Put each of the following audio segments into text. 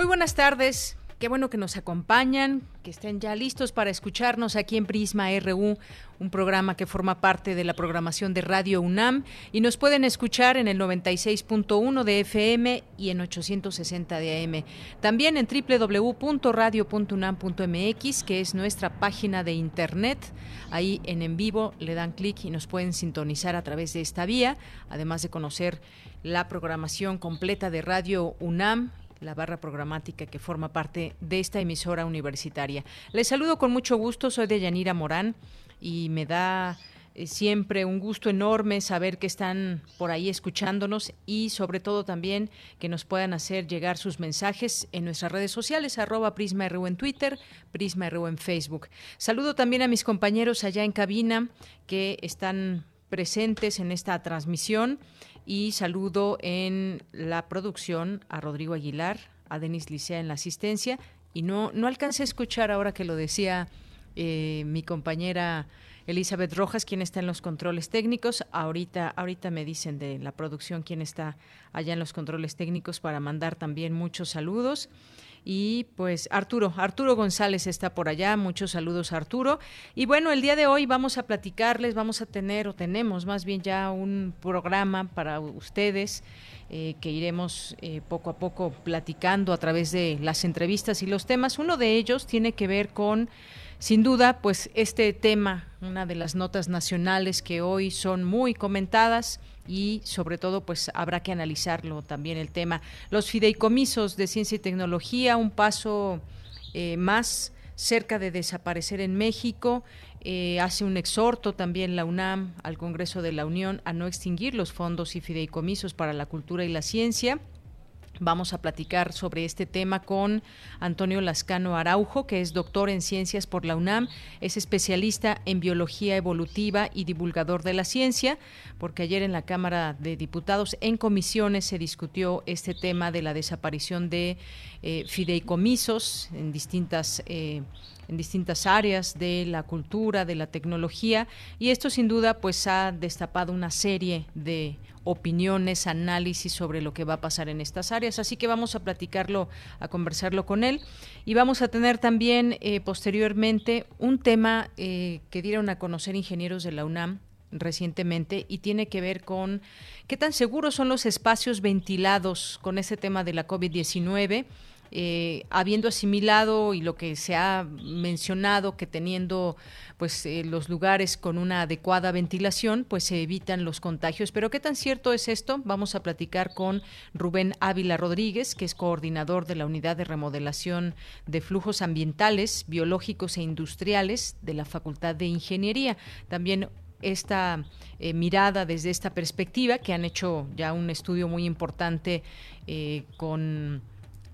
Muy buenas tardes. Qué bueno que nos acompañan, que estén ya listos para escucharnos aquí en Prisma RU, un programa que forma parte de la programación de Radio UNAM y nos pueden escuchar en el 96.1 de FM y en 860 de AM. También en www.radio.unam.mx, que es nuestra página de internet. Ahí en en vivo le dan clic y nos pueden sintonizar a través de esta vía, además de conocer la programación completa de Radio UNAM la barra programática que forma parte de esta emisora universitaria. Les saludo con mucho gusto, soy de Yanira Morán y me da eh, siempre un gusto enorme saber que están por ahí escuchándonos y sobre todo también que nos puedan hacer llegar sus mensajes en nuestras redes sociales, arroba en Twitter, PrismaRU en Facebook. Saludo también a mis compañeros allá en cabina que están presentes en esta transmisión y saludo en la producción a Rodrigo Aguilar, a Denis Licea en la asistencia y no, no alcancé a escuchar ahora que lo decía eh, mi compañera Elizabeth Rojas, quien está en los controles técnicos. Ahorita, ahorita me dicen de la producción quién está allá en los controles técnicos para mandar también muchos saludos. Y pues Arturo, Arturo González está por allá. Muchos saludos Arturo. Y bueno, el día de hoy vamos a platicarles, vamos a tener o tenemos más bien ya un programa para ustedes. Eh, que iremos eh, poco a poco platicando a través de las entrevistas y los temas. Uno de ellos tiene que ver con sin duda, pues este tema, una de las notas nacionales que hoy son muy comentadas y sobre todo pues habrá que analizarlo también el tema. Los fideicomisos de ciencia y tecnología, un paso eh, más cerca de desaparecer en México. Eh, hace un exhorto también la UNAM al Congreso de la Unión a no extinguir los fondos y fideicomisos para la cultura y la ciencia. Vamos a platicar sobre este tema con Antonio Lascano Araujo, que es doctor en ciencias por la UNAM, es especialista en biología evolutiva y divulgador de la ciencia, porque ayer en la Cámara de Diputados en comisiones se discutió este tema de la desaparición de eh, fideicomisos en distintas eh, en distintas áreas de la cultura, de la tecnología. Y esto sin duda pues ha destapado una serie de opiniones, análisis sobre lo que va a pasar en estas áreas. Así que vamos a platicarlo, a conversarlo con él. Y vamos a tener también eh, posteriormente un tema eh, que dieron a conocer ingenieros de la UNAM recientemente y tiene que ver con qué tan seguros son los espacios ventilados con ese tema de la COVID-19 eh, habiendo asimilado y lo que se ha mencionado que teniendo pues eh, los lugares con una adecuada ventilación pues se evitan los contagios. Pero qué tan cierto es esto vamos a platicar con Rubén Ávila Rodríguez que es coordinador de la unidad de remodelación de flujos ambientales biológicos e industriales de la Facultad de Ingeniería. También esta eh, mirada desde esta perspectiva que han hecho ya un estudio muy importante con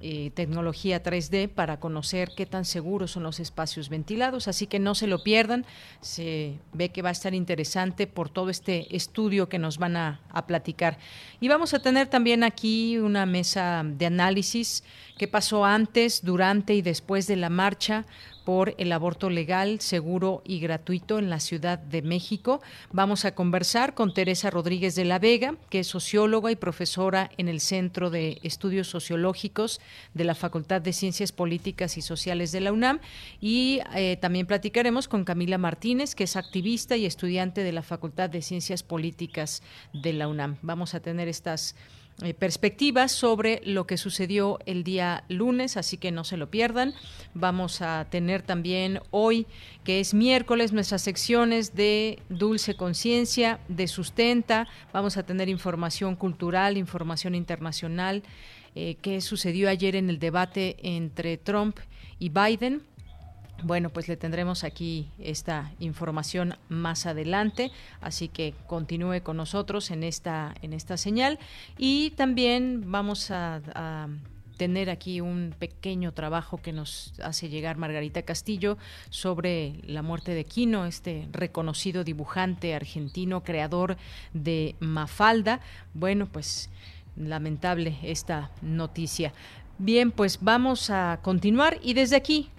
eh, tecnología 3D para conocer qué tan seguros son los espacios ventilados, así que no se lo pierdan, se ve que va a estar interesante por todo este estudio que nos van a, a platicar. Y vamos a tener también aquí una mesa de análisis, qué pasó antes, durante y después de la marcha por el aborto legal, seguro y gratuito en la Ciudad de México. Vamos a conversar con Teresa Rodríguez de la Vega, que es socióloga y profesora en el Centro de Estudios Sociológicos de la Facultad de Ciencias Políticas y Sociales de la UNAM. Y eh, también platicaremos con Camila Martínez, que es activista y estudiante de la Facultad de Ciencias Políticas de la UNAM. Vamos a tener estas eh, perspectivas sobre lo que sucedió el día lunes, así que no se lo pierdan. Vamos a tener también hoy, que es miércoles, nuestras secciones de Dulce Conciencia, de Sustenta. Vamos a tener información cultural, información internacional, eh, que sucedió ayer en el debate entre Trump y Biden bueno, pues le tendremos aquí esta información más adelante, así que continúe con nosotros en esta en esta señal y también vamos a, a tener aquí un pequeño trabajo que nos hace llegar Margarita Castillo sobre la muerte de Quino, este reconocido dibujante argentino, creador de Mafalda. Bueno, pues lamentable esta noticia. Bien, pues vamos a continuar y desde aquí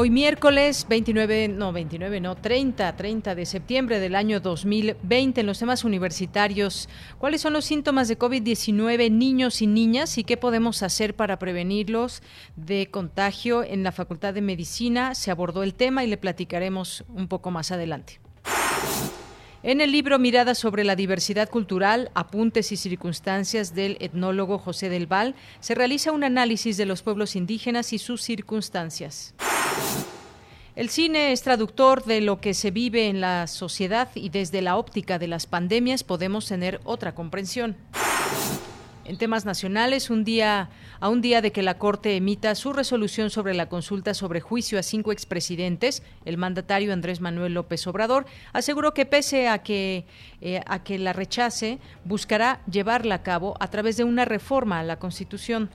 Hoy miércoles 29, no 29, no 30, 30 de septiembre del año 2020 en los temas universitarios. ¿Cuáles son los síntomas de COVID-19 en niños y niñas y qué podemos hacer para prevenirlos de contagio? En la Facultad de Medicina se abordó el tema y le platicaremos un poco más adelante. En el libro Mirada sobre la diversidad cultural, apuntes y circunstancias del etnólogo José del Val, se realiza un análisis de los pueblos indígenas y sus circunstancias. El cine es traductor de lo que se vive en la sociedad y desde la óptica de las pandemias podemos tener otra comprensión. En temas nacionales, un día a un día de que la Corte emita su resolución sobre la consulta sobre juicio a cinco expresidentes, el mandatario Andrés Manuel López Obrador aseguró que pese a que eh, a que la rechace, buscará llevarla a cabo a través de una reforma a la Constitución.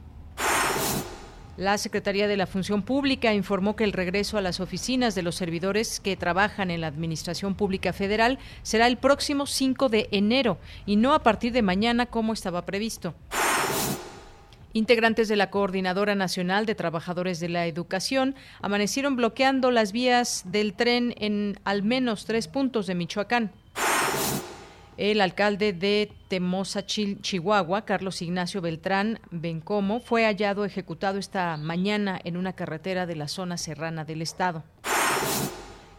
La Secretaría de la Función Pública informó que el regreso a las oficinas de los servidores que trabajan en la Administración Pública Federal será el próximo 5 de enero y no a partir de mañana como estaba previsto. Integrantes de la Coordinadora Nacional de Trabajadores de la Educación amanecieron bloqueando las vías del tren en al menos tres puntos de Michoacán. El alcalde de Temosa, Chihuahua, Carlos Ignacio Beltrán Bencomo, fue hallado ejecutado esta mañana en una carretera de la zona serrana del estado.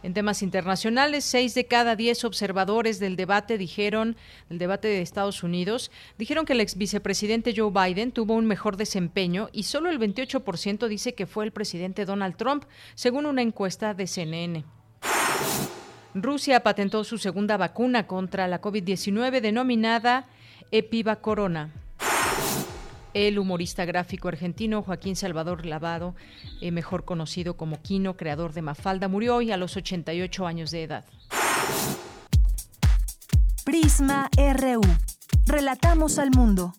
En temas internacionales, seis de cada diez observadores del debate dijeron, el debate de Estados Unidos, dijeron que el ex vicepresidente Joe Biden tuvo un mejor desempeño y solo el 28% dice que fue el presidente Donald Trump, según una encuesta de CNN. Rusia patentó su segunda vacuna contra la COVID-19 denominada Epiva Corona. El humorista gráfico argentino Joaquín Salvador Lavado, eh, mejor conocido como Quino, creador de Mafalda, murió hoy a los 88 años de edad. Prisma RU. Relatamos al mundo.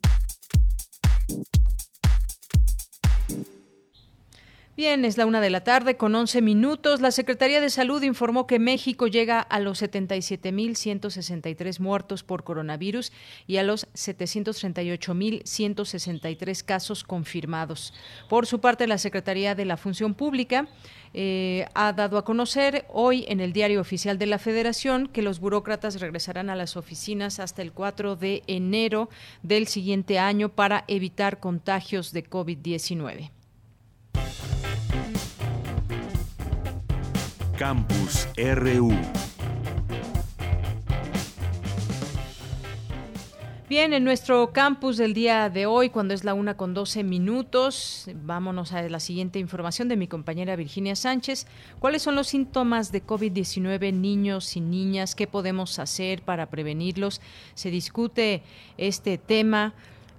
Bien, es la una de la tarde con 11 minutos. La Secretaría de Salud informó que México llega a los 77.163 muertos por coronavirus y a los 738.163 casos confirmados. Por su parte, la Secretaría de la Función Pública eh, ha dado a conocer hoy en el Diario Oficial de la Federación que los burócratas regresarán a las oficinas hasta el 4 de enero del siguiente año para evitar contagios de COVID-19. Campus RU. Bien, en nuestro campus del día de hoy, cuando es la una con 12 minutos, vámonos a la siguiente información de mi compañera Virginia Sánchez. ¿Cuáles son los síntomas de COVID-19 en niños y niñas? ¿Qué podemos hacer para prevenirlos? Se discute este tema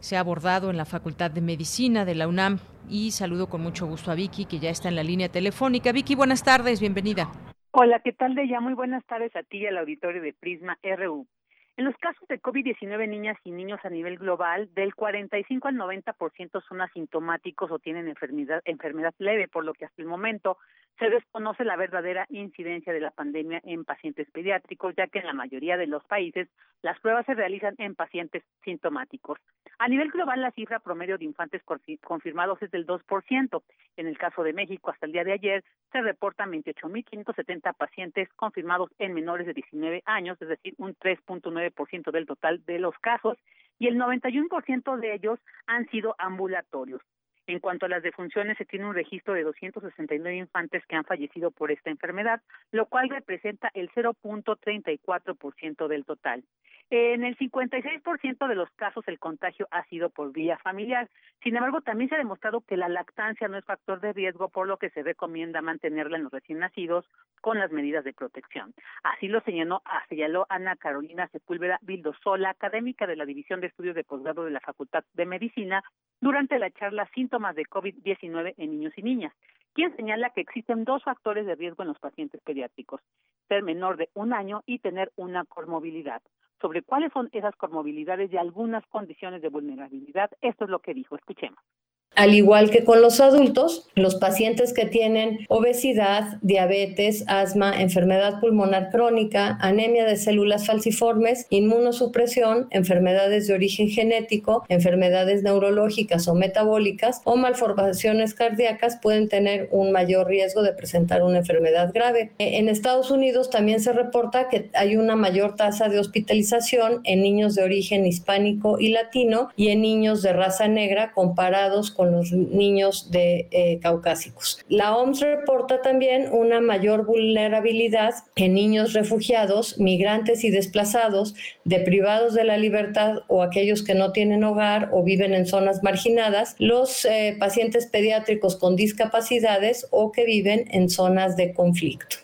se ha abordado en la Facultad de Medicina de la UNAM y saludo con mucho gusto a Vicky, que ya está en la línea telefónica. Vicky, buenas tardes, bienvenida. Hola, ¿qué tal, de ya Muy buenas tardes a ti y al auditorio de Prisma RU. En los casos de COVID-19 en niñas y niños a nivel global, del 45 al 90% son asintomáticos o tienen enfermedad, enfermedad leve, por lo que hasta el momento se desconoce la verdadera incidencia de la pandemia en pacientes pediátricos, ya que en la mayoría de los países las pruebas se realizan en pacientes sintomáticos. A nivel global, la cifra promedio de infantes confirmados es del 2%. En el caso de México, hasta el día de ayer, se reportan 28.570 pacientes confirmados en menores de 19 años, es decir, un 3.9% del total de los casos, y el 91% de ellos han sido ambulatorios. En cuanto a las defunciones, se tiene un registro de 269 infantes que han fallecido por esta enfermedad, lo cual representa el 0.34% del total. En el 56% de los casos el contagio ha sido por vía familiar. Sin embargo, también se ha demostrado que la lactancia no es factor de riesgo, por lo que se recomienda mantenerla en los recién nacidos con las medidas de protección. Así lo señaló, señaló Ana Carolina Sepúlveda Vildosola, académica de la División de Estudios de Posgrado de la Facultad de Medicina, durante la charla Síntomas de COVID-19 en niños y niñas, quien señala que existen dos factores de riesgo en los pacientes pediátricos, ser menor de un año y tener una comorbilidad. Sobre cuáles son esas comorbilidades y algunas condiciones de vulnerabilidad, esto es lo que dijo. Escuchemos. Al igual que con los adultos, los pacientes que tienen obesidad, diabetes, asma, enfermedad pulmonar crónica, anemia de células falciformes, inmunosupresión, enfermedades de origen genético, enfermedades neurológicas o metabólicas o malformaciones cardíacas pueden tener un mayor riesgo de presentar una enfermedad grave. En Estados Unidos también se reporta que hay una mayor tasa de hospitalización en niños de origen hispánico y latino y en niños de raza negra comparados con los niños de eh, caucásicos. La OMS reporta también una mayor vulnerabilidad en niños refugiados, migrantes y desplazados, deprivados de la libertad o aquellos que no tienen hogar o viven en zonas marginadas, los eh, pacientes pediátricos con discapacidades o que viven en zonas de conflicto.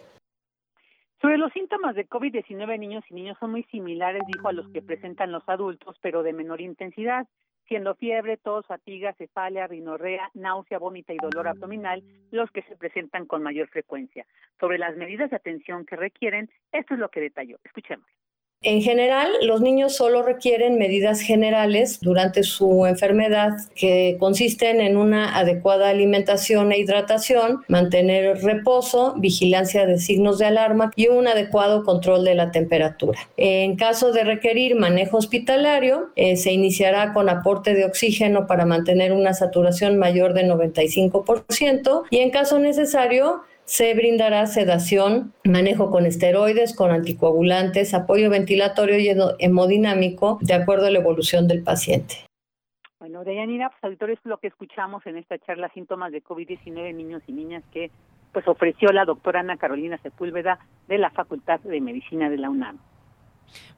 Sobre los síntomas de COVID-19 en niños y niños son muy similares, dijo, a los que presentan los adultos, pero de menor intensidad siendo fiebre, tos, fatiga, cefalia, rinorrea, náusea, vómita y dolor abdominal los que se presentan con mayor frecuencia. Sobre las medidas de atención que requieren, esto es lo que detalló. Escuchemos. En general, los niños solo requieren medidas generales durante su enfermedad que consisten en una adecuada alimentación e hidratación, mantener reposo, vigilancia de signos de alarma y un adecuado control de la temperatura. En caso de requerir manejo hospitalario, eh, se iniciará con aporte de oxígeno para mantener una saturación mayor de 95% y en caso necesario, se brindará sedación, manejo con esteroides, con anticoagulantes, apoyo ventilatorio y hemodinámico de acuerdo a la evolución del paciente. Bueno, Deyanira, pues auditores, lo que escuchamos en esta charla síntomas de COVID-19 en niños y niñas que pues ofreció la doctora Ana Carolina Sepúlveda de la Facultad de Medicina de la UNAM.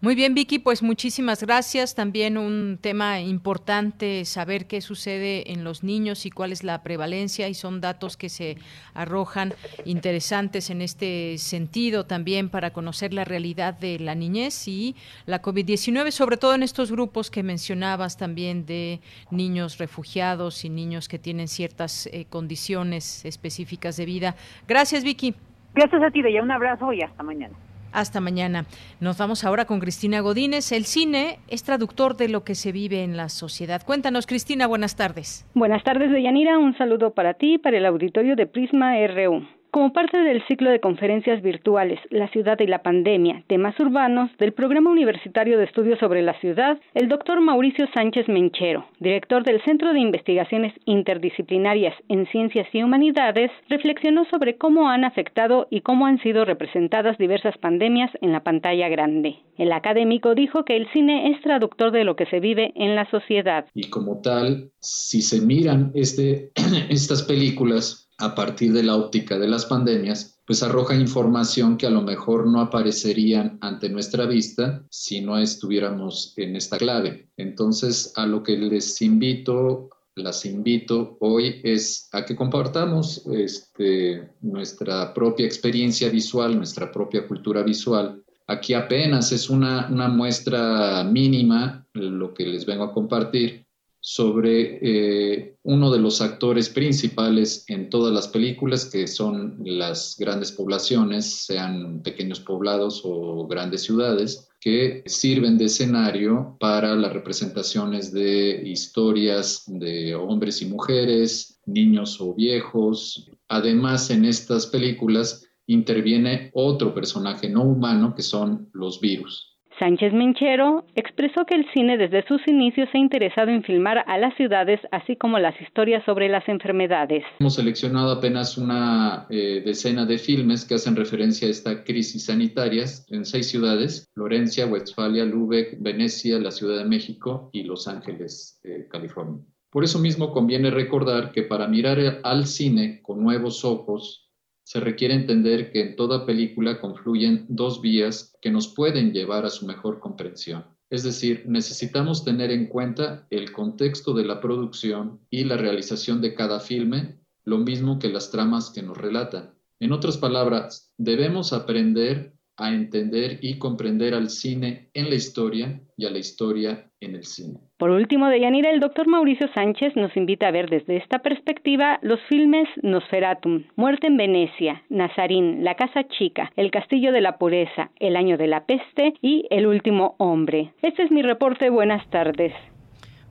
Muy bien, Vicky, pues muchísimas gracias. También un tema importante, saber qué sucede en los niños y cuál es la prevalencia, y son datos que se arrojan interesantes en este sentido también para conocer la realidad de la niñez y la COVID-19, sobre todo en estos grupos que mencionabas también de niños refugiados y niños que tienen ciertas eh, condiciones específicas de vida. Gracias, Vicky. Gracias a ti, ya Un abrazo y hasta mañana. Hasta mañana. Nos vamos ahora con Cristina Godínez. El cine es traductor de lo que se vive en la sociedad. Cuéntanos, Cristina, buenas tardes. Buenas tardes, Deyanira. Un saludo para ti y para el auditorio de Prisma RU. Como parte del ciclo de conferencias virtuales La ciudad y la pandemia, temas urbanos del Programa Universitario de Estudios sobre la Ciudad, el doctor Mauricio Sánchez Menchero, director del Centro de Investigaciones Interdisciplinarias en Ciencias y Humanidades, reflexionó sobre cómo han afectado y cómo han sido representadas diversas pandemias en la pantalla grande. El académico dijo que el cine es traductor de lo que se vive en la sociedad. Y como tal, si se miran este, estas películas, a partir de la óptica de las pandemias, pues arroja información que a lo mejor no aparecerían ante nuestra vista si no estuviéramos en esta clave. Entonces, a lo que les invito, las invito hoy es a que compartamos este, nuestra propia experiencia visual, nuestra propia cultura visual. Aquí apenas es una, una muestra mínima lo que les vengo a compartir, sobre eh, uno de los actores principales en todas las películas, que son las grandes poblaciones, sean pequeños poblados o grandes ciudades, que sirven de escenario para las representaciones de historias de hombres y mujeres, niños o viejos. Además, en estas películas interviene otro personaje no humano, que son los virus. Sánchez Menchero expresó que el cine desde sus inicios se ha interesado en filmar a las ciudades, así como las historias sobre las enfermedades. Hemos seleccionado apenas una eh, decena de filmes que hacen referencia a esta crisis sanitaria en seis ciudades, Florencia, Westfalia, Lübeck, Venecia, la Ciudad de México y Los Ángeles, eh, California. Por eso mismo conviene recordar que para mirar al cine con nuevos ojos, se requiere entender que en toda película confluyen dos vías que nos pueden llevar a su mejor comprensión. Es decir, necesitamos tener en cuenta el contexto de la producción y la realización de cada filme, lo mismo que las tramas que nos relatan. En otras palabras, debemos aprender a entender y comprender al cine en la historia y a la historia en el cine. Por último, Deyanira, el doctor Mauricio Sánchez nos invita a ver desde esta perspectiva los filmes Nosferatum, Muerte en Venecia, Nazarín, La Casa Chica, El Castillo de la Pureza, El Año de la Peste y El Último Hombre. Este es mi reporte. Buenas tardes.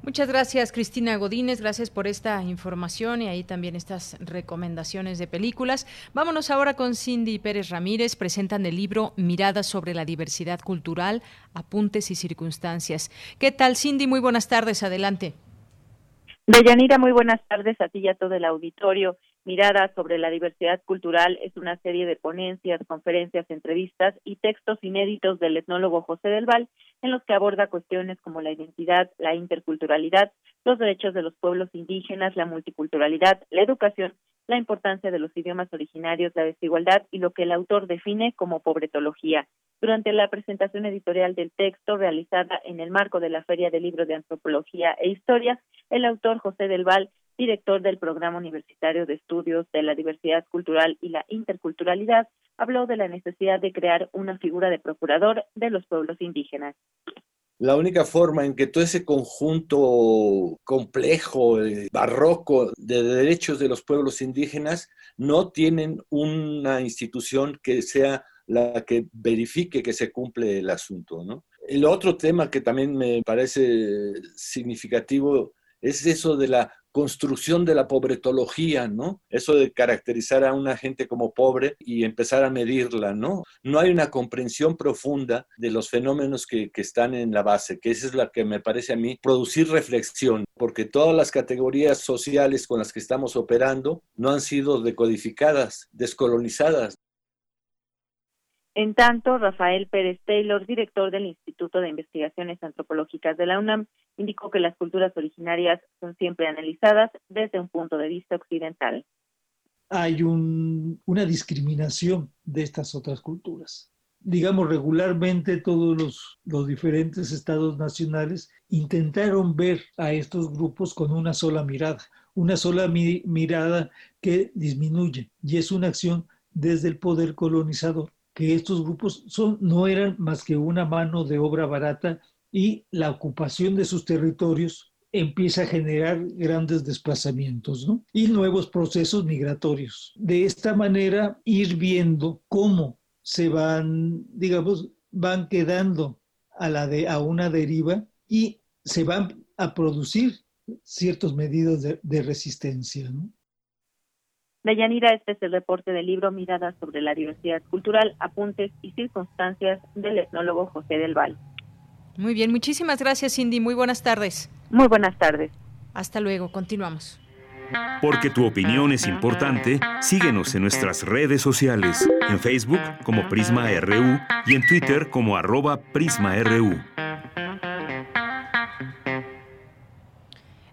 Muchas gracias, Cristina Godínez. Gracias por esta información y ahí también estas recomendaciones de películas. Vámonos ahora con Cindy Pérez Ramírez. Presentan el libro Miradas sobre la diversidad cultural, apuntes y circunstancias. ¿Qué tal, Cindy? Muy buenas tardes. Adelante. Deyanira, muy buenas tardes a ti y a todo el auditorio. Mirada sobre la diversidad cultural es una serie de ponencias, conferencias, entrevistas y textos inéditos del etnólogo José del Val en los que aborda cuestiones como la identidad, la interculturalidad, los derechos de los pueblos indígenas, la multiculturalidad, la educación, la importancia de los idiomas originarios, la desigualdad y lo que el autor define como pobretología. Durante la presentación editorial del texto realizada en el marco de la Feria de Libros de Antropología e Historia, el autor José del Val director del Programa Universitario de Estudios de la Diversidad Cultural y la Interculturalidad, habló de la necesidad de crear una figura de procurador de los pueblos indígenas. La única forma en que todo ese conjunto complejo, eh, barroco de derechos de los pueblos indígenas no tienen una institución que sea la que verifique que se cumple el asunto. ¿no? El otro tema que también me parece significativo es eso de la construcción de la pobretología, ¿no? Eso de caracterizar a una gente como pobre y empezar a medirla, ¿no? No hay una comprensión profunda de los fenómenos que, que están en la base, que esa es la que me parece a mí producir reflexión, porque todas las categorías sociales con las que estamos operando no han sido decodificadas, descolonizadas. En tanto, Rafael Pérez Taylor, director del Instituto de Investigaciones Antropológicas de la UNAM, indicó que las culturas originarias son siempre analizadas desde un punto de vista occidental. Hay una discriminación de estas otras culturas. Digamos, regularmente todos los, los diferentes estados nacionales intentaron ver a estos grupos con una sola mirada, una sola mirada que disminuye y es una acción desde el poder colonizador que estos grupos no eran más que una mano de obra barata y la ocupación de sus territorios empieza a generar grandes desplazamientos y nuevos procesos migratorios. De esta manera, ir viendo cómo se van, digamos, van quedando a, una deriva y se van a producir ciertos medidas de, de resistencia. ¿no? Deyanira, este es el reporte del libro Miradas sobre la diversidad cultural, apuntes y circunstancias del etnólogo José del Val. Muy bien, muchísimas gracias Cindy, muy buenas tardes. Muy buenas tardes. Hasta luego, continuamos. Porque tu opinión es importante, síguenos en nuestras redes sociales, en Facebook como Prisma RU y en Twitter como arroba PrismaRU.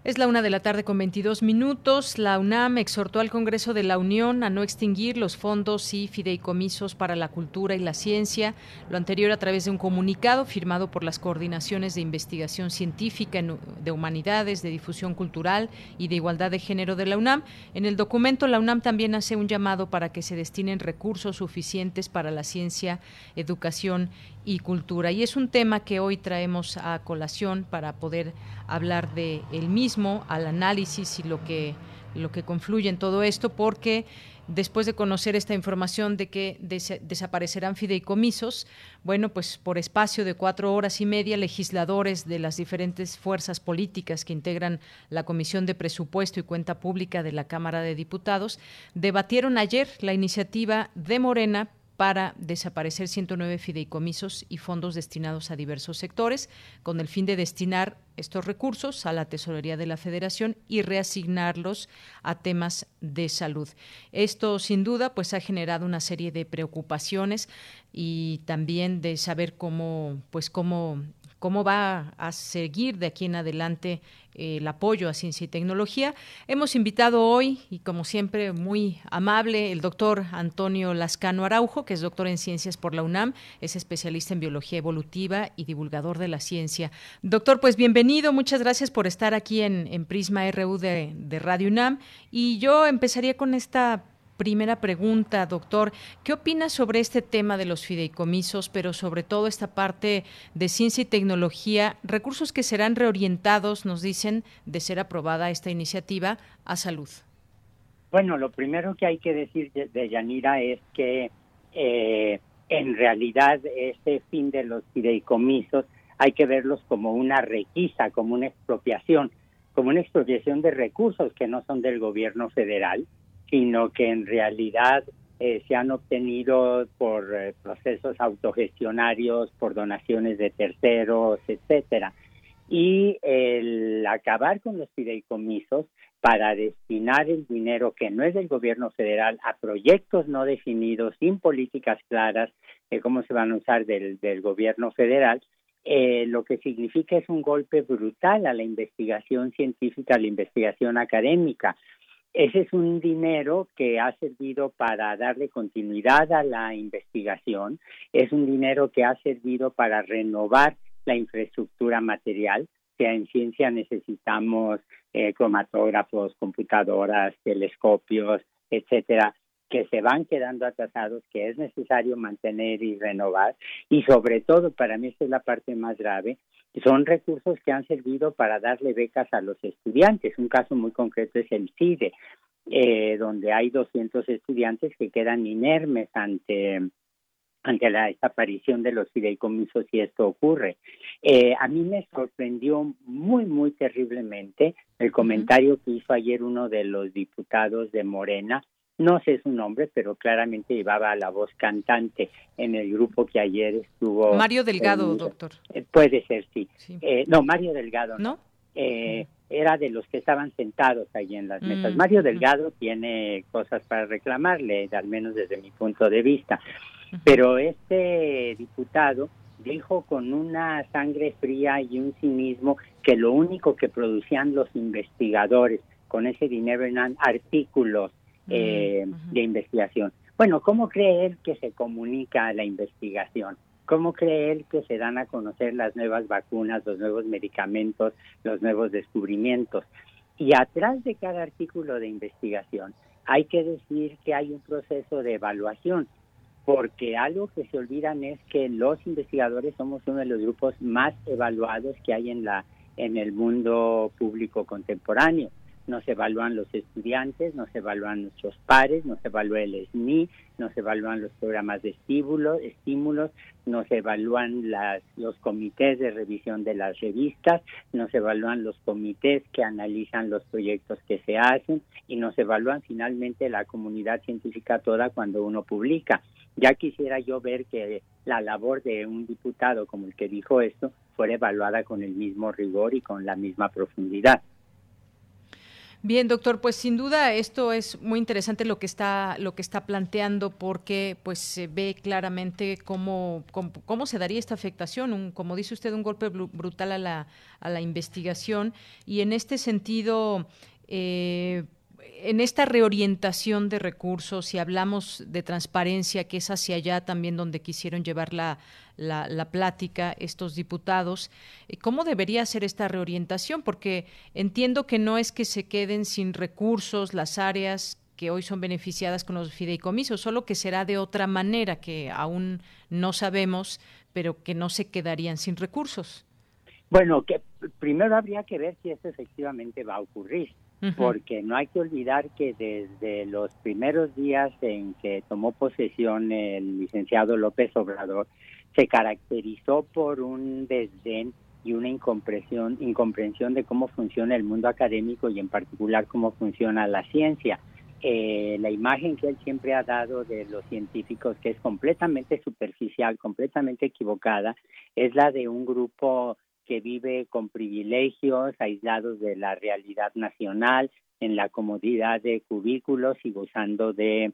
Es la una de la tarde con 22 minutos. La UNAM exhortó al Congreso de la Unión a no extinguir los fondos y fideicomisos para la cultura y la ciencia. Lo anterior a través de un comunicado firmado por las coordinaciones de investigación científica, de humanidades, de difusión cultural y de igualdad de género de la UNAM. En el documento, la UNAM también hace un llamado para que se destinen recursos suficientes para la ciencia, educación y cultura. Y es un tema que hoy traemos a colación para poder hablar de el mismo, al análisis y lo que lo que confluye en todo esto, porque después de conocer esta información de que desaparecerán fideicomisos, bueno, pues por espacio de cuatro horas y media, legisladores de las diferentes fuerzas políticas que integran la Comisión de Presupuesto y Cuenta Pública de la Cámara de Diputados debatieron ayer la iniciativa de Morena para desaparecer 109 fideicomisos y fondos destinados a diversos sectores, con el fin de destinar estos recursos a la tesorería de la Federación y reasignarlos a temas de salud. Esto, sin duda, pues ha generado una serie de preocupaciones y también de saber cómo, pues cómo cómo va a seguir de aquí en adelante eh, el apoyo a ciencia y tecnología. Hemos invitado hoy, y como siempre, muy amable, el doctor Antonio Lascano Araujo, que es doctor en ciencias por la UNAM, es especialista en biología evolutiva y divulgador de la ciencia. Doctor, pues bienvenido, muchas gracias por estar aquí en, en Prisma RU de, de Radio UNAM. Y yo empezaría con esta primera pregunta, doctor. ¿Qué opina sobre este tema de los fideicomisos, pero sobre todo esta parte de ciencia y tecnología, recursos que serán reorientados, nos dicen, de ser aprobada esta iniciativa, a salud? Bueno, lo primero que hay que decir de, Yanira es que eh, en realidad este fin de los fideicomisos hay que verlos como una requisa, como una expropiación, como una expropiación de recursos que no son del gobierno federal, sino que en realidad eh, se han obtenido por eh, procesos autogestionarios, por donaciones de terceros, etcétera. Y el acabar con los fideicomisos para destinar el dinero que no es del gobierno federal a proyectos no definidos, sin políticas claras de cómo se van a usar del, del gobierno federal, eh, lo que significa es un golpe brutal a la investigación científica, a la investigación académica, ese es un dinero que ha servido para darle continuidad a la investigación, es un dinero que ha servido para renovar la infraestructura material. sea, en ciencia necesitamos eh, cromatógrafos, computadoras, telescopios, etcétera, que se van quedando atrasados, que es necesario mantener y renovar. Y sobre todo, para mí esta es la parte más grave, son recursos que han servido para darle becas a los estudiantes. Un caso muy concreto es el CIDE, eh, donde hay 200 estudiantes que quedan inermes ante ante la desaparición de los fideicomisos si esto ocurre. Eh, a mí me sorprendió muy, muy terriblemente el comentario que hizo ayer uno de los diputados de Morena, no sé su nombre, pero claramente llevaba la voz cantante en el grupo que ayer estuvo. Mario Delgado, doctor. Eh, puede ser, sí. Eh, no, Mario Delgado. ¿No? Eh, era de los que estaban sentados ahí en las mesas. Mm, Mario Delgado tiene cosas para reclamarle, al menos desde mi punto de vista. Pero este diputado dijo con una sangre fría y un cinismo que lo único que producían los investigadores con ese dinero eran artículos eh, de investigación. Bueno, ¿cómo cree él que se comunica la investigación? ¿Cómo cree él que se dan a conocer las nuevas vacunas, los nuevos medicamentos, los nuevos descubrimientos? Y atrás de cada artículo de investigación hay que decir que hay un proceso de evaluación, porque algo que se olvidan es que los investigadores somos uno de los grupos más evaluados que hay en la en el mundo público contemporáneo no se evalúan los estudiantes, no se evalúan nuestros pares, no se evalúa el SNI, no se evalúan los programas de estímulos, estímulos no se evalúan las, los comités de revisión de las revistas, no se evalúan los comités que analizan los proyectos que se hacen y no se evalúan finalmente la comunidad científica toda cuando uno publica. Ya quisiera yo ver que la labor de un diputado como el que dijo esto fuera evaluada con el mismo rigor y con la misma profundidad. Bien, doctor, pues sin duda esto es muy interesante lo que está lo que está planteando porque pues se ve claramente cómo, cómo, se daría esta afectación, un, como dice usted, un golpe brutal a la, a la investigación. Y en este sentido eh, en esta reorientación de recursos, si hablamos de transparencia, que es hacia allá también donde quisieron llevar la, la, plática estos diputados, eh, ¿cómo debería ser esta reorientación? Porque entiendo que no es que se queden sin recursos las áreas que hoy son beneficiadas con los fideicomisos, solo que será de otra manera que aún no sabemos, pero que no se quedarían sin recursos. Bueno, que primero habría que ver si eso efectivamente va a ocurrir porque no hay que olvidar que desde los primeros días en que tomó posesión el licenciado López Obrador, se caracterizó por un desdén y una incomprensión, incomprensión de cómo funciona el mundo académico y en particular cómo funciona la ciencia. Eh, la imagen que él siempre ha dado de los científicos, que es completamente superficial, completamente equivocada, es la de un grupo que vive con privilegios, aislados de la realidad nacional, en la comodidad de cubículos y gozando de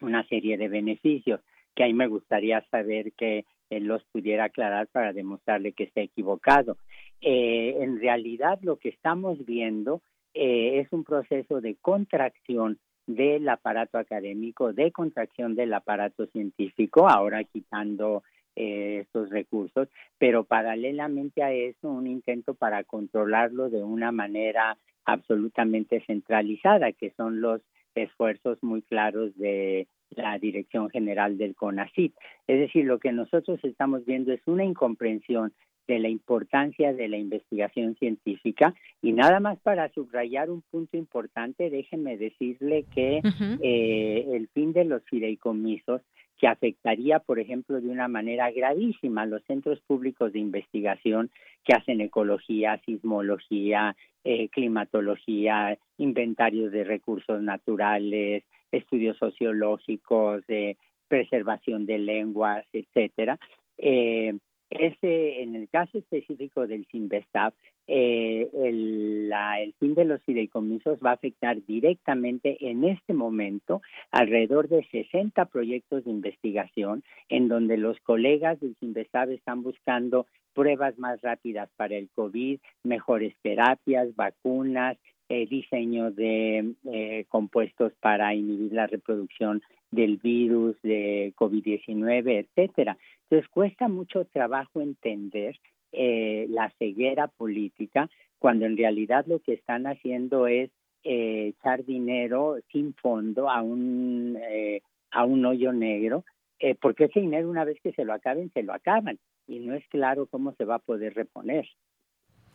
una serie de beneficios, que ahí me gustaría saber qué, él los pudiera aclarar para demostrarle que está equivocado. Eh, en realidad lo que estamos viendo eh, es un proceso de contracción del aparato académico, de contracción del aparato científico, ahora quitando eh, estos recursos, pero paralelamente a eso un intento para controlarlo de una manera absolutamente centralizada, que son los esfuerzos muy claros de la Dirección General del CONACYT. Es decir, lo que nosotros estamos viendo es una incomprensión de la importancia de la investigación científica y nada más para subrayar un punto importante, déjeme decirle que eh, el fin de los fideicomisos que afectaría, por ejemplo, de una manera gravísima a los centros públicos de investigación que hacen ecología, sismología, eh, climatología, inventarios de recursos naturales, estudios sociológicos, de preservación de lenguas, etcétera. Eh, ese, en el caso específico del Sinvestav, eh, el, el fin de los fideicomisos va a afectar directamente en este momento alrededor de 60 proyectos de investigación en donde los colegas del Sinvestav están buscando pruebas más rápidas para el COVID, mejores terapias, vacunas, eh, diseño de eh, compuestos para inhibir la reproducción del virus de COVID-19, etcétera. Entonces cuesta mucho trabajo entender eh, la ceguera política cuando en realidad lo que están haciendo es eh, echar dinero sin fondo a un eh, a un hoyo negro eh, porque ese dinero una vez que se lo acaben se lo acaban y no es claro cómo se va a poder reponer.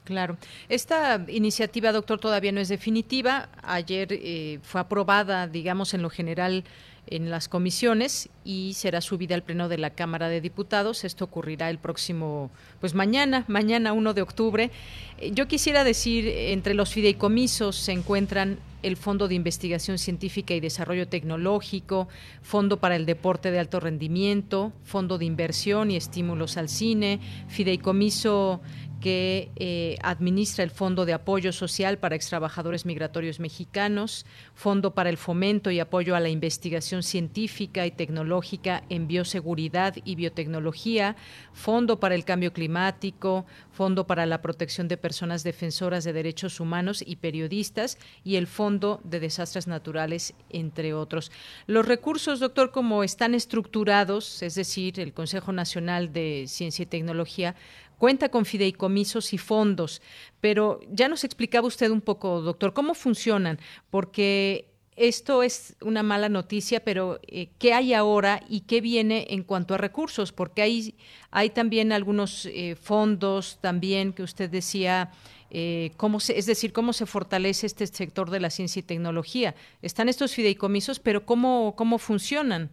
Claro. Esta iniciativa, doctor, todavía no es definitiva. Ayer eh, fue aprobada, digamos, en lo general en las comisiones y será subida al pleno de la Cámara de Diputados. Esto ocurrirá el próximo, pues mañana, mañana 1 de octubre. Eh, yo quisiera decir, entre los fideicomisos se encuentran el Fondo de Investigación Científica y Desarrollo Tecnológico, Fondo para el Deporte de Alto Rendimiento, Fondo de Inversión y Estímulos al Cine, Fideicomiso que eh, administra el Fondo de Apoyo Social para Extrabajadores Migratorios Mexicanos, Fondo para el Fomento y Apoyo a la Investigación Científica y Tecnológica en Bioseguridad y Biotecnología, Fondo para el Cambio Climático, Fondo para la Protección de Personas Defensoras de Derechos Humanos y Periodistas y el Fondo de Desastres Naturales, entre otros. Los recursos, doctor, como están estructurados, es decir, el Consejo Nacional de Ciencia y Tecnología, cuenta con fideicomisos y fondos, pero ya nos explicaba usted un poco, doctor, cómo funcionan, porque esto es una mala noticia, pero eh, ¿qué hay ahora y qué viene en cuanto a recursos? Porque hay, hay también algunos eh, fondos también que usted decía, eh, cómo se, es decir, cómo se fortalece este sector de la ciencia y tecnología. Están estos fideicomisos, pero ¿cómo, cómo funcionan?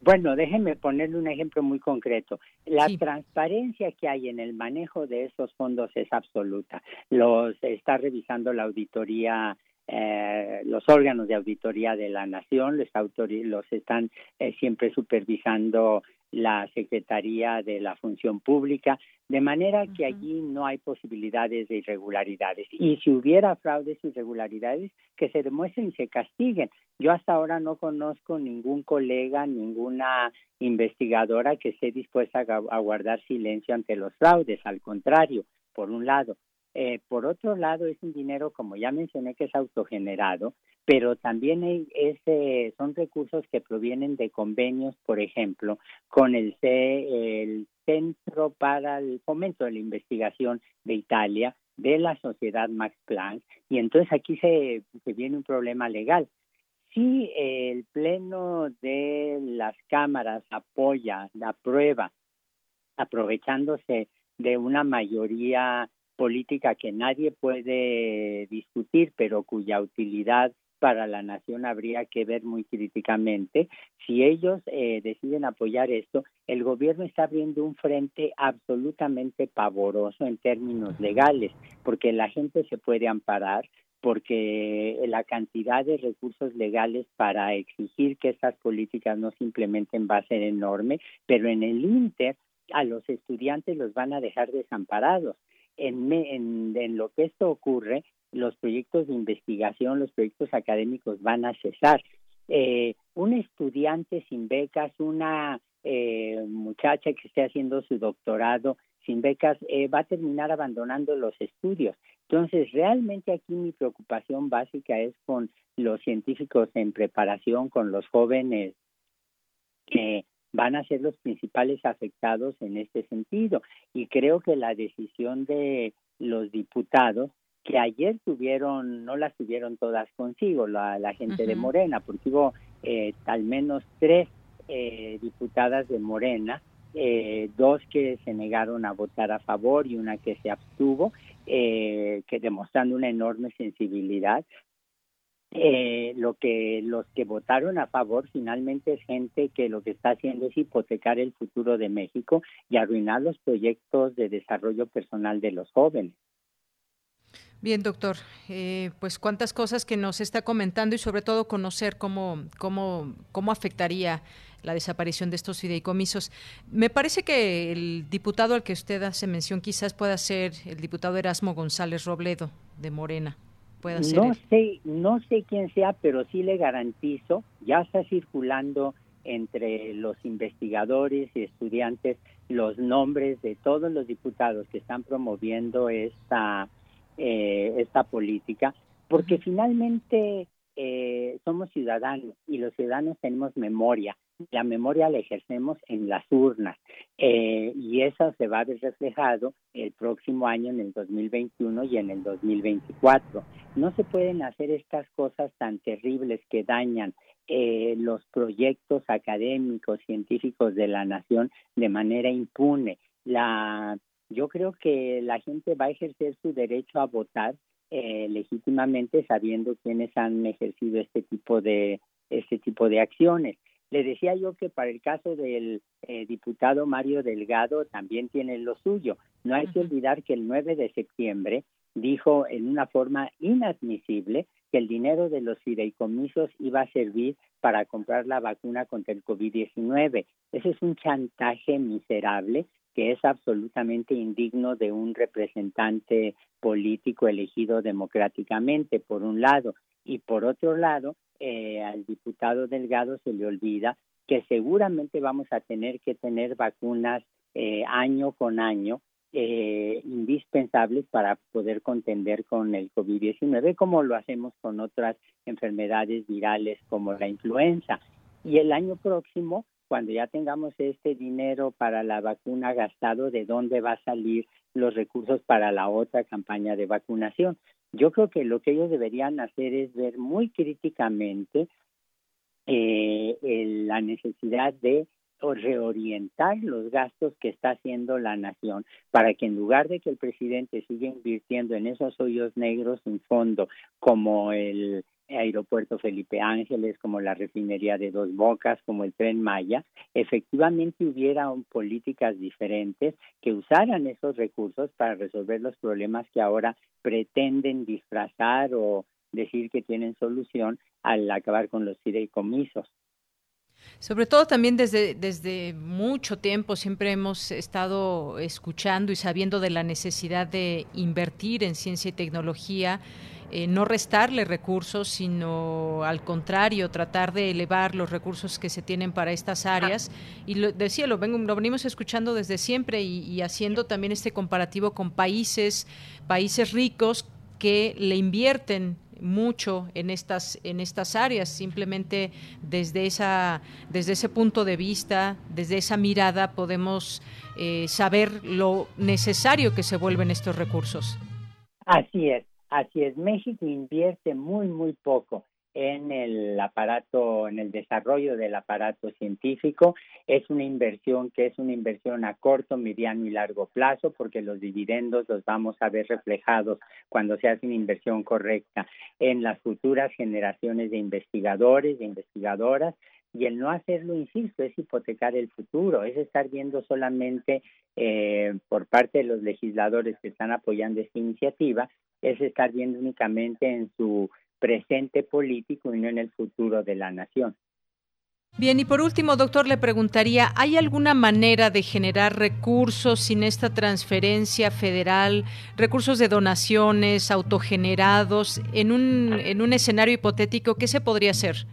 Bueno, déjenme ponerle un ejemplo muy concreto. La transparencia que hay en el manejo de esos fondos es absoluta. Los está revisando la auditoría eh, los órganos de auditoría de la nación los, los están eh, siempre supervisando la Secretaría de la Función Pública, de manera que allí no hay posibilidades de irregularidades. Y si hubiera fraudes y irregularidades, que se demuestren y se castiguen. Yo hasta ahora no conozco ningún colega, ninguna investigadora que esté dispuesta a guardar silencio ante los fraudes. Al contrario, por un lado. Eh, por otro lado, es un dinero, como ya mencioné, que es autogenerado, pero también es, son recursos que provienen de convenios, por ejemplo, con el, el Centro para el Fomento de la Investigación de Italia, de la Sociedad Max Planck, y entonces aquí se, se viene un problema legal. Si el Pleno de las cámaras apoya, la prueba, aprovechándose de una mayoría política que nadie puede discutir, pero cuya utilidad para la nación habría que ver muy críticamente. Si ellos eh, deciden apoyar esto, el gobierno está abriendo un frente absolutamente pavoroso en términos legales, porque la gente se puede amparar, porque la cantidad de recursos legales para exigir que estas políticas no se implementen va a ser enorme, pero en el Inter a los estudiantes los van a dejar desamparados en, en, lo que esto ocurre, los proyectos de investigación, los proyectos académicos van a cesar. Eh, un estudiante sin becas, una eh, muchacha que esté haciendo su doctorado sin becas eh, va a terminar abandonando los estudios. Entonces, realmente aquí mi preocupación básica es con los científicos en preparación, con los jóvenes que van a ser los principales afectados en este sentido. Y creo que la decisión de los diputados, que ayer tuvieron, no las tuvieron todas consigo, la, gente de Morena, porque hubo eh, al menos tres eh, diputadas de Morena, eh, dos que se negaron a votar a favor y una que se abstuvo, eh, que demostrando una enorme sensibilidad. Eh, lo que los que votaron a favor finalmente es gente que lo que está haciendo es hipotecar el futuro de México y arruinar los proyectos de desarrollo personal de los jóvenes. Bien, doctor, eh, pues cuántas cosas que nos está comentando y sobre todo conocer cómo, cómo, cómo afectaría la desaparición de estos fideicomisos. Me parece que el diputado al que usted hace mención quizás pueda ser el diputado Erasmo González Robledo de Morena. Pueda ser no sé, no sé quién sea, pero sí le garantizo, ya está circulando entre los investigadores y estudiantes los nombres de todos los diputados que están promoviendo esta eh, esta política, porque finalmente eh, somos ciudadanos y los ciudadanos tenemos memoria. La memoria la ejercemos en las urnas eh, y eso se va a ver reflejado el próximo año, en el 2021 y en el 2024. No se pueden hacer estas cosas tan terribles que dañan eh, los proyectos académicos, científicos de la nación de manera impune. La, yo creo que la gente va a ejercer su derecho a votar eh, legítimamente sabiendo quiénes han ejercido este tipo de este tipo de acciones. Le decía yo que para el caso del eh, diputado Mario Delgado también tiene lo suyo. No hay que olvidar que el 9 de septiembre dijo en una forma inadmisible que el dinero de los fideicomisos iba a servir para comprar la vacuna contra el COVID-19. Ese es un chantaje miserable que es absolutamente indigno de un representante político elegido democráticamente, por un lado, y por otro lado, eh, al diputado Delgado se le olvida que seguramente vamos a tener que tener vacunas eh, año con año eh, indispensables para poder contender con el COVID-19, como lo hacemos con otras enfermedades virales como la influenza. Y el año próximo cuando ya tengamos este dinero para la vacuna gastado, de dónde va a salir los recursos para la otra campaña de vacunación. Yo creo que lo que ellos deberían hacer es ver muy críticamente eh, la necesidad de reorientar los gastos que está haciendo la nación para que en lugar de que el presidente siga invirtiendo en esos hoyos negros sin fondo como el Aeropuerto Felipe Ángeles, como la refinería de Dos Bocas, como el tren Maya, efectivamente hubiera políticas diferentes que usaran esos recursos para resolver los problemas que ahora pretenden disfrazar o decir que tienen solución al acabar con los fideicomisos. Sobre todo también desde, desde mucho tiempo siempre hemos estado escuchando y sabiendo de la necesidad de invertir en ciencia y tecnología eh, no restarle recursos, sino al contrario, tratar de elevar los recursos que se tienen para estas áreas. Y lo, decía, lo, lo venimos escuchando desde siempre y, haciendo también este comparativo con países, países ricos que le invierten mucho en estas en estas áreas simplemente desde esa desde ese punto de vista desde esa mirada podemos eh, saber lo necesario que se vuelven estos recursos. Así es Así es, México invierte muy, muy poco en el aparato, en el desarrollo del aparato científico. Es una inversión que es una inversión a corto, mediano y largo plazo, porque los dividendos los vamos a ver reflejados cuando se hace una inversión correcta en las futuras generaciones de investigadores, de investigadoras, y el no hacerlo, insisto, es hipotecar el futuro, es estar viendo solamente eh, por parte de los legisladores que están apoyando esta iniciativa, es estar viendo únicamente en su presente político y no en el futuro de la nación. Bien, y por último, doctor, le preguntaría, ¿hay alguna manera de generar recursos sin esta transferencia federal, recursos de donaciones autogenerados en un, en un escenario hipotético? ¿Qué se podría hacer?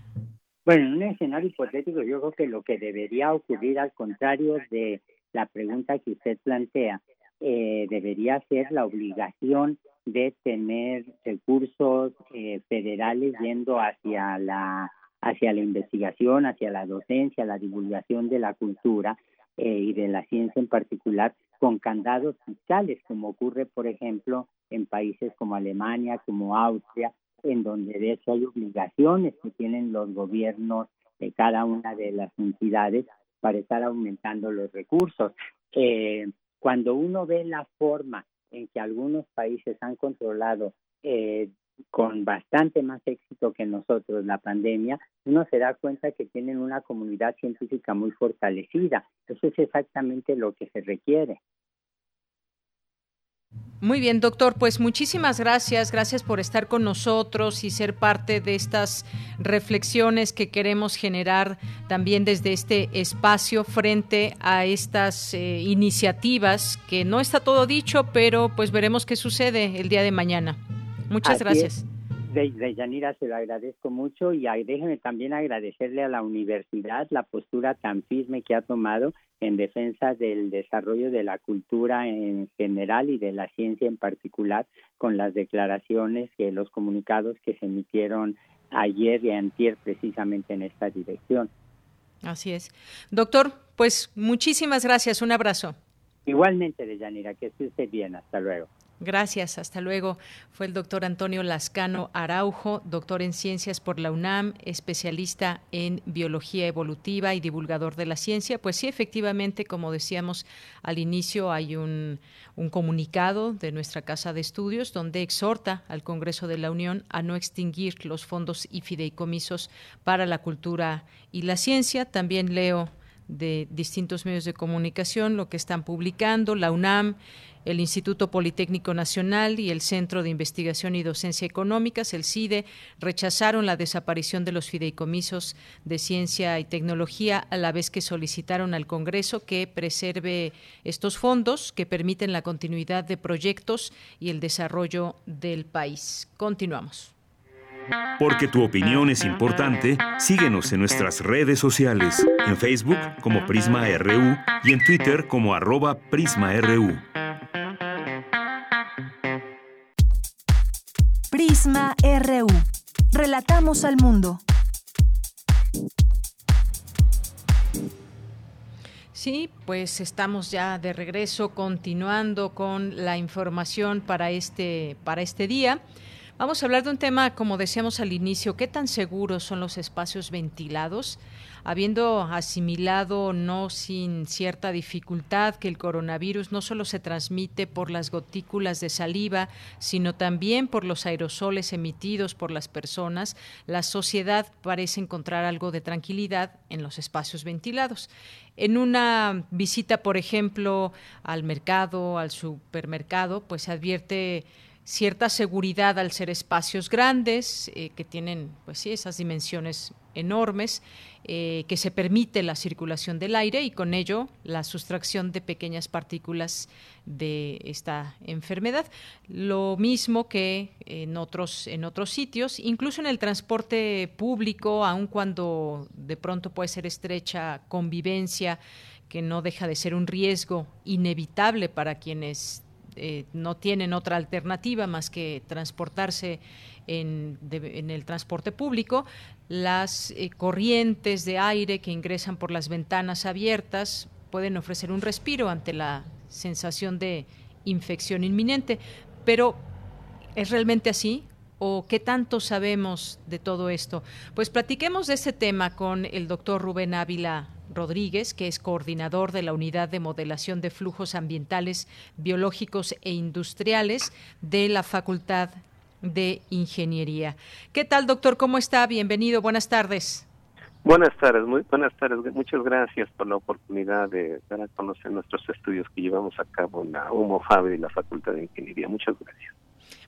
Bueno, en un escenario hipotético yo creo que lo que debería ocurrir al contrario de la pregunta que usted plantea, eh, debería ser la obligación de tener recursos eh, federales yendo hacia la hacia la investigación, hacia la docencia, la divulgación de la cultura eh, y de la ciencia en particular, con candados fiscales, como ocurre, por ejemplo, en países como Alemania, como Austria, en donde de hecho hay obligaciones que tienen los gobiernos de cada una de las entidades para estar aumentando los recursos. Eh, cuando uno ve la forma en que algunos países han controlado eh, con bastante más éxito que nosotros la pandemia, uno se da cuenta que tienen una comunidad científica muy fortalecida. Eso es exactamente lo que se requiere. Muy bien, doctor, pues muchísimas gracias, gracias por estar con nosotros y ser parte de estas reflexiones que queremos generar también desde este espacio frente a estas eh, iniciativas, que no está todo dicho, pero pues veremos qué sucede el día de mañana. Muchas gracias. De, de, Yanira se lo agradezco mucho y déjeme también agradecerle a la universidad la postura tan firme que ha tomado en defensa del desarrollo de la cultura en general y de la ciencia en particular con las declaraciones que los comunicados que se emitieron ayer y antier precisamente en esta dirección. Así es. Doctor, pues muchísimas gracias. Un abrazo. Igualmente, Deyanira, que esté bien. Hasta luego. Gracias, hasta luego. Fue el doctor Antonio Lascano Araujo, doctor en ciencias por la UNAM, especialista en biología evolutiva y divulgador de la ciencia. Pues sí, efectivamente, como decíamos al inicio, hay un, un comunicado de nuestra Casa de Estudios donde exhorta al Congreso de la Unión a no extinguir los fondos y fideicomisos para la cultura y la ciencia. También leo de distintos medios de comunicación lo que están publicando, la UNAM el Instituto Politécnico Nacional y el Centro de Investigación y Docencia Económicas, el CIDE, rechazaron la desaparición de los fideicomisos de ciencia y tecnología a la vez que solicitaron al Congreso que preserve estos fondos que permiten la continuidad de proyectos y el desarrollo del país. Continuamos. Porque tu opinión es importante, síguenos en nuestras redes sociales, en Facebook como Prisma RU y en Twitter como arroba PrismaRU. RU. Relatamos al mundo. Sí, pues estamos ya de regreso continuando con la información para este para este día. Vamos a hablar de un tema, como decíamos al inicio, ¿qué tan seguros son los espacios ventilados? Habiendo asimilado no sin cierta dificultad que el coronavirus no solo se transmite por las gotículas de saliva, sino también por los aerosoles emitidos por las personas, la sociedad parece encontrar algo de tranquilidad en los espacios ventilados. En una visita, por ejemplo, al mercado, al supermercado, pues se advierte cierta seguridad al ser espacios grandes eh, que tienen pues sí esas dimensiones enormes eh, que se permite la circulación del aire y con ello la sustracción de pequeñas partículas de esta enfermedad. Lo mismo que en otros en otros sitios incluso en el transporte público aun cuando de pronto puede ser estrecha convivencia que no deja de ser un riesgo inevitable para quienes eh, no tienen otra alternativa más que transportarse en, el transporte público, las eh, corrientes de aire que ingresan por las ventanas abiertas pueden ofrecer un respiro ante la sensación de infección inminente. Pero, ¿es realmente así? ¿O qué tanto sabemos de todo esto? Pues platiquemos de este tema con el doctor Rubén Ávila Rodríguez, que es coordinador de la Unidad de Modelación de Flujos Ambientales, Biológicos e Industriales de la Facultad de Ingeniería. ¿Qué tal, doctor? ¿Cómo está? Bienvenido. Buenas tardes. Buenas tardes, muy buenas tardes. Muchas gracias por la oportunidad de dar a conocer nuestros estudios que llevamos a cabo en la UMOFAB y la Facultad de Ingeniería. Muchas gracias.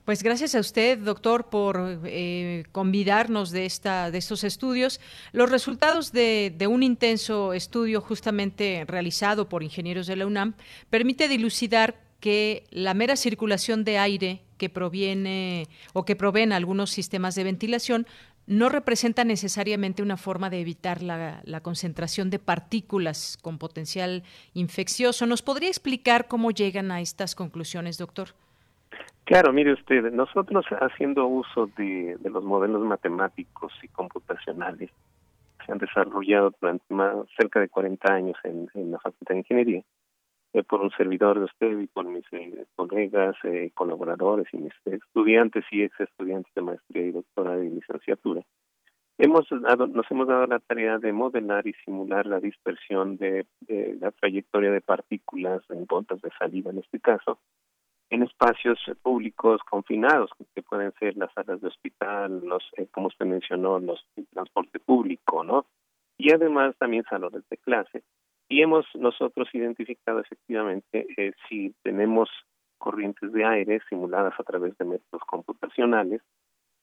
Pues gracias a usted, doctor, por eh, convidarnos de, esta, de estos estudios. Los resultados de, un intenso estudio justamente realizado por ingenieros de la UNAM permite dilucidar que la mera circulación de aire que proviene o que proveen algunos sistemas de ventilación no representa necesariamente una forma de evitar la, la, concentración de partículas con potencial infeccioso. ¿Nos podría explicar cómo llegan a estas conclusiones, doctor? Claro, mire usted, nosotros haciendo uso de, los modelos matemáticos y computacionales se han desarrollado durante más, cerca de 40 años en, la Facultad de Ingeniería, eh, por un servidor de usted y por mis eh, colegas, eh, colaboradores y mis estudiantes y ex estudiantes de maestría y doctorado y licenciatura. Hemos dado, nos hemos dado la tarea de modelar y simular la dispersión de, la trayectoria de partículas en gotas de saliva en este caso, en espacios públicos confinados, que pueden ser las salas de hospital, los, eh, como usted mencionó, los el transporte público, ¿no? Y además también salones de clase. Y hemos nosotros identificado efectivamente eh, si tenemos corrientes de aire simuladas a través de métodos computacionales,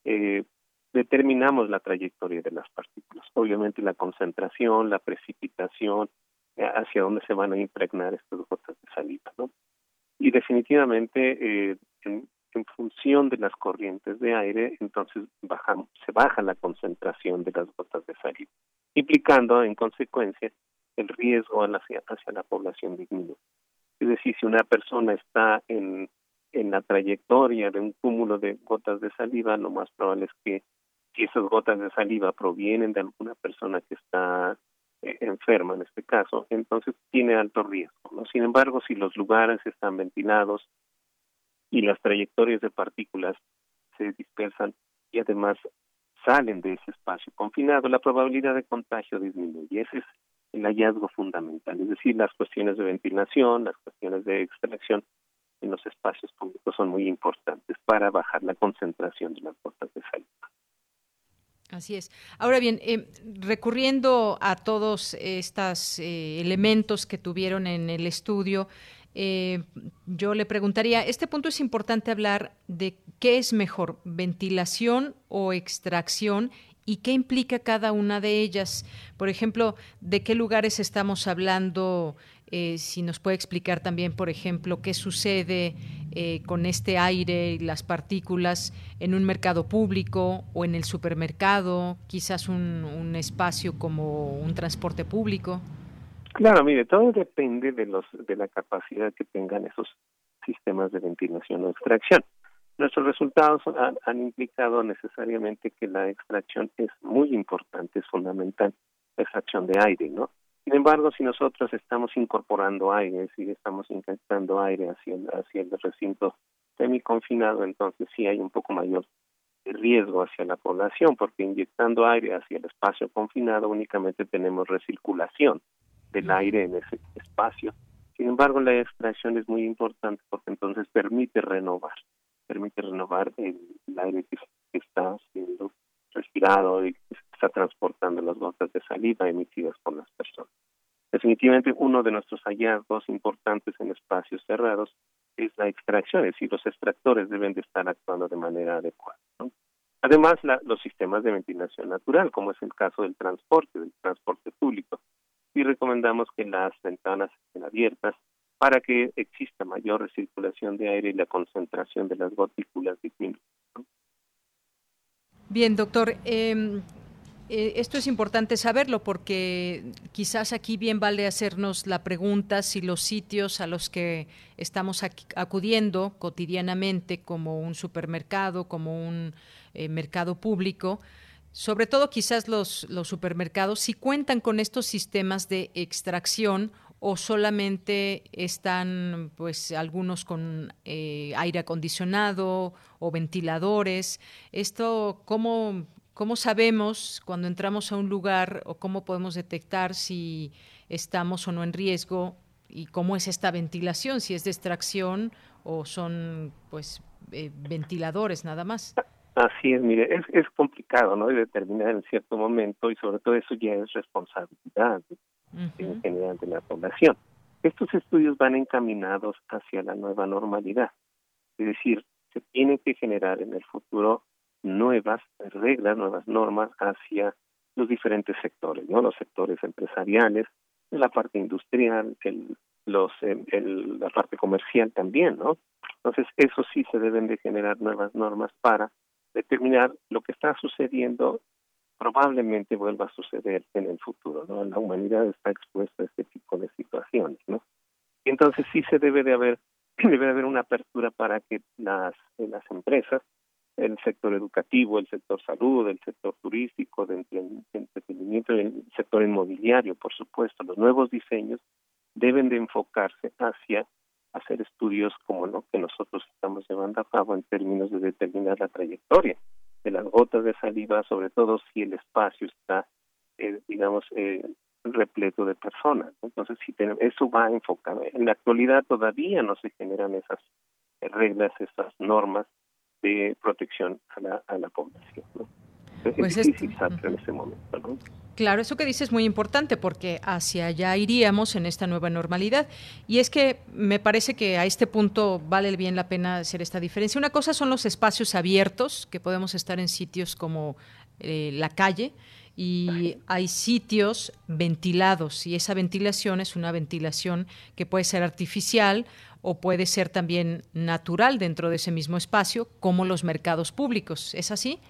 eh, determinamos la trayectoria de las partículas. Obviamente la concentración, la precipitación, hacia dónde se van a impregnar estas gotas de saliva, ¿no? Y definitivamente eh, en, función de las corrientes de aire, entonces bajamos, se baja la concentración de las gotas de saliva, implicando en consecuencia el riesgo hacia, hacia la población disminuye. Es decir, si una persona está en, en la trayectoria de un cúmulo de gotas de saliva, lo más probable es que si esas gotas de saliva provienen de alguna persona que está enferma en este caso, entonces tiene alto riesgo. Sin embargo, si los lugares están ventilados y las trayectorias de partículas se dispersan y además salen de ese espacio confinado, la probabilidad de contagio disminuye. Ese es el hallazgo fundamental, es decir, las cuestiones de ventilación, las cuestiones de extracción en los espacios públicos son muy importantes para bajar la concentración de las gotas de saliva. Así es. Ahora bien, eh, recurriendo a todos estos eh, elementos que tuvieron en el estudio, eh, yo le preguntaría, este punto es importante hablar de qué es mejor, ventilación o extracción y qué implica cada una de ellas. Por ejemplo, de qué lugares estamos hablando eh, si nos puede explicar también, por ejemplo, qué sucede eh, con este aire y las partículas en un mercado público o en el supermercado, quizás un, espacio como un transporte público. Claro, mire, todo depende de los de la capacidad que tengan esos sistemas de ventilación o extracción. Nuestros resultados han implicado necesariamente que la extracción es muy importante, es fundamental, la extracción de aire, ¿no? Sin embargo, si nosotros estamos incorporando aire, si estamos inyectando aire hacia el, hacia el recinto semiconfinado, entonces sí hay un poco mayor riesgo hacia la población, porque inyectando aire hacia el espacio confinado únicamente tenemos recirculación del aire en ese espacio. Sin embargo, la extracción es muy importante porque entonces permite renovar, permite renovar el, aire que, que está siendo respirado y que está transportando las gotas de saliva emitidas por las personas. Definitivamente uno de nuestros hallazgos importantes en espacios cerrados es la extracción, es decir, los extractores deben de estar actuando de manera adecuada. Además, los sistemas de ventilación natural, como es el caso del transporte, del transporte público, y recomendamos que las ventanas estén abiertas para que exista mayor recirculación de aire y la concentración de las gotículas disminuya. Bien, doctor. Eh, eh, esto es importante saberlo porque quizás aquí bien vale hacernos la pregunta si los sitios a los que estamos acudiendo cotidianamente, como un supermercado, como un eh, mercado público, sobre todo quizás los, los supermercados, si cuentan con estos sistemas de extracción o solamente están pues algunos con eh, aire acondicionado o ventiladores. Esto, ¿cómo, ¿Cómo sabemos cuando entramos a un lugar o cómo podemos detectar si estamos o no en riesgo y cómo es esta ventilación, si es de extracción o son pues eh, ventiladores nada más? Así es, mire, es, es complicado, ¿no? De determinar en cierto momento y sobre todo eso ya es responsabilidad en general de la población. Estos estudios van encaminados hacia la nueva normalidad, es decir, se tiene que generar en el futuro nuevas reglas, nuevas normas hacia los diferentes sectores, ¿no? Los sectores empresariales, la parte industrial, el, los, el, la parte comercial también, ¿no? Entonces, eso sí se deben de generar nuevas normas para determinar lo que está sucediendo probablemente vuelva a suceder en el futuro, ¿no? La humanidad está expuesta a este tipo de situaciones, ¿no? Entonces sí se debe de haber debe de haber una apertura para que las las empresas, el sector educativo, el sector salud, el sector turístico, de entretenimiento, el sector inmobiliario, por supuesto, los nuevos diseños deben de enfocarse hacia hacer estudios como lo que nosotros estamos llevando a cabo en términos de determinar la trayectoria de las gotas de saliva, sobre todo si el espacio está, eh, digamos, eh, repleto de personas. Entonces, si tenemos, eso va enfocado. En la actualidad todavía no se generan esas reglas, esas normas de protección a la, a la población. ¿no? pues es difícil en ese momento. ¿no? Claro, eso que dices es muy importante porque hacia allá iríamos en esta nueva normalidad. Y es que me parece que a este punto vale bien la pena hacer esta diferencia. Una cosa son los espacios abiertos, que podemos estar en sitios como eh, la calle, y hay sitios ventilados y esa ventilación es una ventilación que puede ser artificial o puede ser también natural dentro de ese mismo espacio, como los mercados públicos. ¿Es así?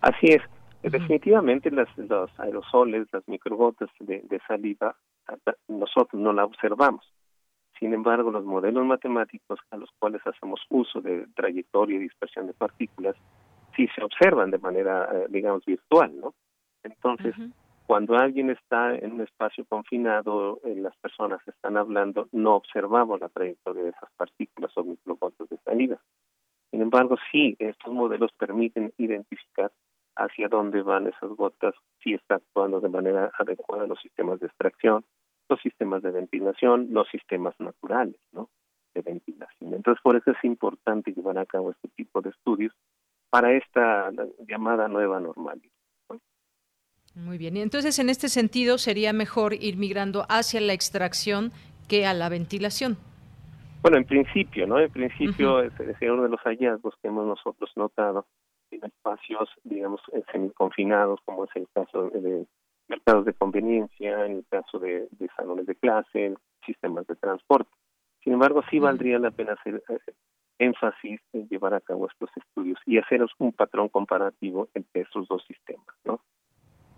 Así es. Definitivamente las, los aerosoles, las microgotas de, de saliva, nosotros no la observamos. Sin embargo, los modelos matemáticos a los cuales hacemos uso de trayectoria y dispersión de partículas sí se observan de manera, eh, digamos, virtual, ¿no? Entonces, cuando alguien está en un espacio confinado, eh, las personas están hablando, no observamos la trayectoria de esas partículas o microgotas de salida. Sin embargo, sí, estos modelos permiten identificar hacia dónde van esas gotas, si está actuando de manera adecuada los sistemas de extracción, los sistemas de ventilación, los sistemas naturales, ¿no? De ventilación. Entonces, por eso es importante llevar a cabo este tipo de estudios para esta llamada nueva normalidad. Muy bien. Y entonces, en este sentido, sería mejor ir migrando hacia la extracción que a la ventilación. Bueno, en principio, ¿no? En principio, ese es uno de los hallazgos que hemos nosotros notado en espacios, digamos, semiconfinados, como es el caso de mercados de conveniencia, en el caso de, salones de clase, sistemas de transporte. Sin embargo, sí valdría la pena hacer énfasis en llevar a cabo estos estudios y haceros un patrón comparativo entre esos dos sistemas, ¿no?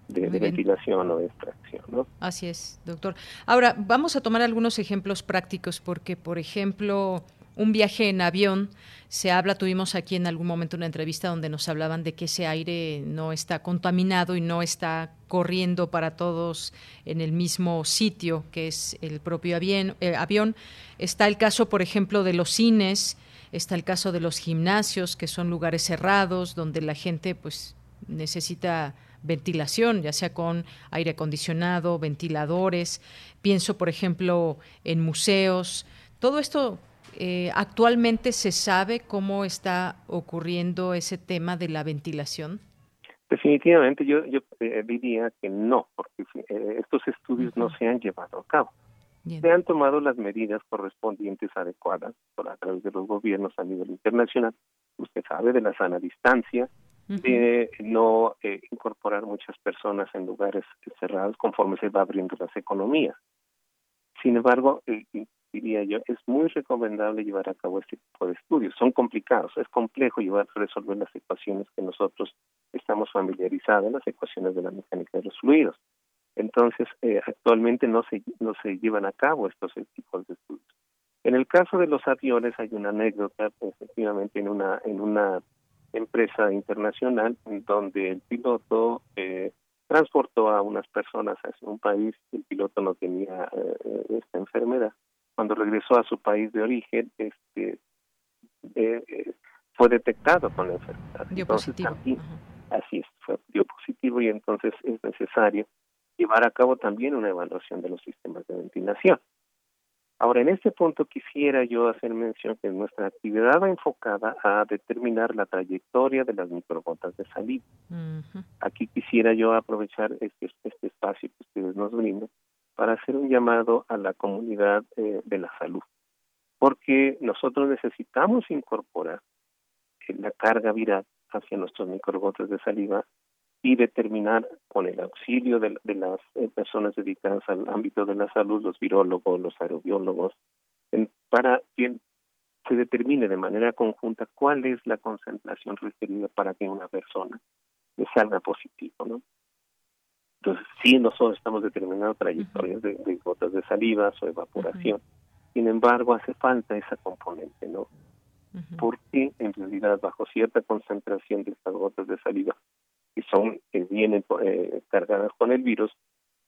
De, de ventilación o de extracción, ¿no? Así es, doctor. Ahora, vamos a tomar algunos ejemplos prácticos porque, por ejemplo, un viaje en avión, se habla, tuvimos aquí en algún momento una entrevista donde nos hablaban de que ese aire no está contaminado y no está corriendo para todos en el mismo sitio que es el propio avión. Eh, avión. Está el caso, por ejemplo, de los cines, está el caso de los gimnasios, que son lugares cerrados donde la gente pues necesita ventilación, ya sea con aire acondicionado, ventiladores. Pienso, por ejemplo, en museos. Todo esto eh, ¿Actualmente se sabe cómo está ocurriendo ese tema de la ventilación? Definitivamente yo, yo eh, diría que no, porque eh, estos estudios no se han llevado a cabo. Se han tomado las medidas correspondientes adecuadas por a través de los gobiernos a nivel internacional. Usted sabe de la sana distancia, de no incorporar muchas personas en lugares cerrados conforme se va abriendo las economías. Sin embargo, diría yo, es muy recomendable llevar a cabo este tipo de estudios. Son complicados, es complejo llevar a resolver las ecuaciones que nosotros estamos familiarizados, las ecuaciones de la mecánica de los fluidos. Entonces, eh, actualmente no se, no se llevan a cabo estos tipos de estudios. En el caso de los aviones hay una anécdota, efectivamente, en una, en una empresa internacional donde el piloto eh, transportó a unas personas hacia un país y el piloto no tenía eh, esta enfermedad cuando regresó a su país de origen, este, eh, eh, fue detectado con la enfermedad. Dio positivo. así es, fue, dio positivo y entonces es necesario llevar a cabo también una evaluación de los sistemas de ventilación. Ahora, en este punto quisiera yo hacer mención que nuestra actividad va enfocada a determinar la trayectoria de las microgotas de saliva. Aquí quisiera yo aprovechar este, este espacio que ustedes nos brindan para hacer un llamado a la comunidad eh, de la salud, porque nosotros necesitamos incorporar eh, la carga viral hacia nuestros microgotes de saliva y determinar con el auxilio de, las eh, personas dedicadas al ámbito de la salud, los virólogos, los aerobiólogos, para que se determine de manera conjunta cuál es la concentración requerida para que una persona le salga positivo, ¿no? Entonces, sí, nosotros estamos determinando trayectorias de, gotas de saliva o evaporación. Sin embargo, hace falta esa componente, ¿no? Porque en realidad, bajo cierta concentración de estas gotas de saliva, que son que vienen eh, cargadas con el virus,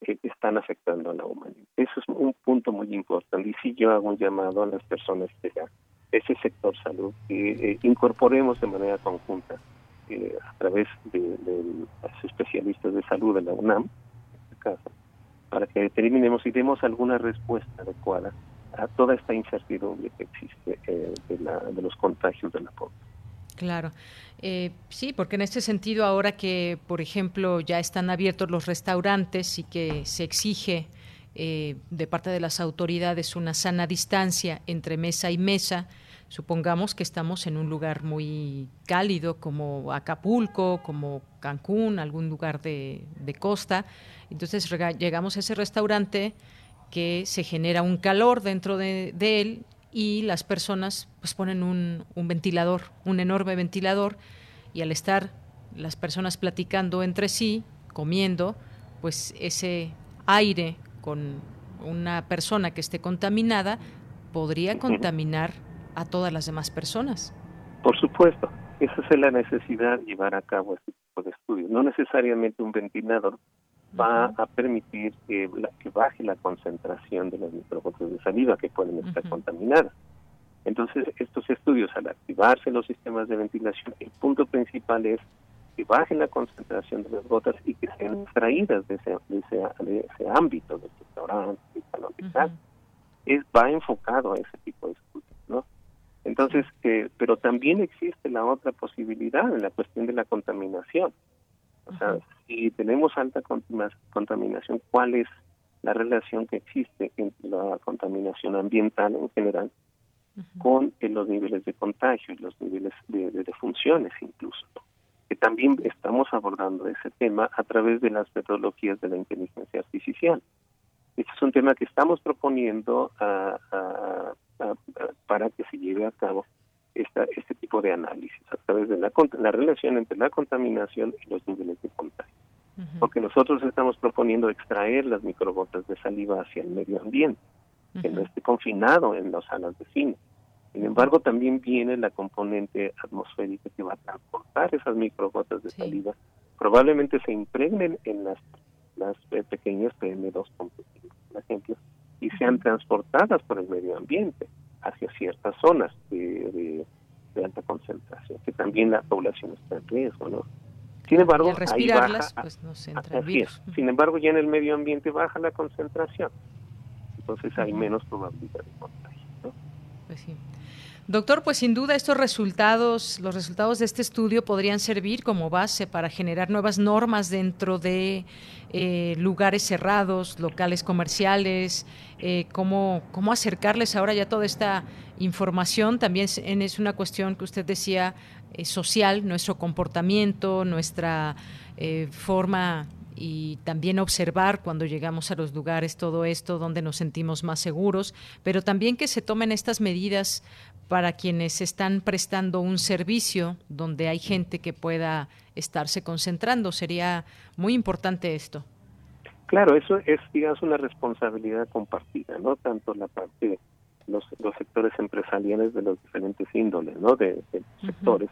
eh, están afectando a la humanidad. Eso es un punto muy importante. Y sí, yo hago un llamado a las personas de ese sector salud que eh, incorporemos de manera conjunta eh, a través de, los especialistas de salud de la UNAM, en este caso, para que determinemos y demos alguna respuesta adecuada a toda esta incertidumbre que existe de, la, de los contagios de la población. Claro. Eh, sí, porque en este sentido, ahora que, por ejemplo, ya están abiertos los restaurantes y que se exige de parte de las autoridades una sana distancia entre mesa y mesa, Supongamos que estamos en un lugar muy cálido como Acapulco, como Cancún, algún lugar de, costa. Entonces llegamos a ese restaurante que se genera un calor dentro de, él y las personas pues ponen un, un, ventilador, un enorme ventilador y al estar las personas platicando entre sí, comiendo, pues ese aire con una persona que esté contaminada podría contaminar a todas las demás personas. Por supuesto, esa es la necesidad de llevar a cabo este tipo de estudios. No necesariamente un ventilador va a permitir que, que, baje la concentración de las microgotas de saliva que pueden estar contaminadas. Entonces, estos estudios, al activarse los sistemas de ventilación, el punto principal es que baje la concentración de las gotas y que sean extraídas de ese, de ese, ámbito, del restaurante, del salón de Es, va enfocado a ese tipo de estudios. Entonces, eh, pero también existe la otra posibilidad en la cuestión de la contaminación. O sea, si tenemos alta contaminación, ¿cuál es la relación que existe entre la contaminación ambiental en general con eh, los niveles de contagio y los niveles de, de, funciones incluso? Que también estamos abordando ese tema a través de las metodologías de la inteligencia artificial. Este es un tema que estamos proponiendo a, para que se lleve a cabo esta, este tipo de análisis a través de la, la relación entre la contaminación y los niveles de contagio. Porque nosotros estamos proponiendo extraer las microgotas de saliva hacia el medio ambiente, que no esté confinado en las salas de cine. Sin embargo, también viene la componente atmosférica que va a transportar esas microgotas de saliva. Probablemente se impregnen en las, las eh, pequeñas PM2.5, por ejemplo, y sean transportadas por el medio ambiente hacia ciertas zonas de, alta concentración, que también la población está en riesgo, ¿no? Sin embargo, ahí baja, pues entra Sin embargo, ya en el medio ambiente baja la concentración, entonces hay menos probabilidad de contagio. ¿no? Pues sí. Doctor, pues sin duda estos resultados, los resultados de este estudio podrían servir como base para generar nuevas normas dentro de eh, lugares cerrados, locales comerciales, eh, cómo, acercarles ahora ya toda esta información. También es, una cuestión que usted decía eh, social, nuestro comportamiento, nuestra forma y también observar cuando llegamos a los lugares todo esto, donde nos sentimos más seguros, pero también que se tomen estas medidas para quienes están prestando un servicio donde hay gente que pueda estarse concentrando. Sería muy importante esto. Claro, eso es, digamos, una responsabilidad compartida, ¿no? Tanto la parte de los, los sectores empresariales de los diferentes índoles, ¿no? De, sectores,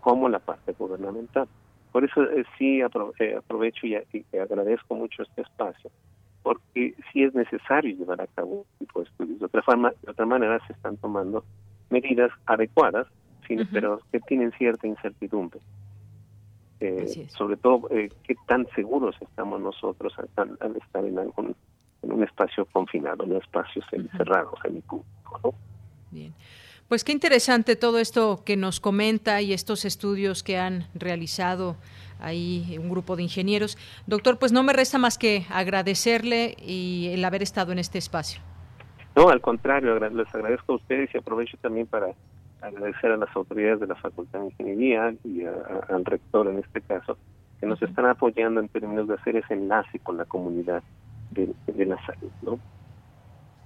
como la parte gubernamental. Por eso eh, sí eh, aprovecho y, agradezco mucho este espacio, porque sí es necesario llevar a cabo un tipo de estudios. De otra, forma, de otra manera se están tomando medidas adecuadas, pero que tienen cierta incertidumbre. Eh, sobre todo, eh, qué tan seguros estamos nosotros al, estar en, algún, en un espacio confinado, en un espacio cerrado, semipúblico. ¿no? Bien. Pues qué interesante todo esto que nos comenta y estos estudios que han realizado ahí un grupo de ingenieros. Doctor, pues no me resta más que agradecerle y el haber estado en este espacio. No, al contrario, les agradezco a ustedes y aprovecho también para agradecer a las autoridades de la Facultad de Ingeniería y al rector en este caso, que nos están apoyando en términos de hacer ese enlace con la comunidad de, la salud. ¿no?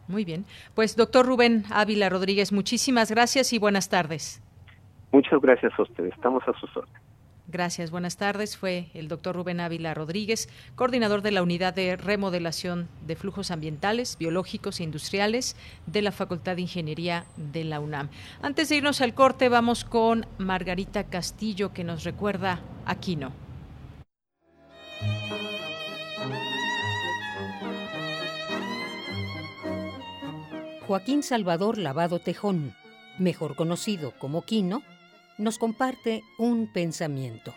Muy bien. Pues doctor Rubén Ávila Rodríguez, muchísimas gracias y buenas tardes. Muchas gracias a ustedes. Estamos a sus órdenes. Gracias, buenas tardes. Fue el doctor Rubén Ávila Rodríguez, coordinador de la Unidad de Remodelación de Flujos Ambientales, Biológicos e Industriales de la Facultad de Ingeniería de la UNAM. Antes de irnos al corte, vamos con Margarita Castillo, que nos recuerda Aquino. Joaquín Salvador Lavado Tejón, mejor conocido como Quino, nos comparte un pensamiento.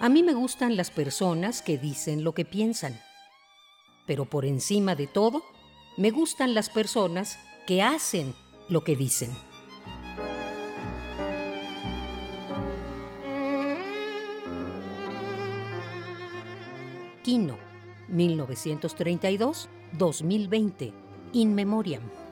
A mí me gustan las personas que dicen lo que piensan, pero por encima de todo, me gustan las personas que hacen lo que dicen. Quino 1932-2020, In Memoriam.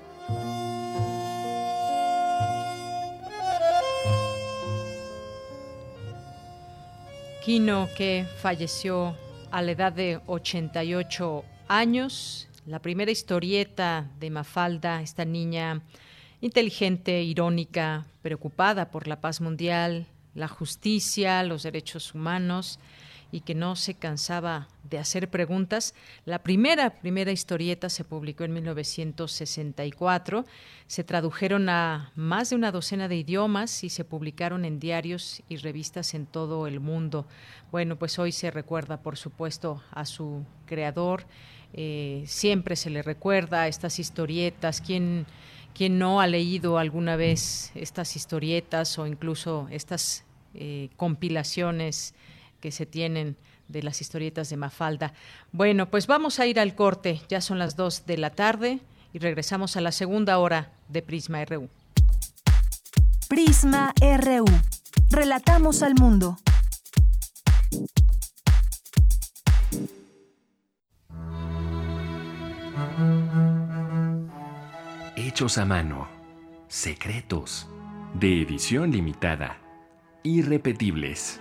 Quino, que falleció a la edad de 88 años, la primera historieta de Mafalda, esta niña inteligente, irónica, preocupada por la paz mundial, la justicia, los derechos humanos y que no se cansaba de hacer preguntas. La primera, primera historieta se publicó en 1964. Se tradujeron a más de una docena de idiomas y se publicaron en diarios y revistas en todo el mundo. Bueno, pues hoy se recuerda, por supuesto, a su creador. Eh, siempre se le recuerda a estas historietas. ¿Quién, ¿Quién no ha leído alguna vez estas historietas o incluso estas eh, compilaciones? Que se tienen de las historietas de Mafalda. Bueno, pues vamos a ir al corte, ya son las dos de la tarde y regresamos a la segunda hora de Prisma RU. Prisma RU. Relatamos al mundo. Hechos a mano. Secretos. De edición limitada. Irrepetibles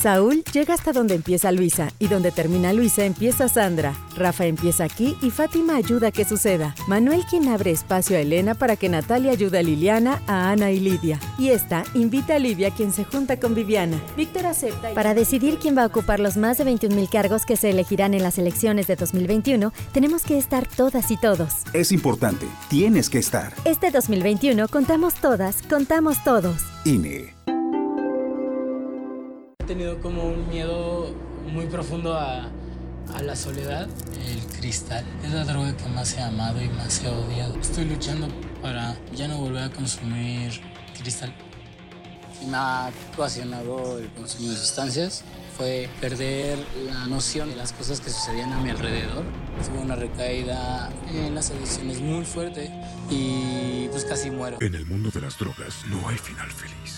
Saúl llega hasta donde empieza Luisa y donde termina Luisa empieza Sandra. Rafa empieza aquí y Fátima ayuda a que suceda. Manuel quien abre espacio a Elena para que Natalia ayude a Liliana, a Ana y Lidia. Y esta invita a Livia quien se junta con Viviana. Víctor acepta. Para decidir quién va a ocupar los más de 21.000 cargos que se elegirán en las elecciones de 2021, tenemos que estar todas y todos. Es importante, tienes que estar. Este 2021 contamos todas, contamos todos. INE tenido como un miedo muy profundo a, a la soledad. El cristal es la droga que más he amado y más he odiado. Estoy luchando para ya no volver a consumir cristal. Me ha ocasionado el consumo de sustancias fue perder la noción de las cosas que sucedían a mi alrededor. Tuve una recaída en las adicciones muy fuerte y pues casi muero. En el mundo de las drogas no hay final feliz.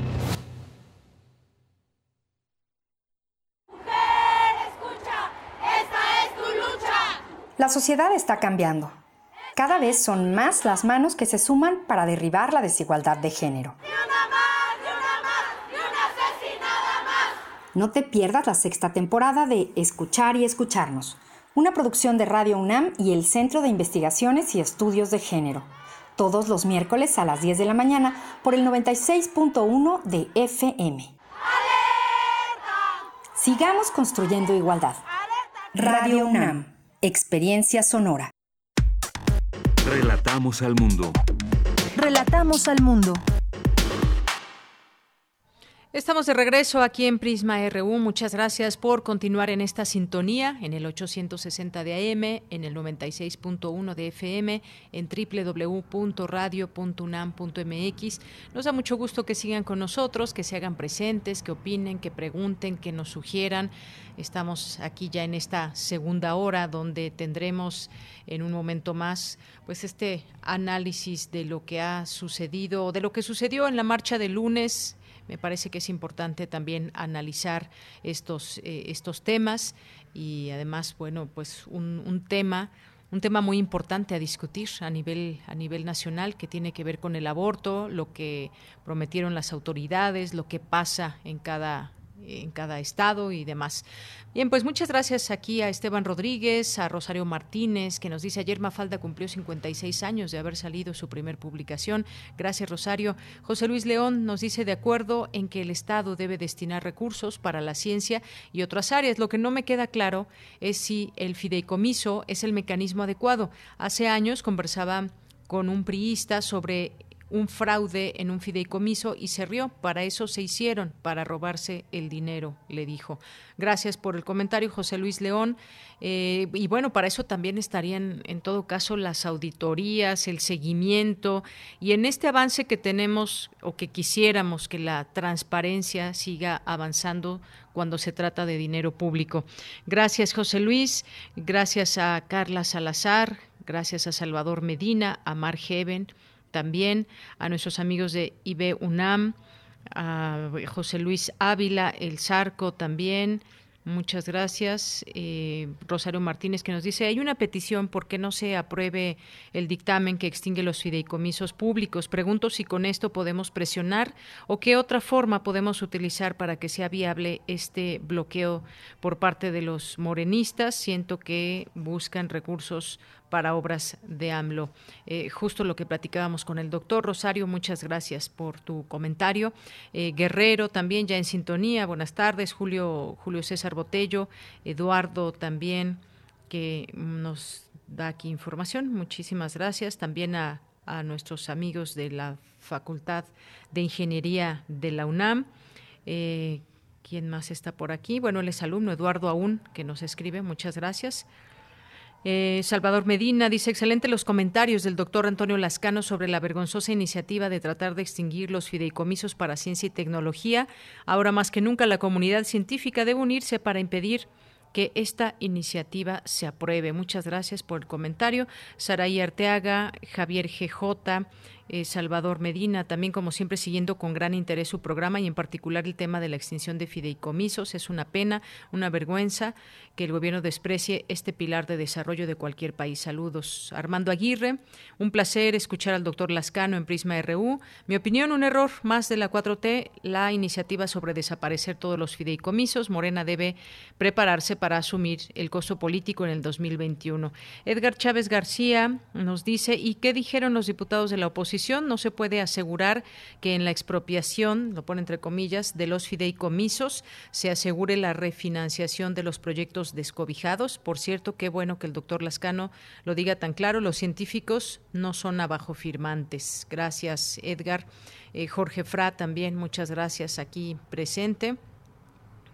La sociedad está cambiando. Cada vez son más las manos que se suman para derribar la desigualdad de género. No te pierdas la sexta temporada de Escuchar y Escucharnos, una producción de Radio UNAM y el Centro de Investigaciones y Estudios de Género, todos los miércoles a las 10 de la mañana por el 96.1 de FM. Sigamos construyendo igualdad. Radio UNAM, experiencia sonora. Relatamos al mundo. Relatamos al mundo. Estamos de regreso aquí en Prisma RU. Muchas gracias por continuar en esta sintonía en el 860 de AM, en el 96.1 de FM, en www.radio.unam.mx. Nos da mucho gusto que sigan con nosotros, que se hagan presentes, que opinen, que pregunten, que nos sugieran. Estamos aquí ya en esta segunda hora donde tendremos en un momento más pues este análisis de lo que ha sucedido, de lo que sucedió en la marcha de lunes me parece que es importante también analizar estos, eh, estos temas y además, bueno, pues un, un tema un tema muy importante a discutir a nivel a nivel nacional que tiene que ver con el aborto, lo que prometieron las autoridades, lo que pasa en cada en cada estado y demás. Bien, pues muchas gracias aquí a Esteban Rodríguez, a Rosario Martínez, que nos dice ayer Mafalda cumplió 56 años de haber salido su primer publicación. Gracias, Rosario. José Luis León nos dice de acuerdo en que el Estado debe destinar recursos para la ciencia y otras áreas. Lo que no me queda claro es si el fideicomiso es el mecanismo adecuado. Hace años conversaba con un priista sobre un fraude en un fideicomiso y se rió. Para eso se hicieron, para robarse el dinero, le dijo. Gracias por el comentario, José Luis León. Eh, y bueno, para eso también estarían, en todo caso, las auditorías, el seguimiento y en este avance que tenemos o que quisiéramos que la transparencia siga avanzando cuando se trata de dinero público. Gracias, José Luis. Gracias a Carla Salazar. Gracias a Salvador Medina, a Mar también a nuestros amigos de IB UNAM, a José Luis Ávila, El Zarco también, Muchas gracias. Eh, Rosario Martínez que nos dice, hay una petición porque no se apruebe el dictamen que extingue los fideicomisos públicos. Pregunto si con esto podemos presionar o qué otra forma podemos utilizar para que sea viable este bloqueo por parte de los morenistas. Siento que buscan recursos para obras de AMLO. Eh, justo lo que platicábamos con el doctor Rosario, muchas gracias por tu comentario. Eh, Guerrero también ya en sintonía, buenas tardes. Julio, Julio César Botello, Eduardo también, que nos da aquí información. Muchísimas gracias. También a, nuestros amigos de la Facultad de Ingeniería de la UNAM. Eh, ¿Quién más está por aquí? Bueno, él es alumno, Eduardo Aún, que nos escribe. Muchas gracias. Eh, Salvador Medina dice, excelente los comentarios del doctor Antonio Lascano sobre la vergonzosa iniciativa de tratar de extinguir los fideicomisos para ciencia y tecnología. Ahora más que nunca la comunidad científica debe unirse para impedir que esta iniciativa se apruebe. Muchas gracias por el comentario. Saraí Arteaga, Javier GJ, eh, Salvador Medina, también como siempre siguiendo con gran interés su programa y en particular el tema de la extinción de fideicomisos. Es una pena, una vergüenza que el gobierno desprecie este pilar de desarrollo de cualquier país. Saludos. Armando Aguirre, un placer escuchar al doctor Lascano en Prisma RU. Mi opinión, un error más de la 4T, la iniciativa sobre desaparecer todos los fideicomisos. Morena debe prepararse para asumir el costo político en el 2021. Edgar Chávez García nos dice, ¿y qué dijeron los diputados de la oposición? No se puede asegurar que en la expropiación, lo pone entre comillas, de los fideicomisos se asegure la refinanciación de los proyectos descobijados. Por cierto, qué bueno que el doctor Lascano lo diga tan claro, los científicos no son abajo firmantes. Gracias, Edgar. Eh, Jorge Fra también, muchas gracias aquí presente.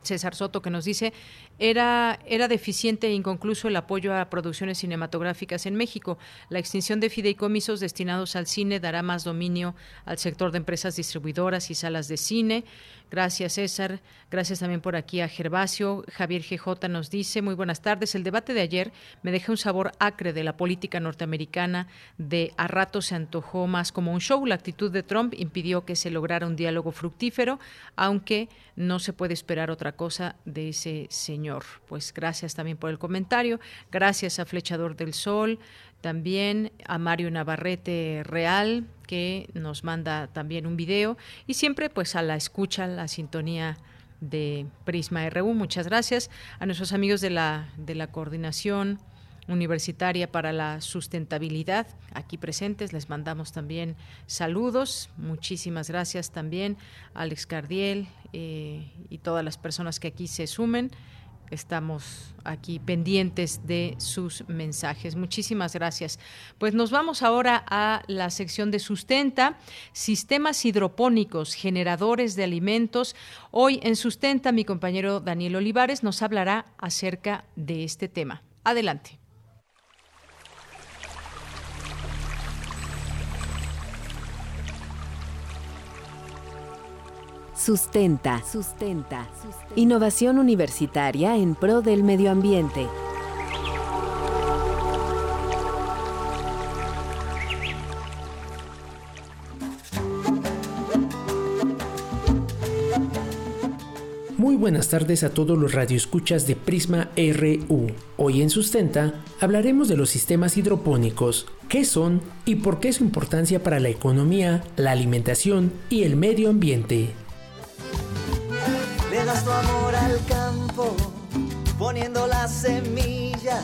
César Soto, que nos dice, era, era deficiente e inconcluso el apoyo a producciones cinematográficas en México. La extinción de fideicomisos destinados al cine dará más dominio al sector de empresas distribuidoras y salas de cine. Gracias, César. Gracias también por aquí a Gervasio. Javier GJ nos dice, muy buenas tardes. El debate de ayer me deja un sabor acre de la política norteamericana. De a rato se antojó más como un show. La actitud de Trump impidió que se lograra un diálogo fructífero, aunque no se puede esperar otra cosa de ese señor. Pues gracias también por el comentario. Gracias a Flechador del Sol también a Mario Navarrete Real, que nos manda también un video, y siempre pues a la escucha, la sintonía de Prisma RU. Muchas gracias a nuestros amigos de la, de la coordinación universitaria para la sustentabilidad aquí presentes. Les mandamos también saludos. Muchísimas gracias también a Alex Cardiel eh, y todas las personas que aquí se sumen. Estamos aquí pendientes de sus mensajes. Muchísimas gracias. Pues nos vamos ahora a la sección de sustenta, sistemas hidropónicos, generadores de alimentos. Hoy en Sustenta mi compañero Daniel Olivares nos hablará acerca de este tema. Adelante. Sustenta. Sustenta. Innovación universitaria en pro del medio ambiente. Muy buenas tardes a todos los radioescuchas de Prisma RU. Hoy en Sustenta hablaremos de los sistemas hidropónicos, qué son y por qué su importancia para la economía, la alimentación y el medio ambiente amor al campo, poniendo la semilla,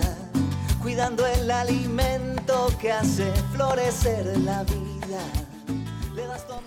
cuidando el alimento que hace florecer la vida.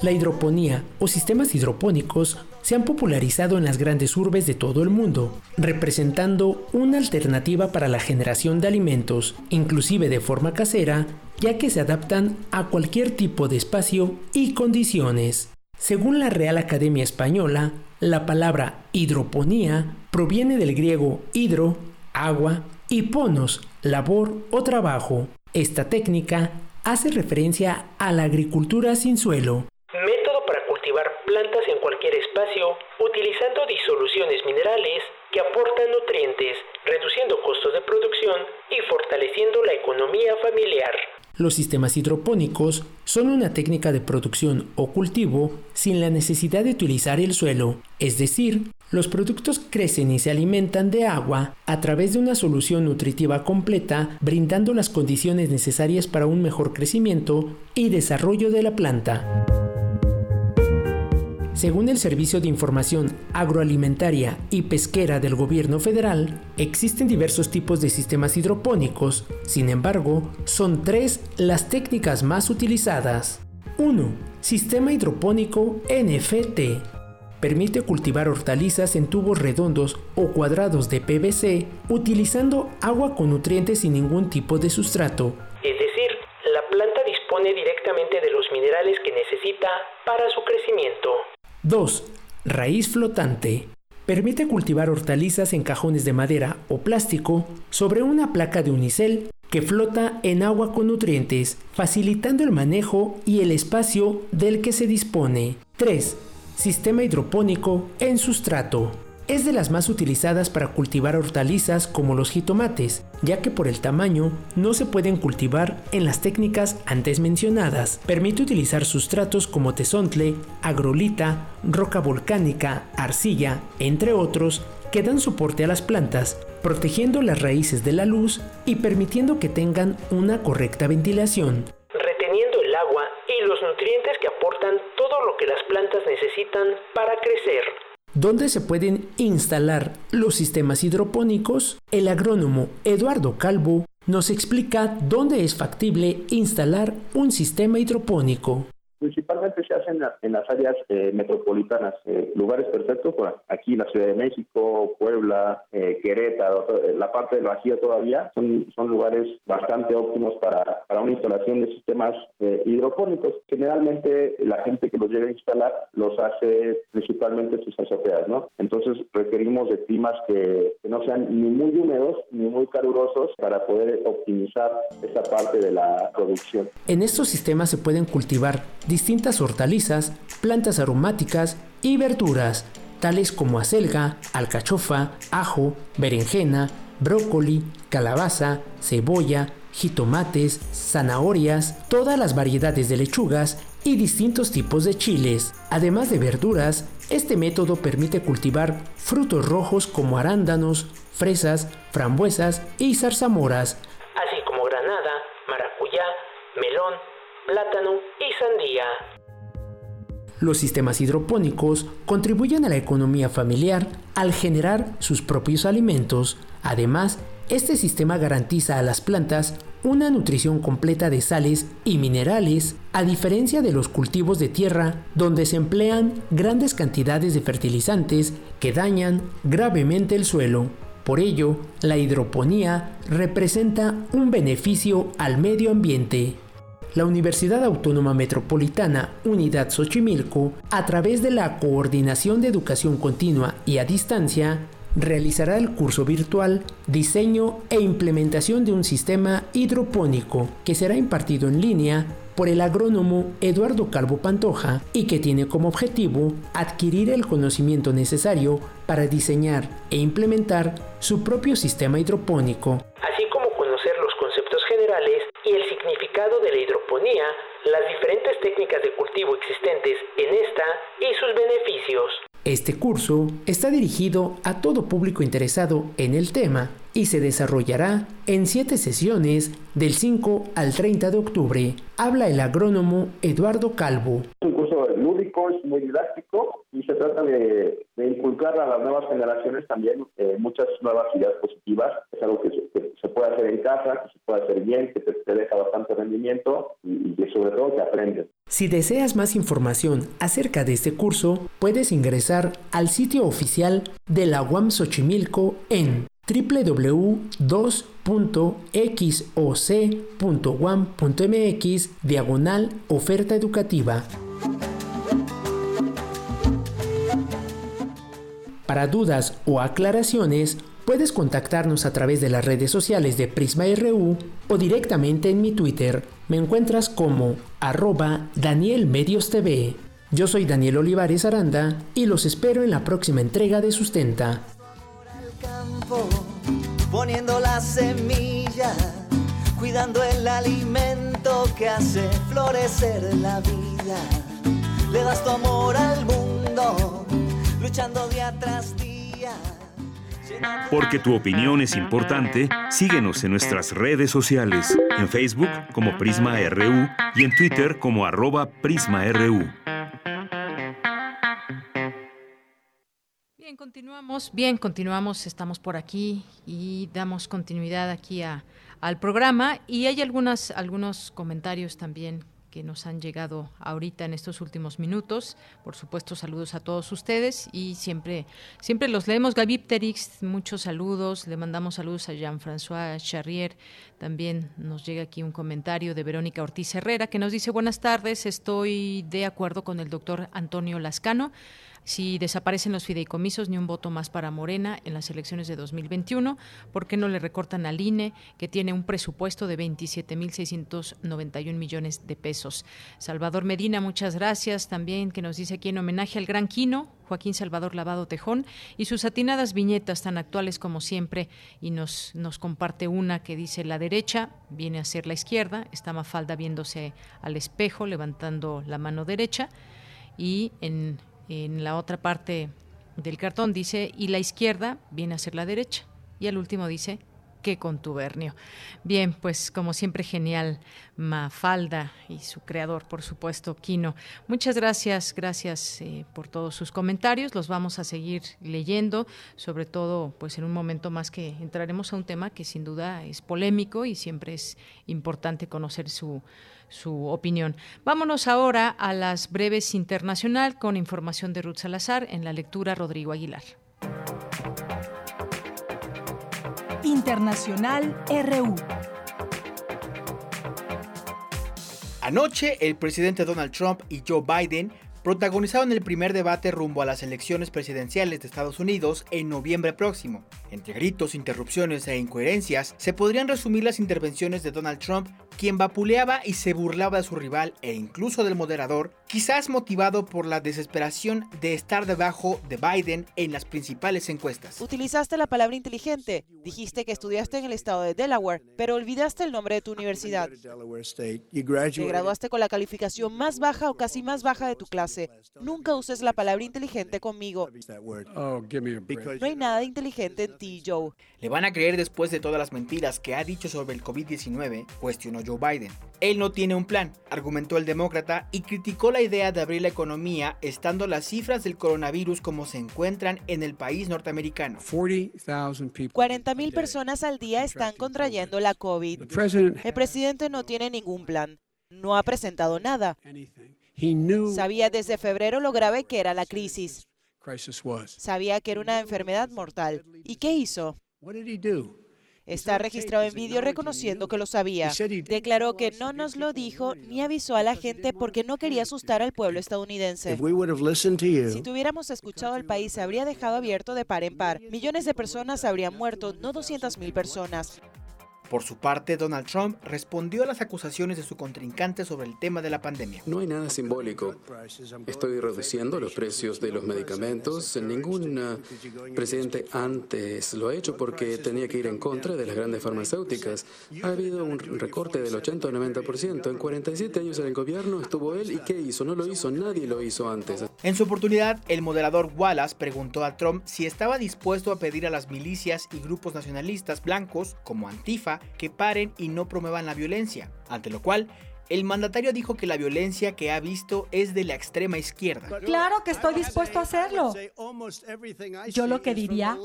La hidroponía o sistemas hidropónicos se han popularizado en las grandes urbes de todo el mundo, representando una alternativa para la generación de alimentos, inclusive de forma casera, ya que se adaptan a cualquier tipo de espacio y condiciones. Según la Real Academia Española, la palabra hidroponía proviene del griego hidro, agua, y ponos, labor o trabajo. Esta técnica hace referencia a la agricultura sin suelo. Método para cultivar plantas en cualquier espacio utilizando disoluciones minerales que aportan nutrientes, reduciendo costos de producción y fortaleciendo la economía familiar. Los sistemas hidropónicos son una técnica de producción o cultivo sin la necesidad de utilizar el suelo, es decir, los productos crecen y se alimentan de agua a través de una solución nutritiva completa, brindando las condiciones necesarias para un mejor crecimiento y desarrollo de la planta. Según el Servicio de Información Agroalimentaria y Pesquera del Gobierno Federal, existen diversos tipos de sistemas hidropónicos, sin embargo, son tres las técnicas más utilizadas. 1. Sistema hidropónico NFT. Permite cultivar hortalizas en tubos redondos o cuadrados de PVC utilizando agua con nutrientes sin ningún tipo de sustrato. Es decir, la planta dispone directamente de los minerales que necesita para su crecimiento. 2. Raíz flotante. Permite cultivar hortalizas en cajones de madera o plástico sobre una placa de unicel que flota en agua con nutrientes, facilitando el manejo y el espacio del que se dispone. 3. Sistema hidropónico en sustrato. Es de las más utilizadas para cultivar hortalizas como los jitomates, ya que por el tamaño no se pueden cultivar en las técnicas antes mencionadas. Permite utilizar sustratos como tesontle, agrolita, roca volcánica, arcilla, entre otros, que dan soporte a las plantas, protegiendo las raíces de la luz y permitiendo que tengan una correcta ventilación. Reteniendo el agua y los nutrientes que aportan todo lo que las plantas necesitan para crecer. ¿Dónde se pueden instalar los sistemas hidropónicos? El agrónomo Eduardo Calvo nos explica dónde es factible instalar un sistema hidropónico. Principalmente se hacen en, las áreas eh, metropolitanas, eh, lugares perfectos, por aquí la Ciudad de México, Puebla, eh, Querétaro, la parte del Bajío todavía, son, son lugares bastante óptimos para, para una instalación de sistemas hidropónicos. Generalmente la gente que los llega a instalar los hace principalmente sus azoteas, ¿no? Entonces requerimos de climas que, no sean ni muy húmedos ni muy calurosos para poder optimizar esa parte de la producción. En estos sistemas se pueden cultivar distintas hortalizas, plantas aromáticas y verduras, tales como acelga, alcachofa, ajo, berenjena, brócoli, calabaza, cebolla, jitomates, zanahorias, todas las variedades de lechugas y distintos tipos de chiles. Además de verduras, este método permite cultivar frutos rojos como arándanos, fresas, frambuesas y zarzamoras, así como granada, maracuyá, melón, plátano y sandía. Los sistemas hidropónicos contribuyen a la economía familiar al generar sus propios alimentos. Además, este sistema garantiza a las plantas una nutrición completa de sales y minerales, a diferencia de los cultivos de tierra, donde se emplean grandes cantidades de fertilizantes que dañan gravemente el suelo. Por ello, la hidroponía representa un beneficio al medio ambiente. La Universidad Autónoma Metropolitana Unidad Xochimilco, a través de la Coordinación de Educación Continua y a Distancia, realizará el curso virtual Diseño e Implementación de un Sistema Hidropónico, que será impartido en línea por el agrónomo Eduardo Calvo Pantoja y que tiene como objetivo adquirir el conocimiento necesario para diseñar e implementar su propio sistema hidropónico. Así como conocer los conceptos generales y el significado de la hidroponía, las diferentes técnicas de cultivo existentes en esta y sus beneficios. Este curso está dirigido a todo público interesado en el tema y se desarrollará en siete sesiones del 5 al 30 de octubre. Habla el agrónomo Eduardo Calvo. Es un curso lúdico, es muy didáctico y se trata de, inculcar a las nuevas generaciones también eh, muchas nuevas ideas positivas. Es algo que se, puede hacer en casa, que se puede hacer bien, que te, deja bastante rendimiento y, y sobre todo que aprendes. Si deseas más información acerca de este curso, puedes ingresar al sitio oficial de la UAM Xochimilco en www.xoc.wam.mx diagonal oferta educativa. Para dudas o aclaraciones, puedes contactarnos a través de las redes sociales de Prisma RU o directamente en mi Twitter. Me encuentras como arroba Daniel Medios TV. Yo soy Daniel Olivares Aranda y los espero en la próxima entrega de Sustenta. Poniendo la semilla, cuidando el alimento que hace florecer la vida. Le das tu amor al mundo, luchando día tras día. Porque tu opinión es importante, síguenos en nuestras redes sociales, en Facebook como Prisma RU y en Twitter como arroba PrismaRU. Bien, continuamos, bien, continuamos, estamos por aquí y damos continuidad aquí a, al programa y hay algunas, algunos comentarios también que nos han llegado ahorita en estos últimos minutos. Por supuesto, saludos a todos ustedes y siempre, siempre los leemos. Gaby Pterix, muchos saludos. Le mandamos saludos a Jean-François Charrier. También nos llega aquí un comentario de Verónica Ortiz Herrera que nos dice buenas tardes. Estoy de acuerdo con el doctor Antonio Lascano. Si desaparecen los fideicomisos, ni un voto más para Morena en las elecciones de 2021. ¿Por qué no le recortan al INE, que tiene un presupuesto de 27.691 millones de pesos? Salvador Medina, muchas gracias también, que nos dice aquí en homenaje al gran Quino, Joaquín Salvador Lavado Tejón, y sus atinadas viñetas tan actuales como siempre, y nos, nos comparte una que dice la derecha viene a ser la izquierda, está Mafalda viéndose al espejo, levantando la mano derecha, y en en la otra parte del cartón dice, y la izquierda viene a ser la derecha. Y al último dice, qué contubernio. Bien, pues como siempre genial, Mafalda y su creador, por supuesto, Kino. Muchas gracias, gracias eh, por todos sus comentarios. Los vamos a seguir leyendo, sobre todo pues en un momento más que entraremos a un tema que sin duda es polémico y siempre es importante conocer su su opinión. Vámonos ahora a las breves internacional con información de Ruth Salazar en la lectura Rodrigo Aguilar. Internacional RU. Anoche, el presidente Donald Trump y Joe Biden protagonizaron el primer debate rumbo a las elecciones presidenciales de Estados Unidos en noviembre próximo. Entre gritos, interrupciones e incoherencias, se podrían resumir las intervenciones de Donald Trump quien vapuleaba y se burlaba de su rival e incluso del moderador, quizás motivado por la desesperación de estar debajo de Biden en las principales encuestas. Utilizaste la palabra inteligente, dijiste que estudiaste en el estado de Delaware, pero olvidaste el nombre de tu universidad. Te graduaste con la calificación más baja o casi más baja de tu clase. Nunca uses la palabra inteligente conmigo. No hay nada inteligente en ti, Joe. ¿Le van a creer después de todas las mentiras que ha dicho sobre el COVID-19? Cuestionó Joe Biden. Él no tiene un plan, argumentó el demócrata y criticó la idea de abrir la economía estando las cifras del coronavirus como se encuentran en el país norteamericano. 40.000 personas al día están contrayendo la COVID. El presidente no tiene ningún plan. No ha presentado nada. Sabía desde febrero lo grave que era la crisis. Sabía que era una enfermedad mortal. ¿Y qué hizo? Está registrado en vídeo reconociendo que lo sabía. Declaró que no nos lo dijo ni avisó a la gente porque no quería asustar al pueblo estadounidense. Si tuviéramos escuchado al país, se habría dejado abierto de par en par. Millones de personas habrían muerto, no 200.000 personas. Por su parte, Donald Trump respondió a las acusaciones de su contrincante sobre el tema de la pandemia. No hay nada simbólico. Estoy reduciendo los precios de los medicamentos. Ningún uh, presidente antes lo ha hecho porque tenía que ir en contra de las grandes farmacéuticas. Ha habido un recorte del 80 o 90%. En 47 años en el gobierno estuvo él y ¿qué hizo? No lo hizo, nadie lo hizo antes. En su oportunidad, el moderador Wallace preguntó a Trump si estaba dispuesto a pedir a las milicias y grupos nacionalistas blancos, como Antifa, que paren y no promuevan la violencia, ante lo cual el mandatario dijo que la violencia que ha visto es de la extrema izquierda. Claro que estoy dispuesto a hacerlo. Yo lo que diría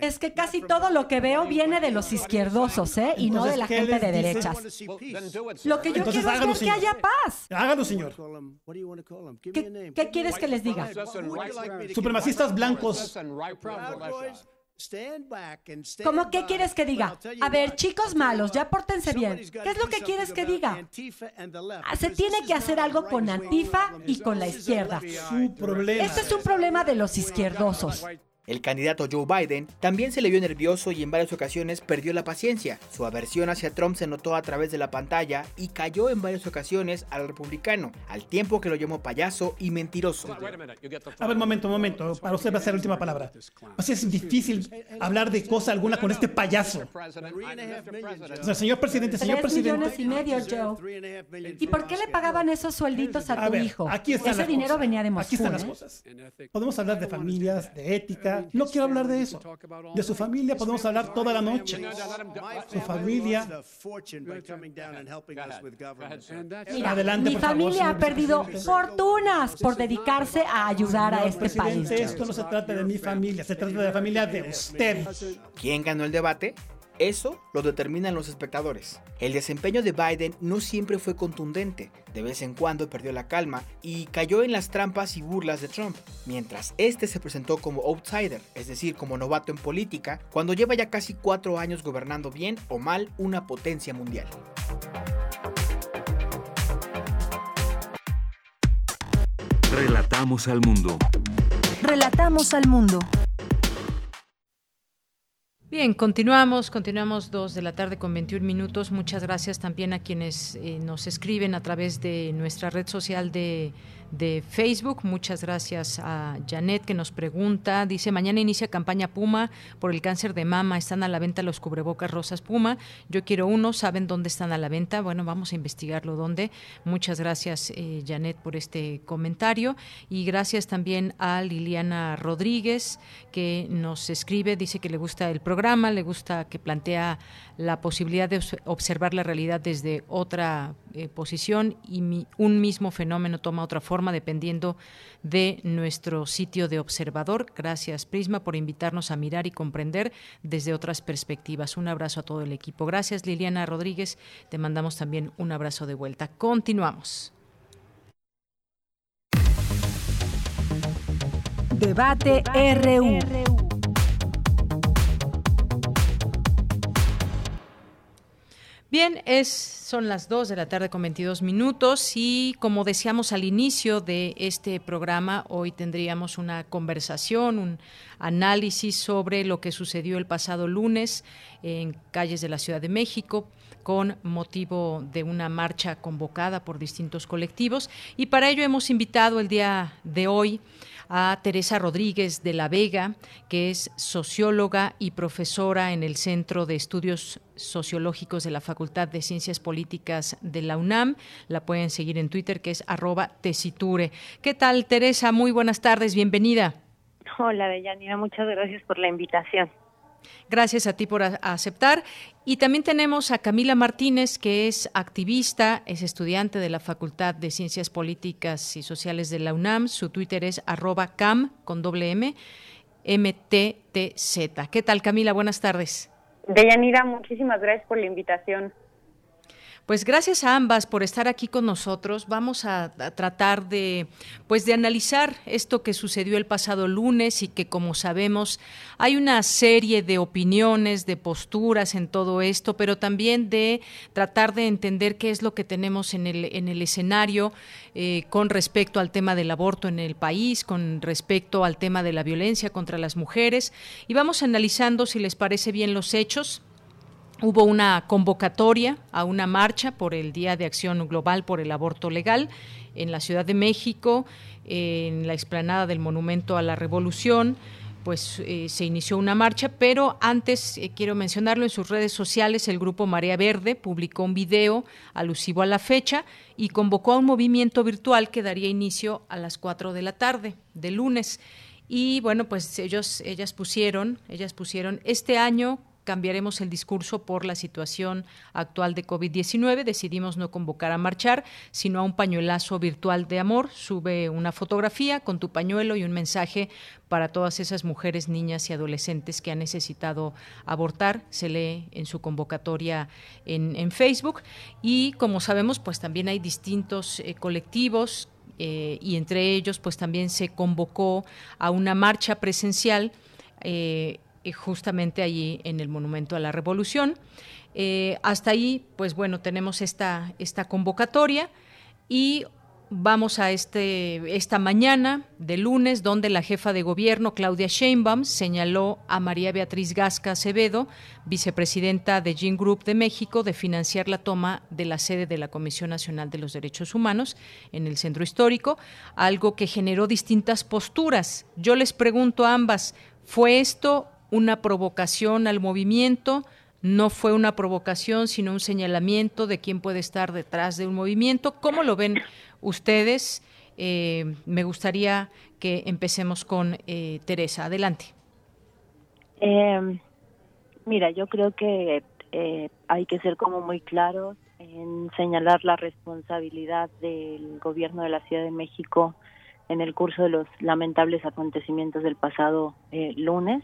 es que casi todo lo que veo viene de los izquierdosos, ¿eh? Y no de la gente de derechas. Lo que yo quiero es ver que haya paz. Hágalo, señor. ¿Qué, ¿Qué quieres que les diga? Supremacistas blancos. ¿Cómo qué quieres que diga? A ver, chicos malos, ya pórtense bien. ¿Qué es lo que quieres que diga? Ah, se tiene que hacer algo con Antifa y con la izquierda. Este es un problema de los izquierdosos. El candidato Joe Biden también se le vio nervioso y en varias ocasiones perdió la paciencia. Su aversión hacia Trump se notó a través de la pantalla y cayó en varias ocasiones al republicano, al tiempo que lo llamó payaso y mentiroso. A ver, momento, momento, para usted va a ser la última palabra. Así es difícil hablar de cosa alguna con este payaso. señor presidente, señor presidente. millones y medio, Joe. ¿Y por qué le pagaban esos suelditos a tu hijo? Aquí Ese dinero venía de Moscú. Aquí están las ¿eh? cosas. Podemos hablar de familias, de ética, no quiero hablar de eso. De su familia podemos hablar toda la noche. Su familia. Mira, Adelante, mi familia ha perdido fortunas por dedicarse a ayudar a este país. Esto no se trata de mi familia, se trata de la familia de usted. ¿Quién ganó el debate? Eso lo determinan los espectadores. El desempeño de Biden no siempre fue contundente, de vez en cuando perdió la calma y cayó en las trampas y burlas de Trump, mientras este se presentó como outsider, es decir, como novato en política, cuando lleva ya casi cuatro años gobernando bien o mal una potencia mundial. Relatamos al mundo. Relatamos al mundo. Bien, continuamos, continuamos dos de la tarde con 21 minutos. Muchas gracias también a quienes eh, nos escriben a través de nuestra red social de, de Facebook. Muchas gracias a Janet que nos pregunta. Dice, mañana inicia campaña Puma por el cáncer de mama. Están a la venta los cubrebocas rosas Puma. Yo quiero uno. ¿Saben dónde están a la venta? Bueno, vamos a investigarlo dónde. Muchas gracias, eh, Janet, por este comentario. Y gracias también a Liliana Rodríguez que nos escribe. Dice que le gusta el programa, le gusta que plantea la posibilidad de observar la realidad desde otra eh, posición y un mismo fenómeno toma otra forma dependiendo de nuestro sitio de observador. Gracias Prisma por invitarnos a mirar y comprender desde otras perspectivas. Un abrazo a todo el equipo. Gracias Liliana Rodríguez. Te mandamos también un abrazo de vuelta. Continuamos. Debate RU. Bien, es, son las 2 de la tarde con 22 minutos y como decíamos al inicio de este programa, hoy tendríamos una conversación, un análisis sobre lo que sucedió el pasado lunes en calles de la Ciudad de México con motivo de una marcha convocada por distintos colectivos. Y para ello hemos invitado el día de hoy a Teresa Rodríguez de la Vega, que es socióloga y profesora en el Centro de Estudios Sociológicos de la Facultad de Ciencias Políticas de la UNAM. La pueden seguir en Twitter, que es arroba tesiture. ¿Qué tal, Teresa? Muy buenas tardes, bienvenida. Hola, Deyanira, muchas gracias por la invitación. Gracias a ti por aceptar. Y también tenemos a Camila Martínez, que es activista, es estudiante de la Facultad de Ciencias Políticas y Sociales de la UNAM. Su Twitter es arroba cam con doble M, MTTZ. ¿Qué tal, Camila? Buenas tardes. Deyanira, muchísimas gracias por la invitación. Pues gracias a ambas por estar aquí con nosotros. Vamos a, tratar de pues de analizar esto que sucedió el pasado lunes y que como sabemos hay una serie de opiniones, de posturas en todo esto, pero también de tratar de entender qué es lo que tenemos en el en el escenario eh, con respecto al tema del aborto en el país, con respecto al tema de la violencia contra las mujeres y vamos analizando si les parece bien los hechos Hubo una convocatoria a una marcha por el Día de Acción Global por el Aborto Legal en la Ciudad de México, en la explanada del Monumento a la Revolución pues eh, se inició una marcha, pero antes eh, quiero mencionarlo en sus redes sociales, el grupo Marea Verde publicó un video alusivo a la fecha y convocó a un movimiento virtual que daría inicio a las 4 de la tarde de lunes. Y bueno, pues ellos ellas pusieron, ellas pusieron este año cambiaremos el discurso por la situación actual de COVID-19. Decidimos no convocar a marchar, sino a un pañuelazo virtual de amor. Sube una fotografía con tu pañuelo y un mensaje para todas esas mujeres, niñas y adolescentes que han necesitado abortar. Se lee en su convocatoria en, Facebook. Y como sabemos, pues también hay distintos eh, colectivos eh, y entre ellos, pues también se convocó a una marcha presencial. Eh, justamente allí en el Monumento a la Revolución. Eh, hasta ahí, pues bueno, tenemos esta, esta convocatoria y vamos a este, esta mañana de lunes, donde la jefa de gobierno, Claudia Sheinbaum, señaló a María Beatriz Gasca Acevedo, vicepresidenta de Gin Group de México, de financiar la toma de la sede de la Comisión Nacional de los Derechos Humanos en el Centro Histórico, algo que generó distintas posturas. Yo les pregunto a ambas, ¿fue esto una provocación al movimiento, no fue una provocación, sino un señalamiento de quién puede estar detrás de un movimiento. ¿Cómo lo ven ustedes? Eh, me gustaría que empecemos con eh, Teresa. Adelante. Em, mira, yo creo que eh, hay que ser como muy claros en señalar la responsabilidad del gobierno de la Ciudad de México en el curso de los lamentables acontecimientos del pasado lunes.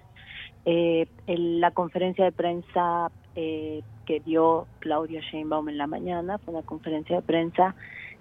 Eh, la conferencia de prensa eh, que dio Claudia Sheinbaum en la mañana fue una conferencia de prensa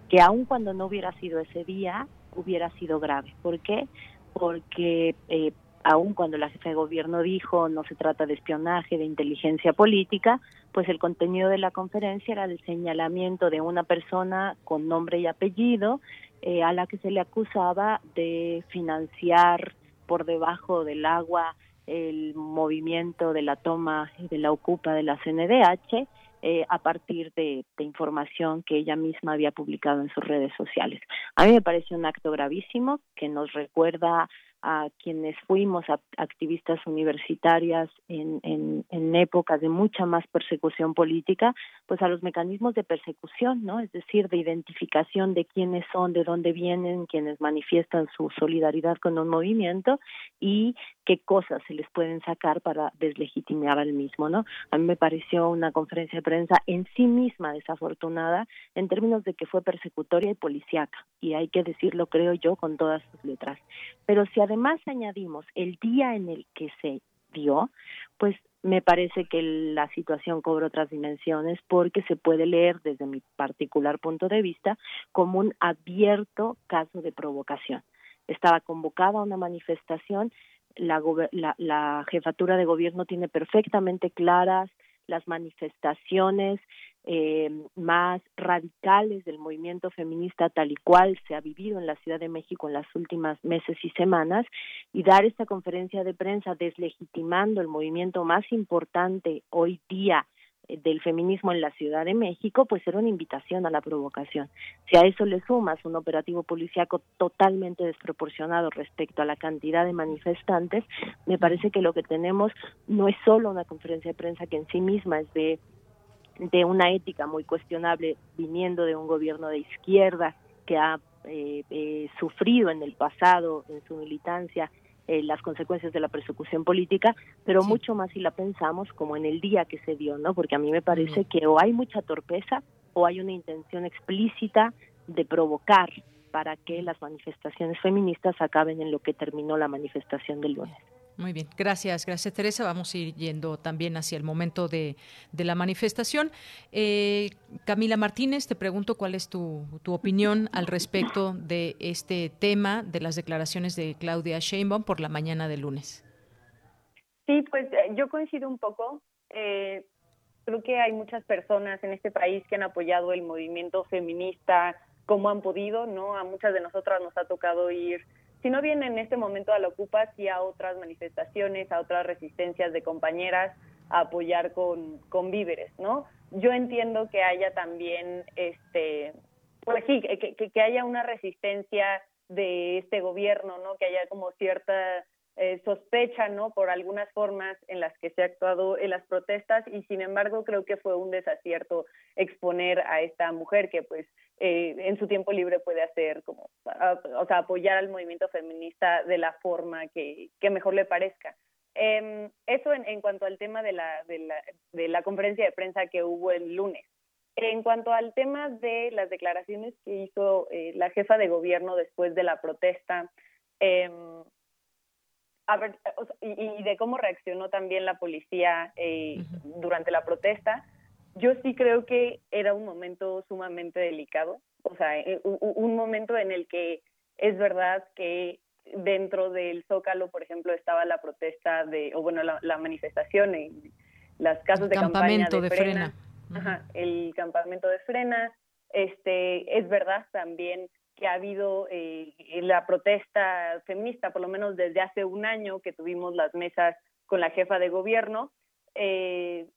que aun cuando no hubiera sido ese día, hubiera sido grave. ¿Por qué? Porque eh, aun cuando la jefa de gobierno dijo no se trata de espionaje, de inteligencia política, pues el contenido de la conferencia era el señalamiento de una persona con nombre y apellido eh, a la que se le acusaba de financiar por debajo del agua el movimiento de la toma y de la ocupa de la CNDH eh, a partir de, información que ella misma había publicado en sus redes sociales. A mí me parece un acto gravísimo que nos recuerda a quienes fuimos activistas universitarias en, en, en, épocas de mucha más persecución política, pues a los mecanismos de persecución, ¿no? Es decir, de identificación de quiénes son, de dónde vienen, quienes manifiestan su solidaridad con un movimiento y qué cosas se les pueden sacar para deslegitimar al mismo, ¿no? A mí me pareció una conferencia de prensa en sí misma desafortunada en términos de que fue persecutoria y policíaca, y hay que decirlo, creo yo, con todas sus letras. Pero si además añadimos el día en el que se dio, pues me parece que la situación cobra otras dimensiones porque se puede leer desde mi particular punto de vista como un abierto caso de provocación. Estaba convocada una manifestación, la, la jefatura de gobierno tiene perfectamente claras las manifestaciones eh, más radicales del movimiento feminista tal y cual se ha vivido en la Ciudad de México en las últimas meses y semanas y dar esta conferencia de prensa deslegitimando el movimiento más importante hoy día eh, del feminismo en la Ciudad de México, pues era una invitación a la provocación. Si a eso le sumas un operativo policíaco totalmente desproporcionado respecto a la cantidad de manifestantes, me parece que lo que tenemos no es solo una conferencia de prensa que en sí misma es de de una ética muy cuestionable viniendo de un gobierno de izquierda que ha eh, eh, sufrido en el pasado, en su militancia, eh, las consecuencias de la persecución política, pero mucho más si la pensamos como en el día que se dio, ¿no? Porque a mí me parece que o hay mucha torpeza o hay una intención explícita de provocar para que las manifestaciones feministas acaben en lo que terminó la manifestación del lunes. Muy bien, gracias, gracias Teresa. Vamos a ir yendo también hacia el momento de, la manifestación. Eh, Camila Martínez, te pregunto cuál es tu, tu, opinión al respecto de este tema de las declaraciones de Claudia Sheinbaum por la mañana de lunes. Sí, pues eh, yo coincido un poco. Eh, creo que hay muchas personas en este país que han apoyado el movimiento feminista como han podido, ¿no? A muchas de nosotras nos ha tocado ir si no viene en este momento a la Ocupa, sí a otras manifestaciones, a otras resistencias de compañeras, a apoyar con, con víveres, ¿no? Yo entiendo que haya también, este, pues sí, que, que, que haya una resistencia de este gobierno, ¿no? Que haya como cierta eh, sospecha, ¿no? Por algunas formas en las que se ha actuado en las protestas y sin embargo creo que fue un desacierto exponer a esta mujer que pues eh, en su tiempo libre puede hacer como, o sea, apoyar al movimiento feminista de la forma que, que mejor le parezca. Eh, eso en, en, cuanto al tema de la, de, la, de la conferencia de prensa que hubo el lunes. En cuanto al tema de las declaraciones que hizo eh, la jefa de gobierno después de la protesta, eh, a ver, y, de cómo reaccionó también la policía eh, durante la protesta, yo sí creo que era un momento sumamente delicado, o sea, eh, un momento en el que es verdad que dentro del Zócalo, por ejemplo, estaba la protesta de, o bueno, la, manifestación en las casas de campaña de, frena, el campamento de frena, este, es verdad también que ha habido eh, la protesta feminista, por lo menos desde hace un año que tuvimos las mesas con la jefa de gobierno, eh,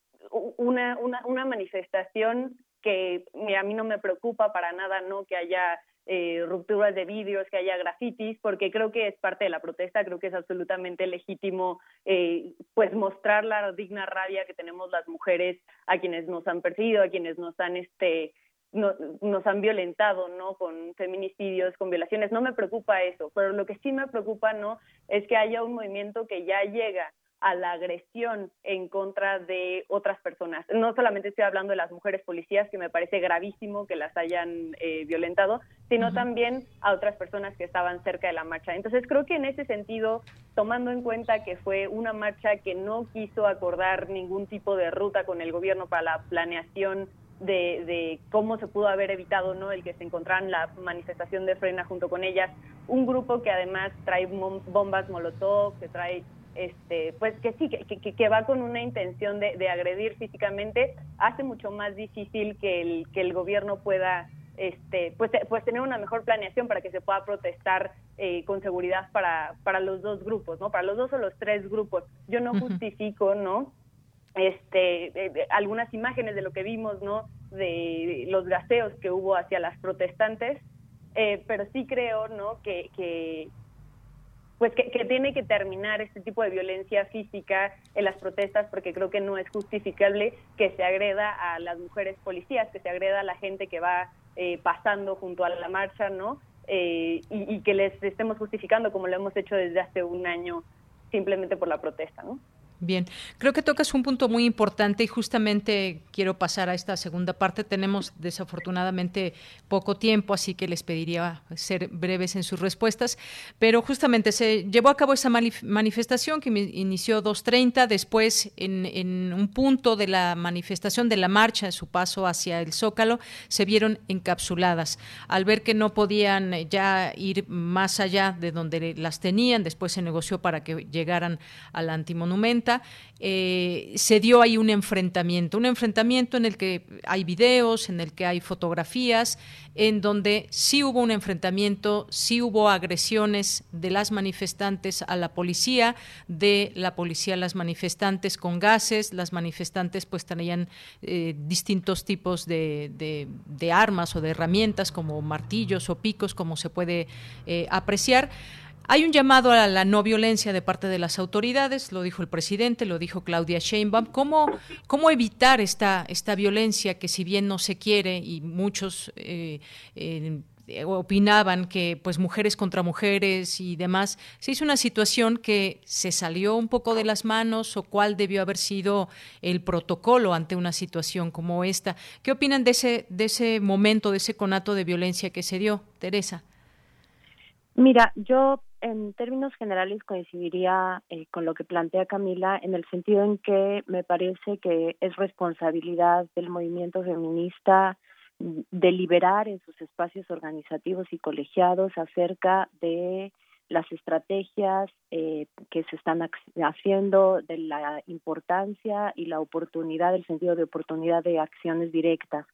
una, una, una, manifestación que a mí no me preocupa para nada, no que haya eh, rupturas de vídeos, que haya grafitis, porque creo que es parte de la protesta, creo que es absolutamente legítimo eh, pues mostrar la digna rabia que tenemos las mujeres a quienes nos han perseguido, a quienes nos han este no, nos han violentado, ¿no? Con feminicidios, con violaciones. No me preocupa eso, pero lo que sí me preocupa, ¿no? Es que haya un movimiento que ya llega a la agresión en contra de otras personas. No solamente estoy hablando de las mujeres policías, que me parece gravísimo que las hayan eh, violentado, sino también a otras personas que estaban cerca de la marcha. Entonces creo que en ese sentido, tomando en cuenta que fue una marcha que no quiso acordar ningún tipo de ruta con el gobierno para la planeación de, cómo se pudo haber evitado no el que se encontraran la manifestación de frena junto con ellas. Un grupo que además trae bombas molotov que trae este pues que sí que, que, que va con una intención de, de, agredir físicamente hace mucho más difícil que el que el gobierno pueda este pues pues tener una mejor planeación para que se pueda protestar eh, con seguridad para para los dos grupos no para los dos o los tres grupos. Yo no justifico no este, algunas imágenes de lo que vimos, ¿no? De los gaseos que hubo hacia las protestantes, eh, pero sí creo, ¿no? Que, que pues que, tiene que terminar este tipo de violencia física en las protestas porque creo que no es justificable que se agreda a las mujeres policías, que se agreda a la gente que va eh, pasando junto a la marcha, ¿no? Eh, y, y, que les estemos justificando como lo hemos hecho desde hace un año simplemente por la protesta, ¿no? Bien, creo que tocas un punto muy importante y justamente quiero pasar a esta segunda parte. Tenemos desafortunadamente poco tiempo, así que les pediría ser breves en sus respuestas. Pero justamente se llevó a cabo esa manifestación que inició 2.30, después en, un punto de la manifestación, de la marcha, su paso hacia el Zócalo, se vieron encapsuladas. Al ver que no podían ya ir más allá de donde las tenían, después se negoció para que llegaran al antimonumento eh, se dio ahí un enfrentamiento, un enfrentamiento en el que hay videos, en el que hay fotografías, en donde sí hubo un enfrentamiento, sí hubo agresiones de las manifestantes a la policía, de la policía a las manifestantes con gases, las manifestantes pues tenían eh, distintos tipos de, armas o de herramientas como martillos o picos, como se puede eh, apreciar. Hay un llamado a la no violencia de parte de las autoridades, lo dijo el presidente, lo dijo Claudia Sheinbaum. ¿Cómo, cómo evitar esta, esta violencia que si bien no se quiere y muchos eh, eh, opinaban que pues mujeres contra mujeres y demás, se hizo una situación que se salió un poco de las manos o cuál debió haber sido el protocolo ante una situación como esta. ¿Qué opinan de ese, de ese momento, de ese conato de violencia que se dio, Teresa? Mira, yo en términos generales coincidiría eh, con lo que plantea Camila en el sentido en que me parece que es responsabilidad del movimiento feminista deliberar en sus espacios organizativos y colegiados acerca de las estrategias eh, que se están haciendo, de la importancia y la oportunidad, el sentido de oportunidad de acciones directas.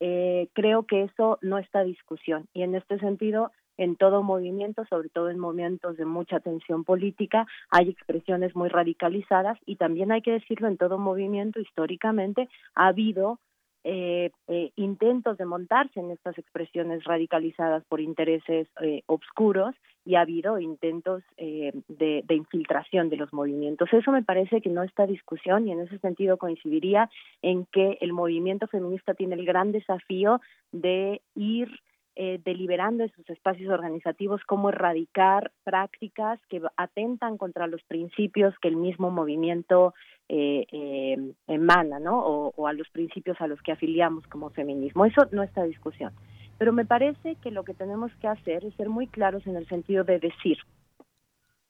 Eh, creo que eso no está discusión y en este sentido en todo movimiento, sobre todo en momentos de mucha tensión política, hay expresiones muy radicalizadas y también hay que decirlo, en todo movimiento históricamente ha habido eh, eh, intentos de montarse en estas expresiones radicalizadas por intereses eh, obscuros y ha habido intentos de, de, infiltración de los movimientos. Eso me parece que no está discusión y en ese sentido coincidiría en que el movimiento feminista tiene el gran desafío de ir eh, deliberando en sus espacios organizativos cómo erradicar prácticas que atentan contra los principios que el mismo movimiento eh, eh, emana, ¿no? O, o, a los principios a los que afiliamos como feminismo. Eso no está discusión. Pero me parece que lo que tenemos que hacer es ser muy claros en el sentido de decir,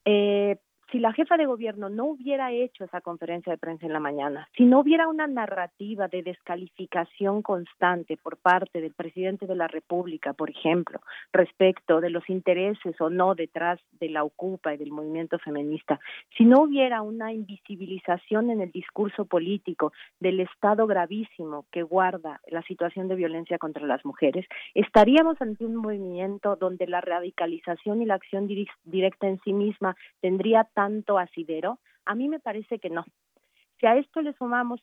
eh, si la jefa de gobierno no hubiera hecho esa conferencia de prensa en la mañana, si no hubiera una narrativa de descalificación constante por parte del presidente de la República, por ejemplo, respecto de los intereses o no detrás de la Ocupa y del movimiento feminista, si no hubiera una invisibilización en el discurso político del estado gravísimo que guarda la situación de violencia contra las mujeres, estaríamos ante un movimiento donde la radicalización y la acción directa en sí misma tendría tanto asidero? A mí me parece que no. Si a esto le sumamos,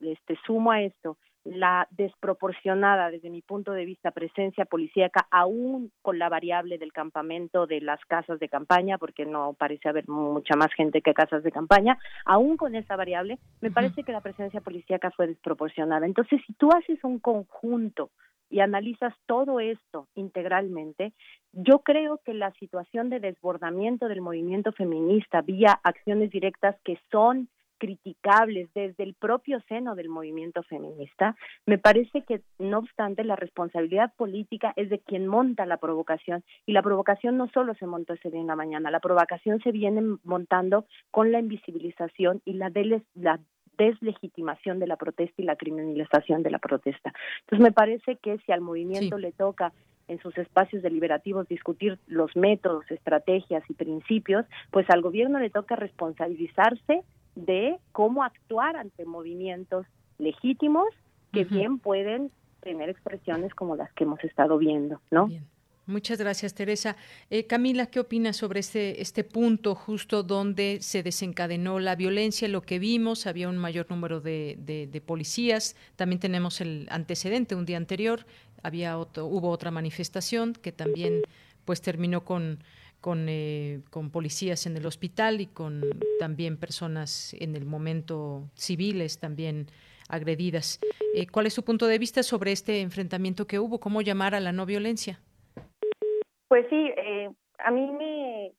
este, sumo a esto la desproporcionada, desde mi punto de vista, presencia policíaca, aún con la variable del campamento de las casas de campaña, porque no parece haber mucha más gente que casas de campaña, aún con esa variable, me parece que la presencia policíaca fue desproporcionada. Entonces, si tú haces un conjunto y analizas todo esto integralmente, yo creo que la situación de desbordamiento del movimiento feminista vía acciones directas que son criticables desde el propio seno del movimiento feminista, me parece que no obstante la responsabilidad política es de quien monta la provocación y la provocación no solo se montó ese día en la mañana, la provocación se viene montando con la invisibilización y la, la deslegitimación de la protesta y la criminalización de la protesta. Entonces me parece que si al movimiento le toca en sus espacios deliberativos discutir los métodos, estrategias y principios, pues al gobierno le toca responsabilizarse de cómo actuar ante movimientos legítimos que bien pueden tener expresiones como las que hemos estado viendo, ¿no? Muchas gracias, Teresa. Eh, Camila, ¿qué opinas sobre este, este punto justo donde se desencadenó la violencia? Lo que vimos, había un mayor número de, de, policías. También tenemos el antecedente, un día anterior había otro, hubo otra manifestación que también pues terminó con, con, eh, con, policías en el hospital y con también personas en el momento civiles también agredidas. Eh, ¿Cuál es su punto de vista sobre este enfrentamiento que hubo? ¿Cómo llamar a la no violencia? Pues sí, eh, a mí me,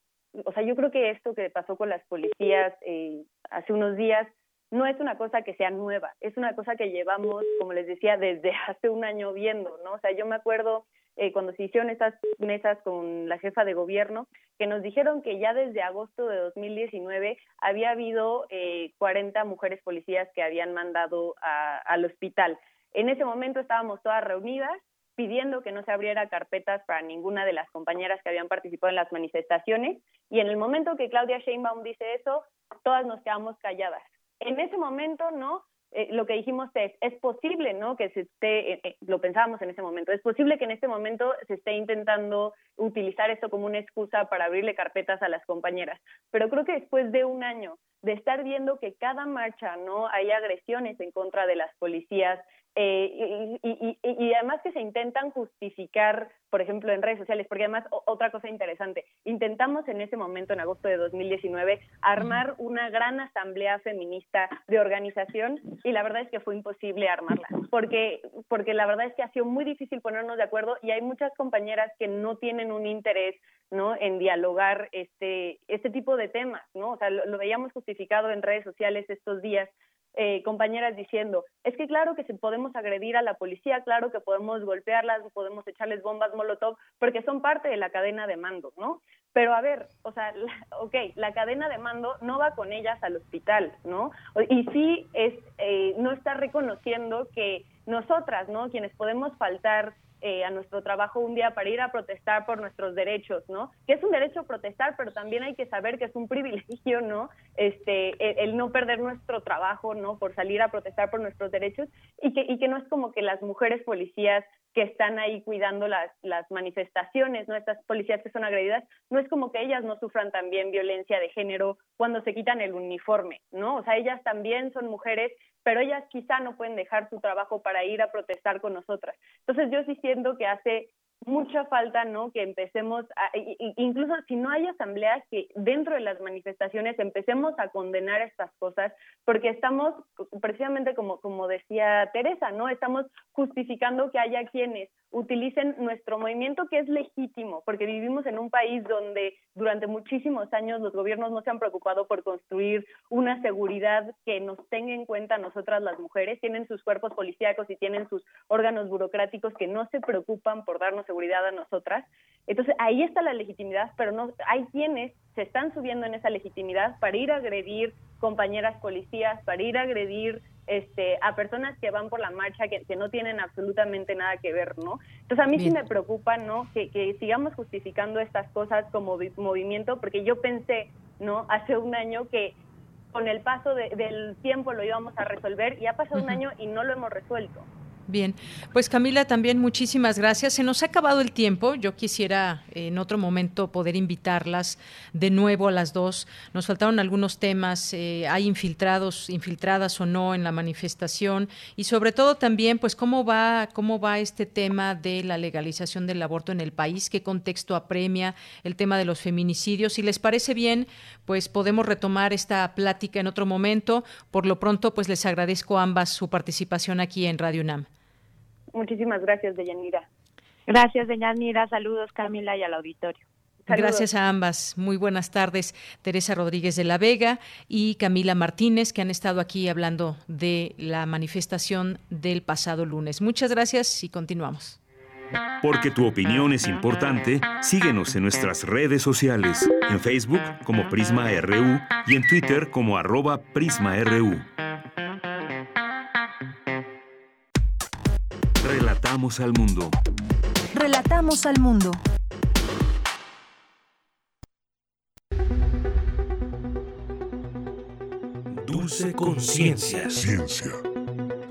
o sea, yo creo que esto que pasó con las policías eh, hace unos días no es una cosa que sea nueva, es una cosa que llevamos, como les decía, desde hace un año viendo, ¿no? O sea, yo me acuerdo eh, cuando se hicieron estas mesas con la jefa de gobierno, que nos dijeron que ya desde agosto de 2019 había habido eh, 40 mujeres policías que habían mandado al hospital. En ese momento estábamos todas reunidas pidiendo que no se abriera carpetas para ninguna de las compañeras que habían participado en las manifestaciones y en el momento que Claudia Sheinbaum dice eso, todas nos quedamos calladas. En ese momento, ¿no? Eh, lo que dijimos es, es posible, ¿no? Que se esté, eh, eh, lo pensábamos en ese momento, es posible que en este momento se esté intentando utilizar esto como una excusa para abrirle carpetas a las compañeras. Pero creo que después de un año de estar viendo que cada marcha, ¿no? Hay agresiones en contra de las policías, eh, y, además que se intentan justificar, por ejemplo, en redes sociales, porque además otra cosa interesante, intentamos en ese momento, en agosto de 2019, armar una gran asamblea feminista de organización y la verdad es que fue imposible armarla, porque, porque la verdad es que ha sido muy difícil ponernos de acuerdo y hay muchas compañeras que no tienen un interés ¿no? en dialogar este, este tipo de temas, ¿no? O sea, lo veíamos justificado en redes sociales estos días eh, compañeras diciendo, es que claro que se podemos agredir a la policía, claro que podemos golpearlas, podemos echarles bombas molotov, porque son parte de la cadena de mando, ¿no? Pero a ver, o sea, ok, la cadena de mando no va con ellas al hospital, ¿no? Y sí es, eh, no está reconociendo que nosotras, ¿no? Quienes podemos faltar eh, a nuestro trabajo un día para ir a protestar por nuestros derechos, ¿no? Que es un derecho protestar, pero también hay que saber que es un privilegio, ¿no? Este, el, no perder nuestro trabajo, ¿no? Por salir a protestar por nuestros derechos y que, y que no es como que las mujeres policías que están ahí cuidando las, las manifestaciones, ¿no? Estas policías que son agredidas, no es como que ellas no sufran también violencia de género cuando se quitan el uniforme, ¿no? O sea, ellas también son mujeres pero ellas quizá no pueden dejar su trabajo para ir a protestar con nosotras. Entonces yo sí siento que hace mucha falta, ¿no? Que empecemos, a, incluso si no hay asambleas, que dentro de las manifestaciones empecemos a condenar estas cosas, porque estamos, precisamente como, como decía Teresa, ¿no? Estamos justificando que haya quienes utilicen nuestro movimiento que es legítimo, porque vivimos en un país donde durante muchísimos años los gobiernos no se han preocupado por construir una seguridad que nos tenga en cuenta nosotras las mujeres, tienen sus cuerpos policíacos y tienen sus órganos burocráticos que no se preocupan por darnos seguridad a nosotras. Entonces ahí está la legitimidad, pero no hay quienes se están subiendo en esa legitimidad para ir a agredir compañeras policías, para ir a agredir este, a personas que van por la marcha que, no tienen absolutamente nada que ver, ¿no? Entonces a mí sí me preocupa, ¿no? Que, sigamos justificando estas cosas como movimiento, porque yo pensé, ¿no? Hace un año que con el paso del tiempo lo íbamos a resolver y ha pasado un año y no lo hemos resuelto. Bien, pues Camila, también muchísimas gracias. Se nos ha acabado el tiempo. Yo quisiera en otro momento poder invitarlas de nuevo a las dos. Nos faltaron algunos temas, eh, hay infiltrados, infiltradas o no en la manifestación y sobre todo también, pues cómo va, cómo va este tema de la legalización del aborto en el país, qué contexto apremia el tema de los feminicidios. Si les parece bien, pues podemos retomar esta plática en otro momento. Por lo pronto, pues les agradezco a ambas su participación aquí en Radio UNAM. Muchísimas gracias, Deyanira. Gracias, Deyanira. Saludos, Camila, y al auditorio. Gracias a ambas. Muy buenas tardes, Teresa Rodríguez de la Vega y Camila Martínez, que han estado aquí hablando de la manifestación del pasado lunes. Muchas gracias y continuamos. Porque tu opinión es importante, síguenos en nuestras redes sociales, en Facebook como Prisma RU y en Twitter como arroba PrismaRU. Relatamos al mundo. Relatamos al mundo. Dulce conciencia. Ciencia.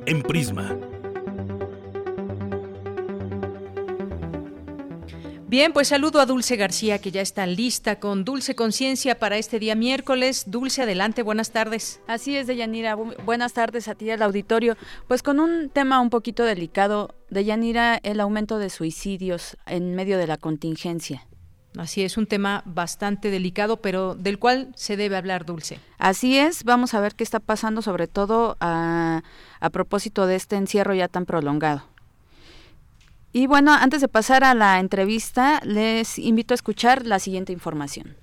En Prisma. Bien, pues saludo a Dulce García, que ya está lista con Dulce Conciencia para este día miércoles. Dulce, adelante, buenas tardes. Así es, Deyanira. Buenas tardes a ti, al auditorio. Pues con un tema un poquito delicado, Deyanira, el aumento de suicidios en medio de la contingencia. Así es, un tema bastante delicado, pero del cual se debe hablar, Dulce. Así es, vamos a ver qué está pasando, sobre todo a, a propósito de este encierro ya tan prolongado. Y bueno, antes de pasar a la entrevista, les invito a escuchar la siguiente información.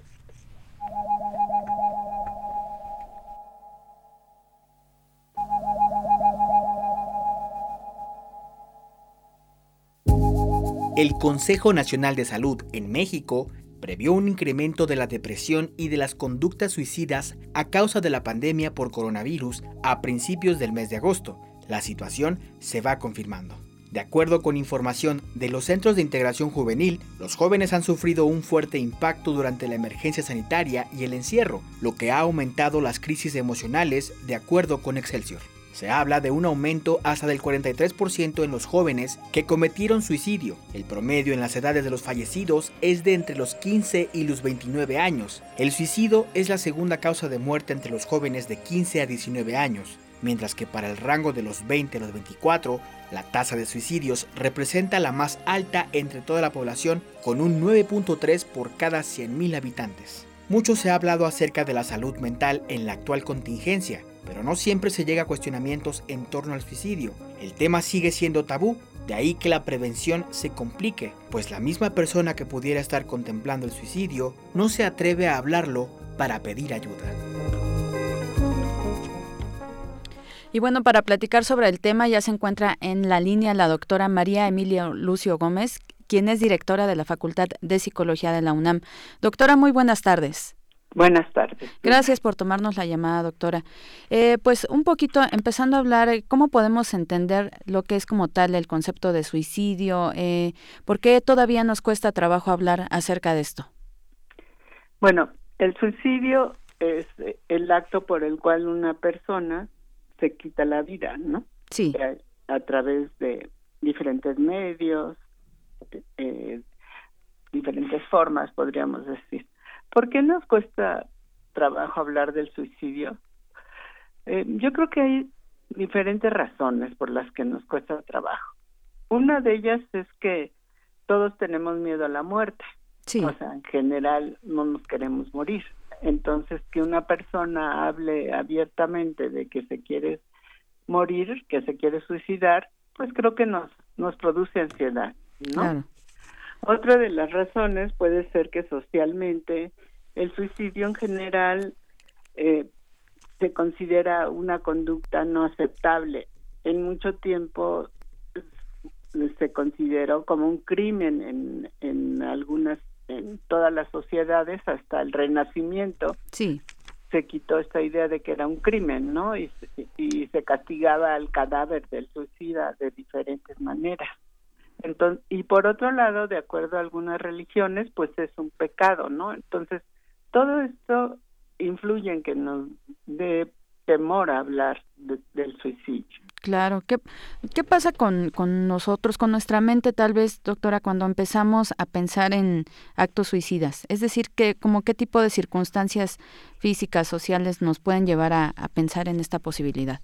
El Consejo Nacional de Salud en México previó un incremento de la depresión y de las conductas suicidas a causa de la pandemia por coronavirus a principios del mes de agosto. La situación se va confirmando. De acuerdo con información de los centros de integración juvenil, los jóvenes han sufrido un fuerte impacto durante la emergencia sanitaria y el encierro, lo que ha aumentado las crisis emocionales, de acuerdo con Excelsior. Se habla de un aumento hasta del 43% en los jóvenes que cometieron suicidio. El promedio en las edades de los fallecidos es de entre los 15 y los 29 años. El suicidio es la segunda causa de muerte entre los jóvenes de 15 a 19 años mientras que para el rango de los 20 a los 24, la tasa de suicidios representa la más alta entre toda la población con un 9.3 por cada 100.000 habitantes. Mucho se ha hablado acerca de la salud mental en la actual contingencia, pero no siempre se llega a cuestionamientos en torno al suicidio. El tema sigue siendo tabú, de ahí que la prevención se complique, pues la misma persona que pudiera estar contemplando el suicidio no se atreve a hablarlo para pedir ayuda. Y bueno, para platicar sobre el tema ya se encuentra en la línea la doctora María Emilia Lucio Gómez, quien es directora de la Facultad de Psicología de la UNAM. Doctora, muy buenas tardes. Buenas tardes. Gracias por tomarnos la llamada, doctora. Eh, pues un poquito, empezando a hablar, eh, ¿cómo podemos entender lo que es como tal el concepto de suicidio? Eh, ¿Por qué todavía nos cuesta trabajo hablar acerca de esto? Bueno, el suicidio es el acto por el cual una persona se quita la vida, ¿no? Sí. A, través de diferentes medios, eh, diferentes formas, podríamos decir. ¿Por qué nos cuesta trabajo hablar del suicidio? Eh, yo creo que hay diferentes razones por las que nos cuesta trabajo. Una de ellas es que todos tenemos miedo a la muerte. Sí. O sea, en general no nos queremos morir. Entonces, que una persona hable abiertamente de que se quiere morir, que se quiere suicidar, pues creo que nos, nos produce ansiedad, ¿no? Otra de las razones puede ser que socialmente el suicidio en general eh, se considera una conducta no aceptable. En mucho tiempo se consideró como un crimen en, en algunas en todas las sociedades hasta el Renacimiento. Sí. Se quitó esta idea de que era un crimen, ¿no? Y, y se castigaba al cadáver del suicida de diferentes maneras. Entonces, y por otro lado, de acuerdo a algunas religiones, pues es un pecado, ¿no? Entonces, todo esto influye en que nos dé temor a hablar del suicidio. Claro, ¿qué, qué pasa con, con nosotros, con nuestra mente tal vez, doctora, cuando empezamos a pensar en actos suicidas? Es decir, que, como qué tipo de circunstancias físicas, sociales nos pueden llevar a, pensar en esta posibilidad?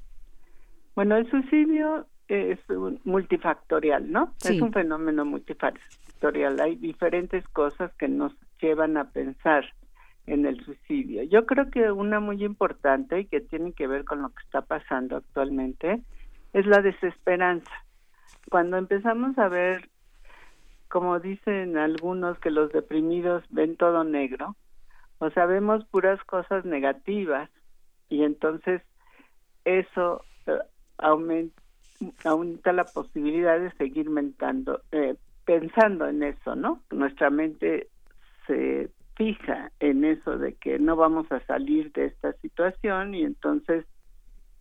Bueno, el suicidio es multifactorial, ¿no? Es un fenómeno multifactorial. Hay diferentes cosas que nos llevan a pensar en el suicidio. Yo creo que una muy importante y que tiene que ver con lo que está pasando actualmente es la desesperanza. Cuando empezamos a ver, como dicen algunos, que los deprimidos ven todo negro, o sea, vemos puras cosas negativas y entonces eso eh, aumenta, aumenta, la posibilidad de seguir mentando, eh, pensando en eso, ¿no? Nuestra mente se fija en eso de que no vamos a salir de esta situación y entonces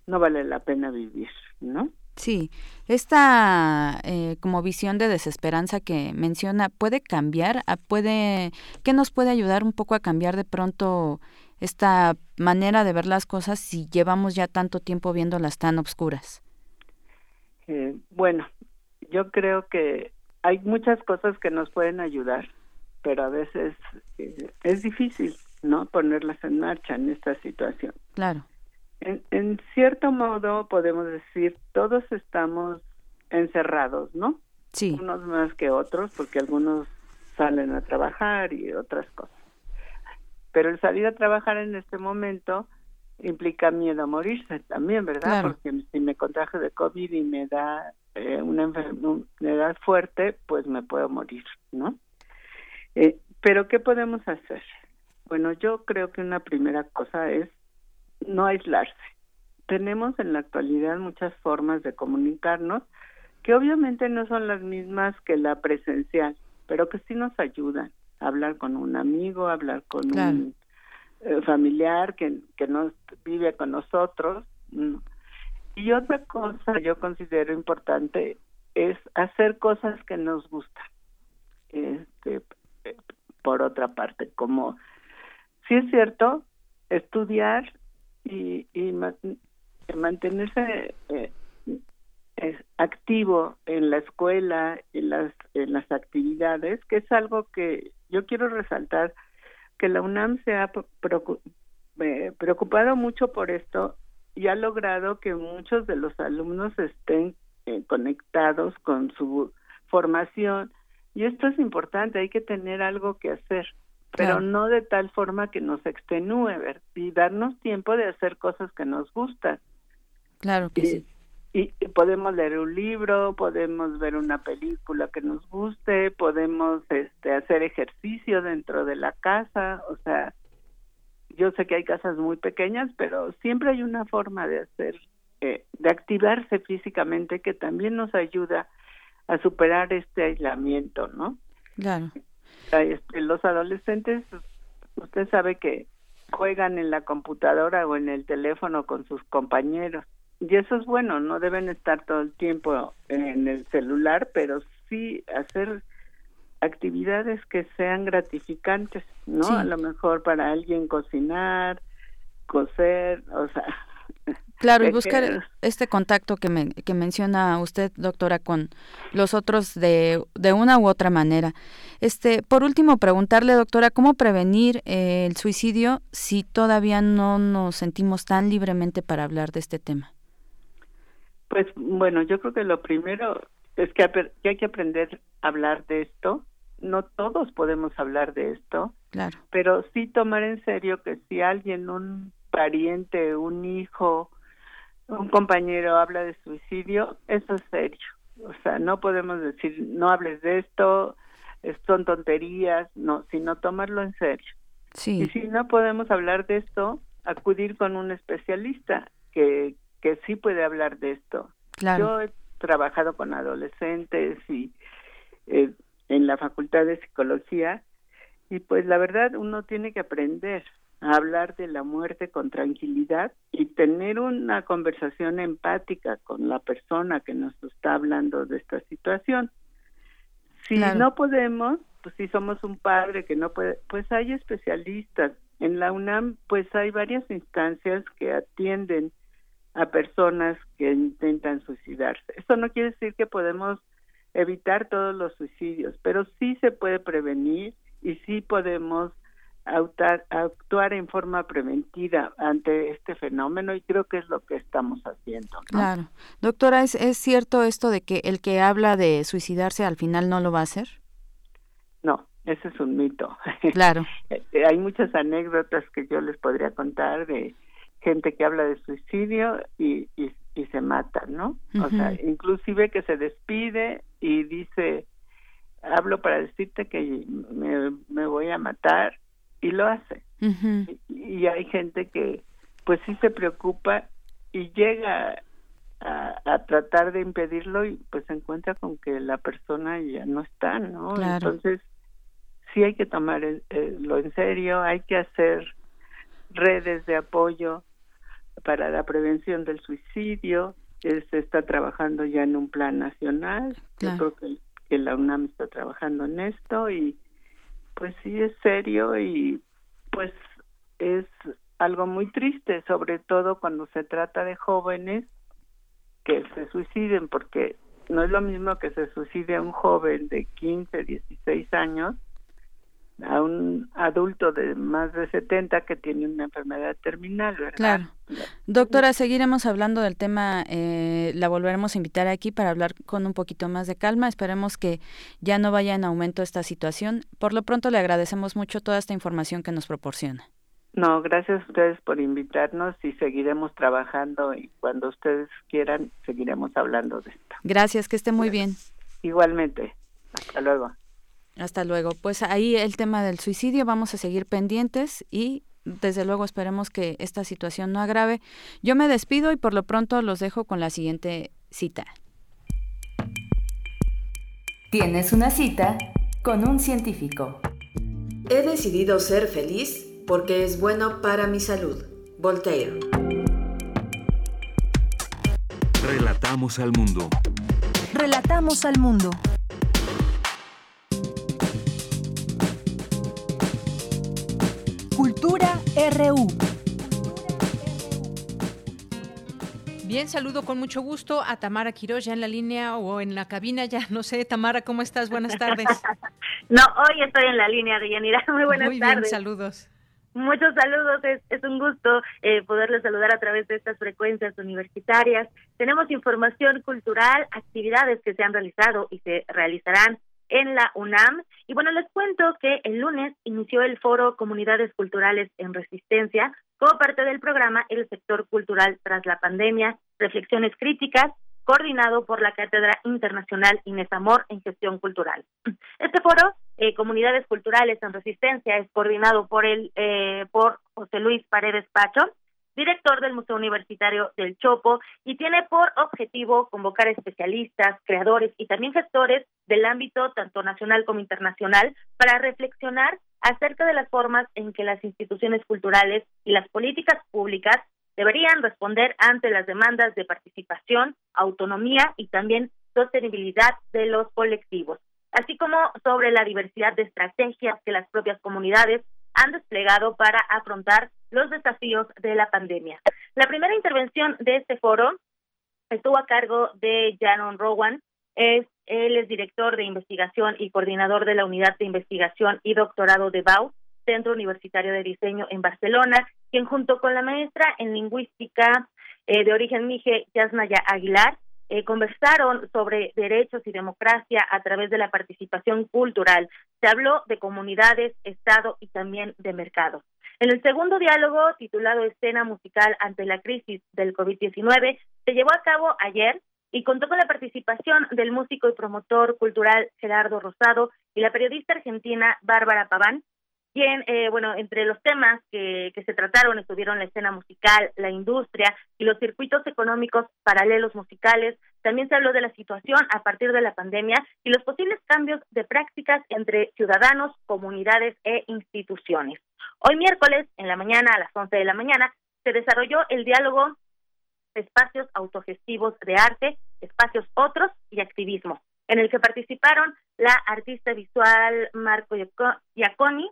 no vale la pena vivir, ¿no? Sí, esta eh, como visión de desesperanza que menciona puede cambiar, ah, puede, ¿qué nos puede ayudar un poco a cambiar de pronto esta manera de ver las cosas si llevamos ya tanto tiempo viéndolas tan oscuras? Eh, bueno, yo creo que hay muchas cosas que nos pueden ayudar, pero a veces eh, es difícil, ¿no? Ponerlas en marcha en esta situación. Claro. En, en cierto modo podemos decir, todos estamos encerrados, ¿no? Sí. Unos más que otros, porque algunos salen a trabajar y otras cosas. Pero el salir a trabajar en este momento implica miedo a morirse también, ¿verdad? Porque si me contraje de COVID y me da eh, una enfermedad fuerte, pues me puedo morir, ¿no? Eh, pero ¿qué podemos hacer? Bueno, yo creo que una primera cosa es no aislarse. Tenemos en la actualidad muchas formas de comunicarnos que obviamente no son las mismas que la presencial, pero que sí nos ayudan a hablar con un amigo, hablar con un familiar que, que no vive con nosotros. Y otra cosa yo considero importante es hacer cosas que nos gustan. Este, eh, por otra parte, como sí es cierto, estudiar y, y mantenerse eh, activo en la escuela, en las, en las actividades, que es algo que yo quiero resaltar, que la UNAM se ha eh, preocupado mucho por esto y ha logrado que muchos de los alumnos estén eh, conectados con su formación. Y esto es importante, hay que tener algo que hacer, pero no de tal forma que nos extenúe, ver, y darnos tiempo de hacer cosas que nos gustan. Claro que sí y podemos leer un libro, podemos ver una película que nos guste, podemos este hacer ejercicio dentro de la casa, o sea, yo sé que hay casas muy pequeñas, pero siempre hay una forma de hacer eh, de activarse físicamente que también nos ayuda a superar este aislamiento, ¿no? Claro. Este, los adolescentes, usted sabe que juegan en la computadora o en el teléfono con sus compañeros y eso es bueno, no deben estar todo el tiempo en el celular, pero sí hacer actividades que sean gratificantes, ¿no? A lo mejor para alguien cocinar, coser, o sea... Claro, y buscar este contacto que, me, que menciona usted, doctora, con los otros de, de una u otra manera. Este, por último, preguntarle, doctora, ¿cómo prevenir eh, el suicidio si todavía no nos sentimos tan libremente para hablar de este tema? Pues bueno, yo creo que lo primero es que, hay que aprender a hablar de esto. No todos podemos hablar de esto, claro. pero sí tomar en serio que si alguien, un pariente, un hijo, un compañero habla de suicidio, eso es serio. O sea, no podemos decir, no hables de esto, son tonterías, no, sino tomarlo en serio. Sí. Y si no podemos hablar de esto, acudir con un especialista que, que sí puede hablar de esto. Yo he trabajado con adolescentes y eh, en la Facultad de Psicología y pues la verdad uno tiene que aprender a hablar de la muerte con tranquilidad y tener una conversación empática con la persona que nos está hablando de esta situación. Si no podemos, pues si somos un padre que no puede, pues hay especialistas. En la UNAM pues hay varias instancias que atienden a personas que intentan suicidarse. Esto no quiere decir que podemos evitar todos los suicidios, pero sí se puede prevenir y sí podemos actuar en forma preventiva ante este fenómeno y creo que es lo que estamos haciendo. Claro. Doctora, ¿es, ¿es cierto esto de que el que habla de suicidarse al final no lo va a hacer? No, ese es un mito. Claro. Hay muchas anécdotas que yo les podría contar de gente que habla de suicidio y, y, se mata, ¿no? O sea, inclusive que se despide y dice, hablo para decirte que me, voy a matar y lo hace. y, hay gente que pues sí se preocupa y llega a, a, tratar de impedirlo y pues se encuentra con que la persona ya no está, ¿no? Entonces sí hay que tomar lo en serio, hay que hacer redes de apoyo para la prevención del suicidio, se está trabajando ya en un plan nacional, yo creo que, que, la UNAM está trabajando en esto y pues sí es serio y pues es algo muy triste, sobre todo cuando se trata de jóvenes que se suiciden, porque no es lo mismo que se suicide un joven de 15, 16 años a un adulto de más de 70 que tiene una enfermedad terminal, ¿verdad? Claro. Doctora, seguiremos hablando del tema, eh, la volveremos a invitar aquí para hablar con un poquito más de calma. Esperemos que ya no vaya en aumento esta situación. Por lo pronto le agradecemos mucho toda esta información que nos proporciona. No, gracias a ustedes por invitarnos y seguiremos trabajando y cuando ustedes quieran seguiremos hablando de esto. Gracias, que esté muy bien. Igualmente. Hasta luego. Hasta luego. Pues ahí el tema del suicidio, vamos a seguir pendientes y desde luego esperemos que esta situación no agrave. Yo me despido y por lo pronto los dejo con la siguiente cita. Tienes una cita con un científico. He decidido ser feliz porque es bueno para mi salud. Voltaire. Relatamos al mundo. Relatamos al mundo. RU. Bien, saludo con mucho gusto a Tamara Quiroz ya en la línea o en la cabina, ya no sé. Tamara, ¿cómo estás? Buenas tardes. no, hoy estoy en la línea, Yanira. Muy buenas Muy tardes. bien, saludos. Muchos saludos, es, es un gusto eh, poderles saludar a través de estas frecuencias universitarias. Tenemos información cultural, actividades que se han realizado y se realizarán en la UNAM. Y bueno, les cuento que el lunes inició el foro Comunidades Culturales en Resistencia como parte del programa El Sector Cultural tras la Pandemia, Reflexiones Críticas, coordinado por la Cátedra Internacional Inés Amor en Gestión Cultural. Este foro, eh, Comunidades Culturales en Resistencia, es coordinado por el eh, por José Luis Paredes Pacho, director del Museo Universitario del Chopo, y tiene por objetivo convocar especialistas, creadores y también gestores del ámbito tanto nacional como internacional para reflexionar acerca de las formas en que las instituciones culturales y las políticas públicas deberían responder ante las demandas de participación, autonomía y también sostenibilidad de los colectivos, así como sobre la diversidad de estrategias que las propias comunidades han desplegado para afrontar los desafíos de la pandemia. La primera intervención de este foro estuvo a cargo de Janon Rowan, es, él es director de investigación y coordinador de la unidad de investigación y doctorado de BAU, Centro Universitario de Diseño en Barcelona, quien junto con la maestra en lingüística eh, de origen mije, Yasnaya Aguilar, eh, conversaron sobre derechos y democracia a través de la participación cultural. Se habló de comunidades, Estado y también de mercado. En el segundo diálogo, titulado Escena musical ante la crisis del COVID-19, se llevó a cabo ayer y contó con la participación del músico y promotor cultural Gerardo Rosado y la periodista argentina Bárbara Paván, quien, eh, bueno, entre los temas que, que se trataron estuvieron la escena musical, la industria y los circuitos económicos paralelos musicales. También se habló de la situación a partir de la pandemia y los posibles cambios de prácticas entre ciudadanos, comunidades e instituciones. Hoy miércoles, en la mañana, a las 11 de la mañana, se desarrolló el diálogo Espacios Autogestivos de Arte, Espacios Otros y Activismo, en el que participaron la artista visual Marco Iaconi,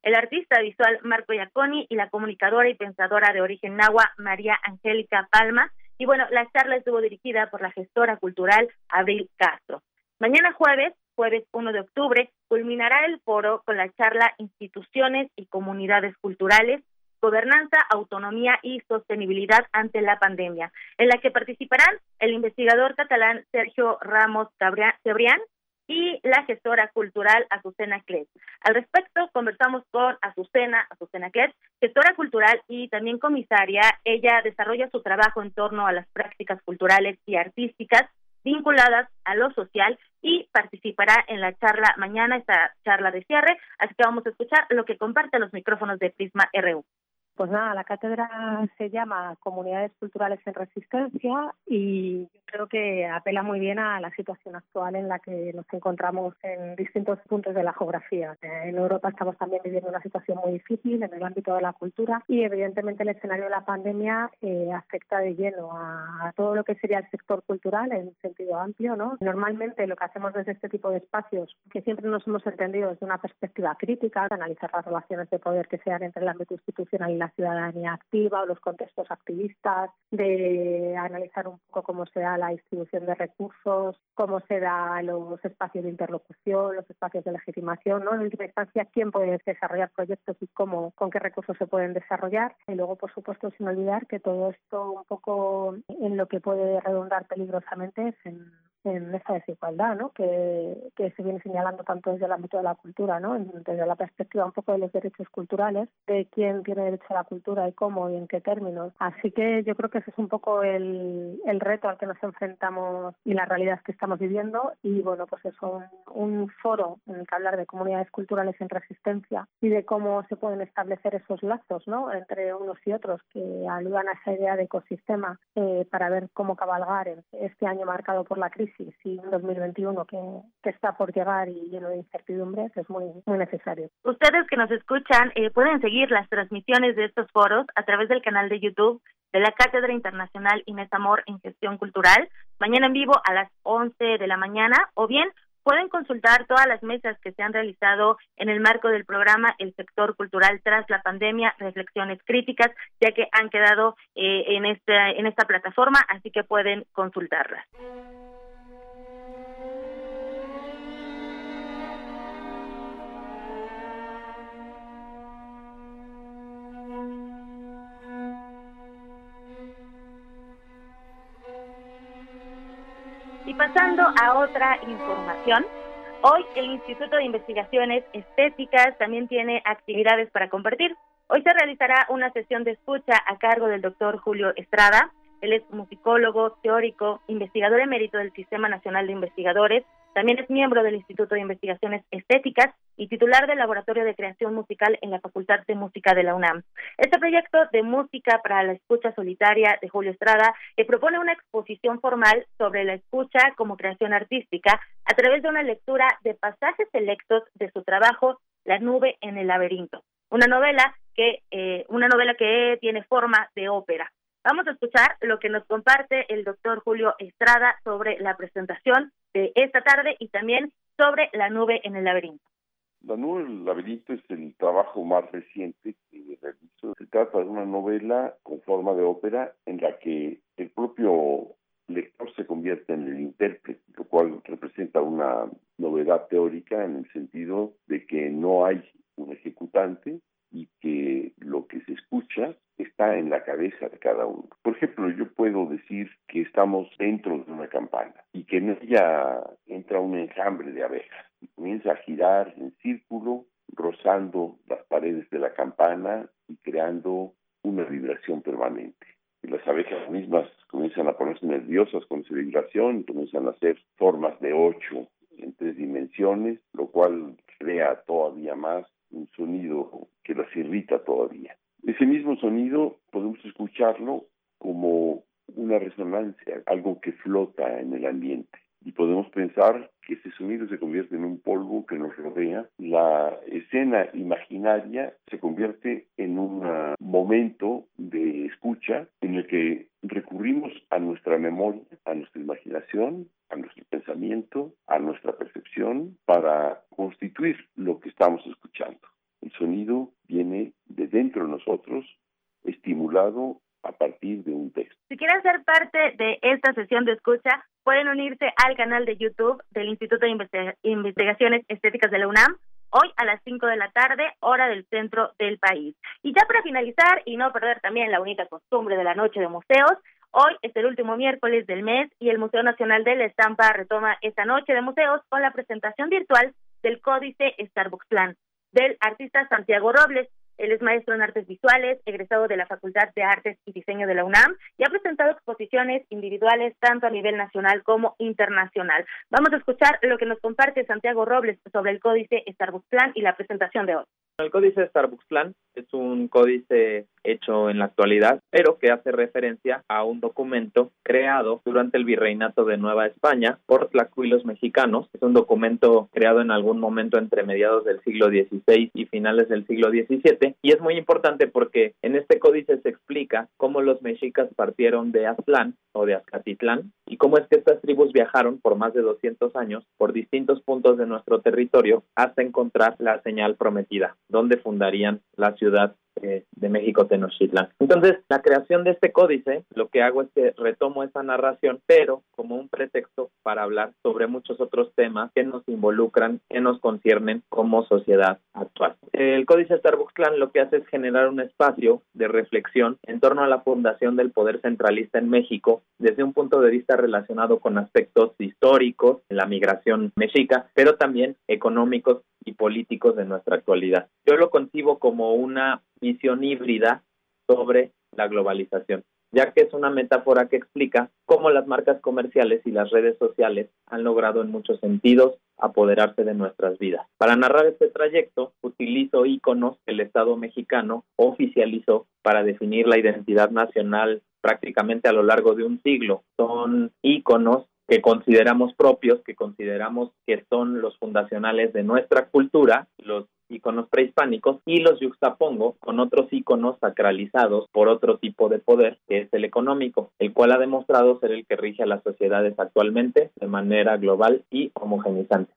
el artista visual Marco Iaconi y la comunicadora y pensadora de origen nahua María Angélica Palma. Y bueno, la charla estuvo dirigida por la gestora cultural Abril Castro. Mañana jueves, jueves 1 de octubre, culminará el foro con la charla Instituciones y Comunidades Culturales, Gobernanza, Autonomía y Sostenibilidad ante la Pandemia, en la que participarán el investigador catalán Sergio Ramos Cebrián y la gestora cultural Azucena Clet. Al respecto, conversamos con Azucena, Azucena Clet, gestora cultural y también comisaria. Ella desarrolla su trabajo en torno a las prácticas culturales y artísticas vinculadas a lo social y participará en la charla mañana, esta charla de cierre. Así que vamos a escuchar lo que comparte los micrófonos de Prisma RU. Pues nada, la cátedra se llama Comunidades Culturales en Resistencia y yo creo que apela muy bien a la situación actual en la que nos encontramos en distintos puntos de la geografía. En Europa estamos también viviendo una situación muy difícil en el ámbito de la cultura y evidentemente el escenario de la pandemia eh, afecta de lleno a, a, todo lo que sería el sector cultural en sentido amplio. ¿no? Normalmente lo que hacemos desde este tipo de espacios, que siempre nos hemos entendido desde una perspectiva crítica, de analizar las relaciones de poder que sean entre el ámbito institucional y la ciudadanía activa o los contextos activistas, de analizar un poco cómo se da la distribución de recursos, cómo se da los espacios de interlocución, los espacios de legitimación, ¿no? En última instancia, quién puede desarrollar proyectos y cómo, con qué recursos se pueden desarrollar. Y luego, por supuesto, sin olvidar que todo esto un poco en lo que puede redundar peligrosamente es en en esa desigualdad ¿no? que, que se viene señalando tanto desde el ámbito de la cultura, ¿no? desde la perspectiva un poco de los derechos culturales, de quién tiene derecho a la cultura y cómo y en qué términos. Así que yo creo que ese es un poco el, el reto al que nos enfrentamos y la realidad que estamos viviendo y bueno, pues es un, un foro en el que hablar de comunidades culturales en resistencia y de cómo se pueden establecer esos lazos ¿no? entre unos y otros que ayudan a esa idea de ecosistema eh, para ver cómo cabalgar en este año marcado por la crisis sí, un 2021 que, que, está por llegar y lleno de incertidumbres es muy, muy necesario. Ustedes que nos escuchan eh, pueden seguir las transmisiones de estos foros a través del canal de YouTube de la Cátedra Internacional Inés Amor en Gestión Cultural, mañana en vivo a las 11 de la mañana, o bien pueden consultar todas las mesas que se han realizado en el marco del programa El sector cultural tras la pandemia, reflexiones críticas, ya que han quedado eh, en, esta, en esta plataforma, así que pueden consultarlas. Y pasando a otra información, hoy el Instituto de Investigaciones Estéticas también tiene actividades para compartir. Hoy se realizará una sesión de escucha a cargo del doctor Julio Estrada. Él es musicólogo, teórico, investigador emérito del Sistema Nacional de Investigadores, también es miembro del Instituto de Investigaciones Estéticas y titular del Laboratorio de Creación Musical en la Facultad de Música de la UNAM. Este proyecto de música para la escucha solitaria de Julio Estrada le propone una exposición formal sobre la escucha como creación artística a través de una lectura de pasajes selectos de su trabajo La nube en el laberinto, una novela que eh, una novela que tiene forma de ópera. Vamos a escuchar lo que nos comparte el doctor Julio Estrada sobre la presentación de esta tarde y también sobre la nube en el laberinto. La nube en el laberinto es el trabajo más reciente que realizo. Se trata de una novela con forma de ópera en la que el propio lector se convierte en el intérprete, lo cual representa una novedad teórica en el sentido de que no hay un ejecutante y que lo que se escucha está en la cabeza de cada uno. Por ejemplo, yo puedo decir que estamos dentro de una campana y que en ella entra un enjambre de abejas y comienza a girar en círculo, rozando las paredes de la campana y creando una vibración permanente. Y las abejas mismas comienzan a ponerse nerviosas con esa vibración comienzan a hacer formas de ocho en tres dimensiones, lo cual crea todavía más un sonido que las irrita todavía. Ese mismo sonido podemos escucharlo como una resonancia, algo que flota en el ambiente. Y podemos pensar que ese sonido se convierte en un polvo que nos rodea. La escena imaginaria se convierte en un momento de escucha en el que recurrimos a nuestra memoria, a nuestra imaginación, a nuestro pensamiento, a nuestra percepción para constituir lo que estamos escuchando. El sonido viene de dentro de nosotros, estimulado a partir de un texto. Si quieren ser parte de esta sesión de escucha, pueden unirse al canal de YouTube del Instituto de Investigaciones Estéticas de la UNAM hoy a las 5 de la tarde, hora del centro del país. Y ya para finalizar y no perder también la bonita costumbre de la noche de museos, hoy es el último miércoles del mes y el Museo Nacional de la Estampa retoma esta noche de museos con la presentación virtual del Códice Starbucks Plan del artista Santiago Robles. Él es maestro en artes visuales, egresado de la Facultad de Artes y Diseño de la UNAM y ha presentado exposiciones individuales tanto a nivel nacional como internacional. Vamos a escuchar lo que nos comparte Santiago Robles sobre el códice Starbucks Plan y la presentación de hoy. El códice Starbucks Plan es un códice hecho en la actualidad, pero que hace referencia a un documento creado durante el virreinato de Nueva España por tlacuilos mexicanos. Es un documento creado en algún momento entre mediados del siglo XVI y finales del siglo XVII y es muy importante porque en este códice se explica cómo los mexicas partieron de Aztlán o de Azcatitlán y cómo es que estas tribus viajaron por más de 200 años por distintos puntos de nuestro territorio hasta encontrar la señal prometida, donde fundarían la ciudad eh, de México Tenochtitlan. Entonces, la creación de este códice, lo que hago es que retomo esa narración, pero como un pretexto para hablar sobre muchos otros temas que nos involucran, que nos conciernen como sociedad actual. El códice Starbucks Clan lo que hace es generar un espacio de reflexión en torno a la fundación del poder centralista en México desde un punto de vista relacionado con aspectos históricos, la migración mexica, pero también económicos y políticos de nuestra actualidad. Yo lo concibo como una visión híbrida sobre la globalización, ya que es una metáfora que explica cómo las marcas comerciales y las redes sociales han logrado en muchos sentidos apoderarse de nuestras vidas. Para narrar este trayecto, utilizo íconos que el Estado mexicano oficializó para definir la identidad nacional prácticamente a lo largo de un siglo. Son íconos que consideramos propios, que consideramos que son los fundacionales de nuestra cultura, los iconos prehispánicos, y los yuxtapongo con otros iconos sacralizados por otro tipo de poder, que es el económico, el cual ha demostrado ser el que rige a las sociedades actualmente de manera global y homogenizante.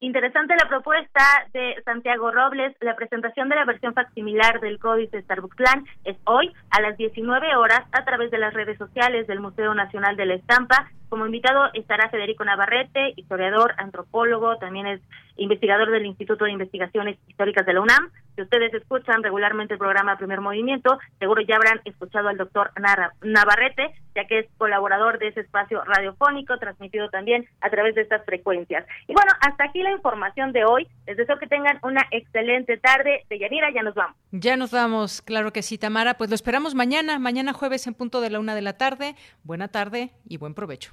Interesante la propuesta de Santiago Robles. La presentación de la versión facsimilar del Códice Starbucks Plan es hoy a las 19 horas a través de las redes sociales del Museo Nacional de la Estampa. Como invitado estará Federico Navarrete, historiador, antropólogo, también es investigador del Instituto de Investigaciones Históricas de la UNAM. Si ustedes escuchan regularmente el programa Primer Movimiento, seguro ya habrán escuchado al doctor Navarrete, ya que es colaborador de ese espacio radiofónico, transmitido también a través de estas frecuencias. Y bueno, hasta aquí la información de hoy. Les deseo que tengan una excelente tarde. De Yanira, ya nos vamos. Ya nos vamos, claro que sí, Tamara. Pues lo esperamos mañana, mañana jueves en punto de la una de la tarde. Buena tarde y buen provecho.